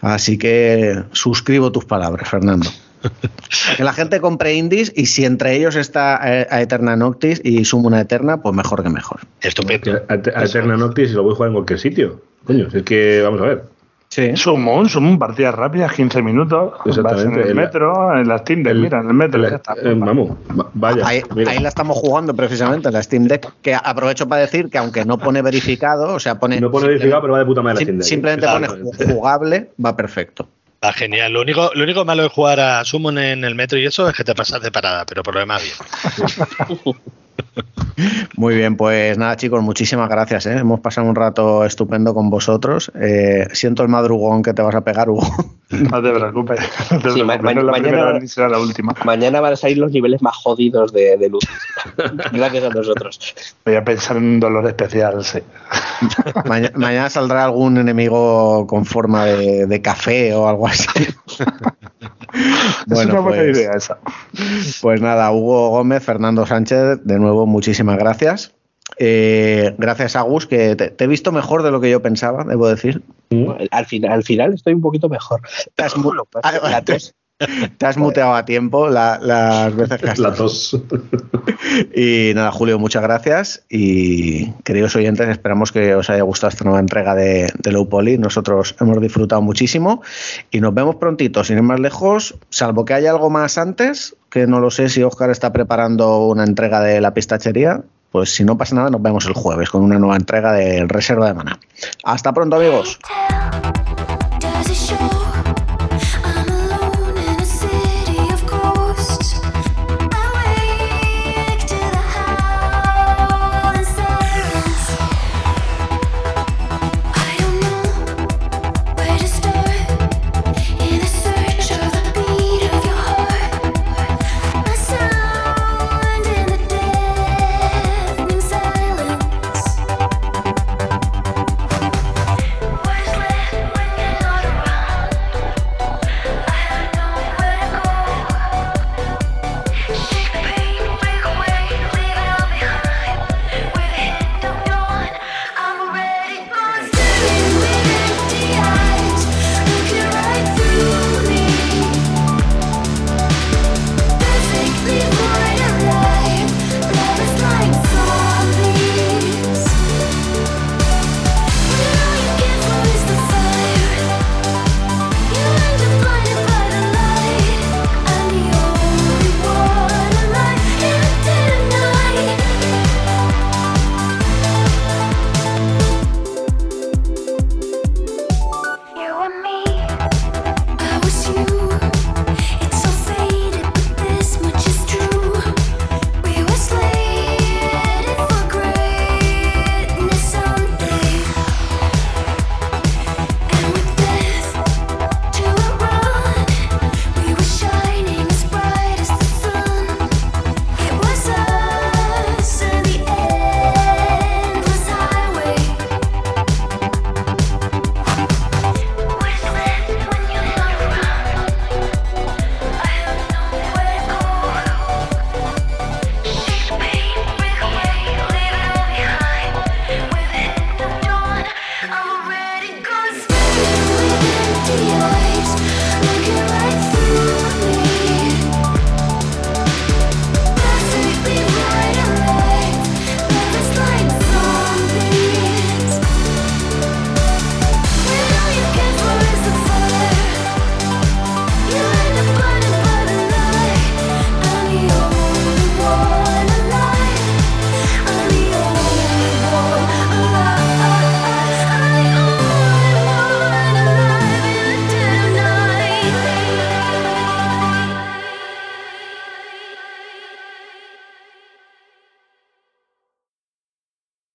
Así que suscribo tus palabras, Fernando. [LAUGHS] Que la gente compre indies y si entre ellos está eh, a Eterna Noctis y Sumo una Eterna, pues mejor que mejor. Estupendo. A, Eterna Noctis lo voy a jugar en cualquier sitio. Coño, es que vamos a ver. Sí. Summon, Summon, partidas rápidas, 15 minutos. Exactamente. en el metro, en la Steam Deck, mira, en el metro. Eh, vamos, vaya. Ahí, la estamos jugando precisamente, en la Steam Deck, que aprovecho para decir que aunque no pone verificado, o sea, pone. No pone verificado, pero va de puta madre la Steam Deck. Simplemente pone jugable, va perfecto. Genial. Lo único, lo único malo de jugar a Summon en el metro y eso es que te pasas de parada, pero por lo demás bien. [LAUGHS] Muy bien, pues nada chicos, muchísimas gracias. ¿eh? Hemos pasado un rato estupendo con vosotros. Eh, siento el madrugón que te vas a pegar, Hugo. [LAUGHS] No te preocupes. mañana, será la última. mañana van a salir los niveles más jodidos de, luz. [LAUGHS] gracias a nosotros. Voy a pensar en un dolor especial, sí. [LAUGHS] mañana saldrá algún enemigo con forma de, café o algo así. bueno, es una buena pues idea esa. Pues nada, Hugo Gómez, Fernando Sánchez, de nuevo muchísimas gracias. Eh, gracias a Gus, que te, he visto mejor de lo que yo pensaba, debo decir. Al, final, al final estoy un poquito mejor. Te has [LAUGHS] muteado a tiempo las veces que has La tos. [LAUGHS] Y nada, Julio, muchas gracias. Y queridos oyentes, esperamos que os haya gustado esta nueva entrega de, de Low Poly. Nosotros hemos disfrutado muchísimo y nos vemos prontito, sin ir más lejos, salvo que haya algo más antes, que no lo sé si Oscar está preparando una entrega de la pistachería. Pues si no pasa nada, nos vemos el jueves con una nueva entrega de Reserva de Mana. Hasta pronto, amigos.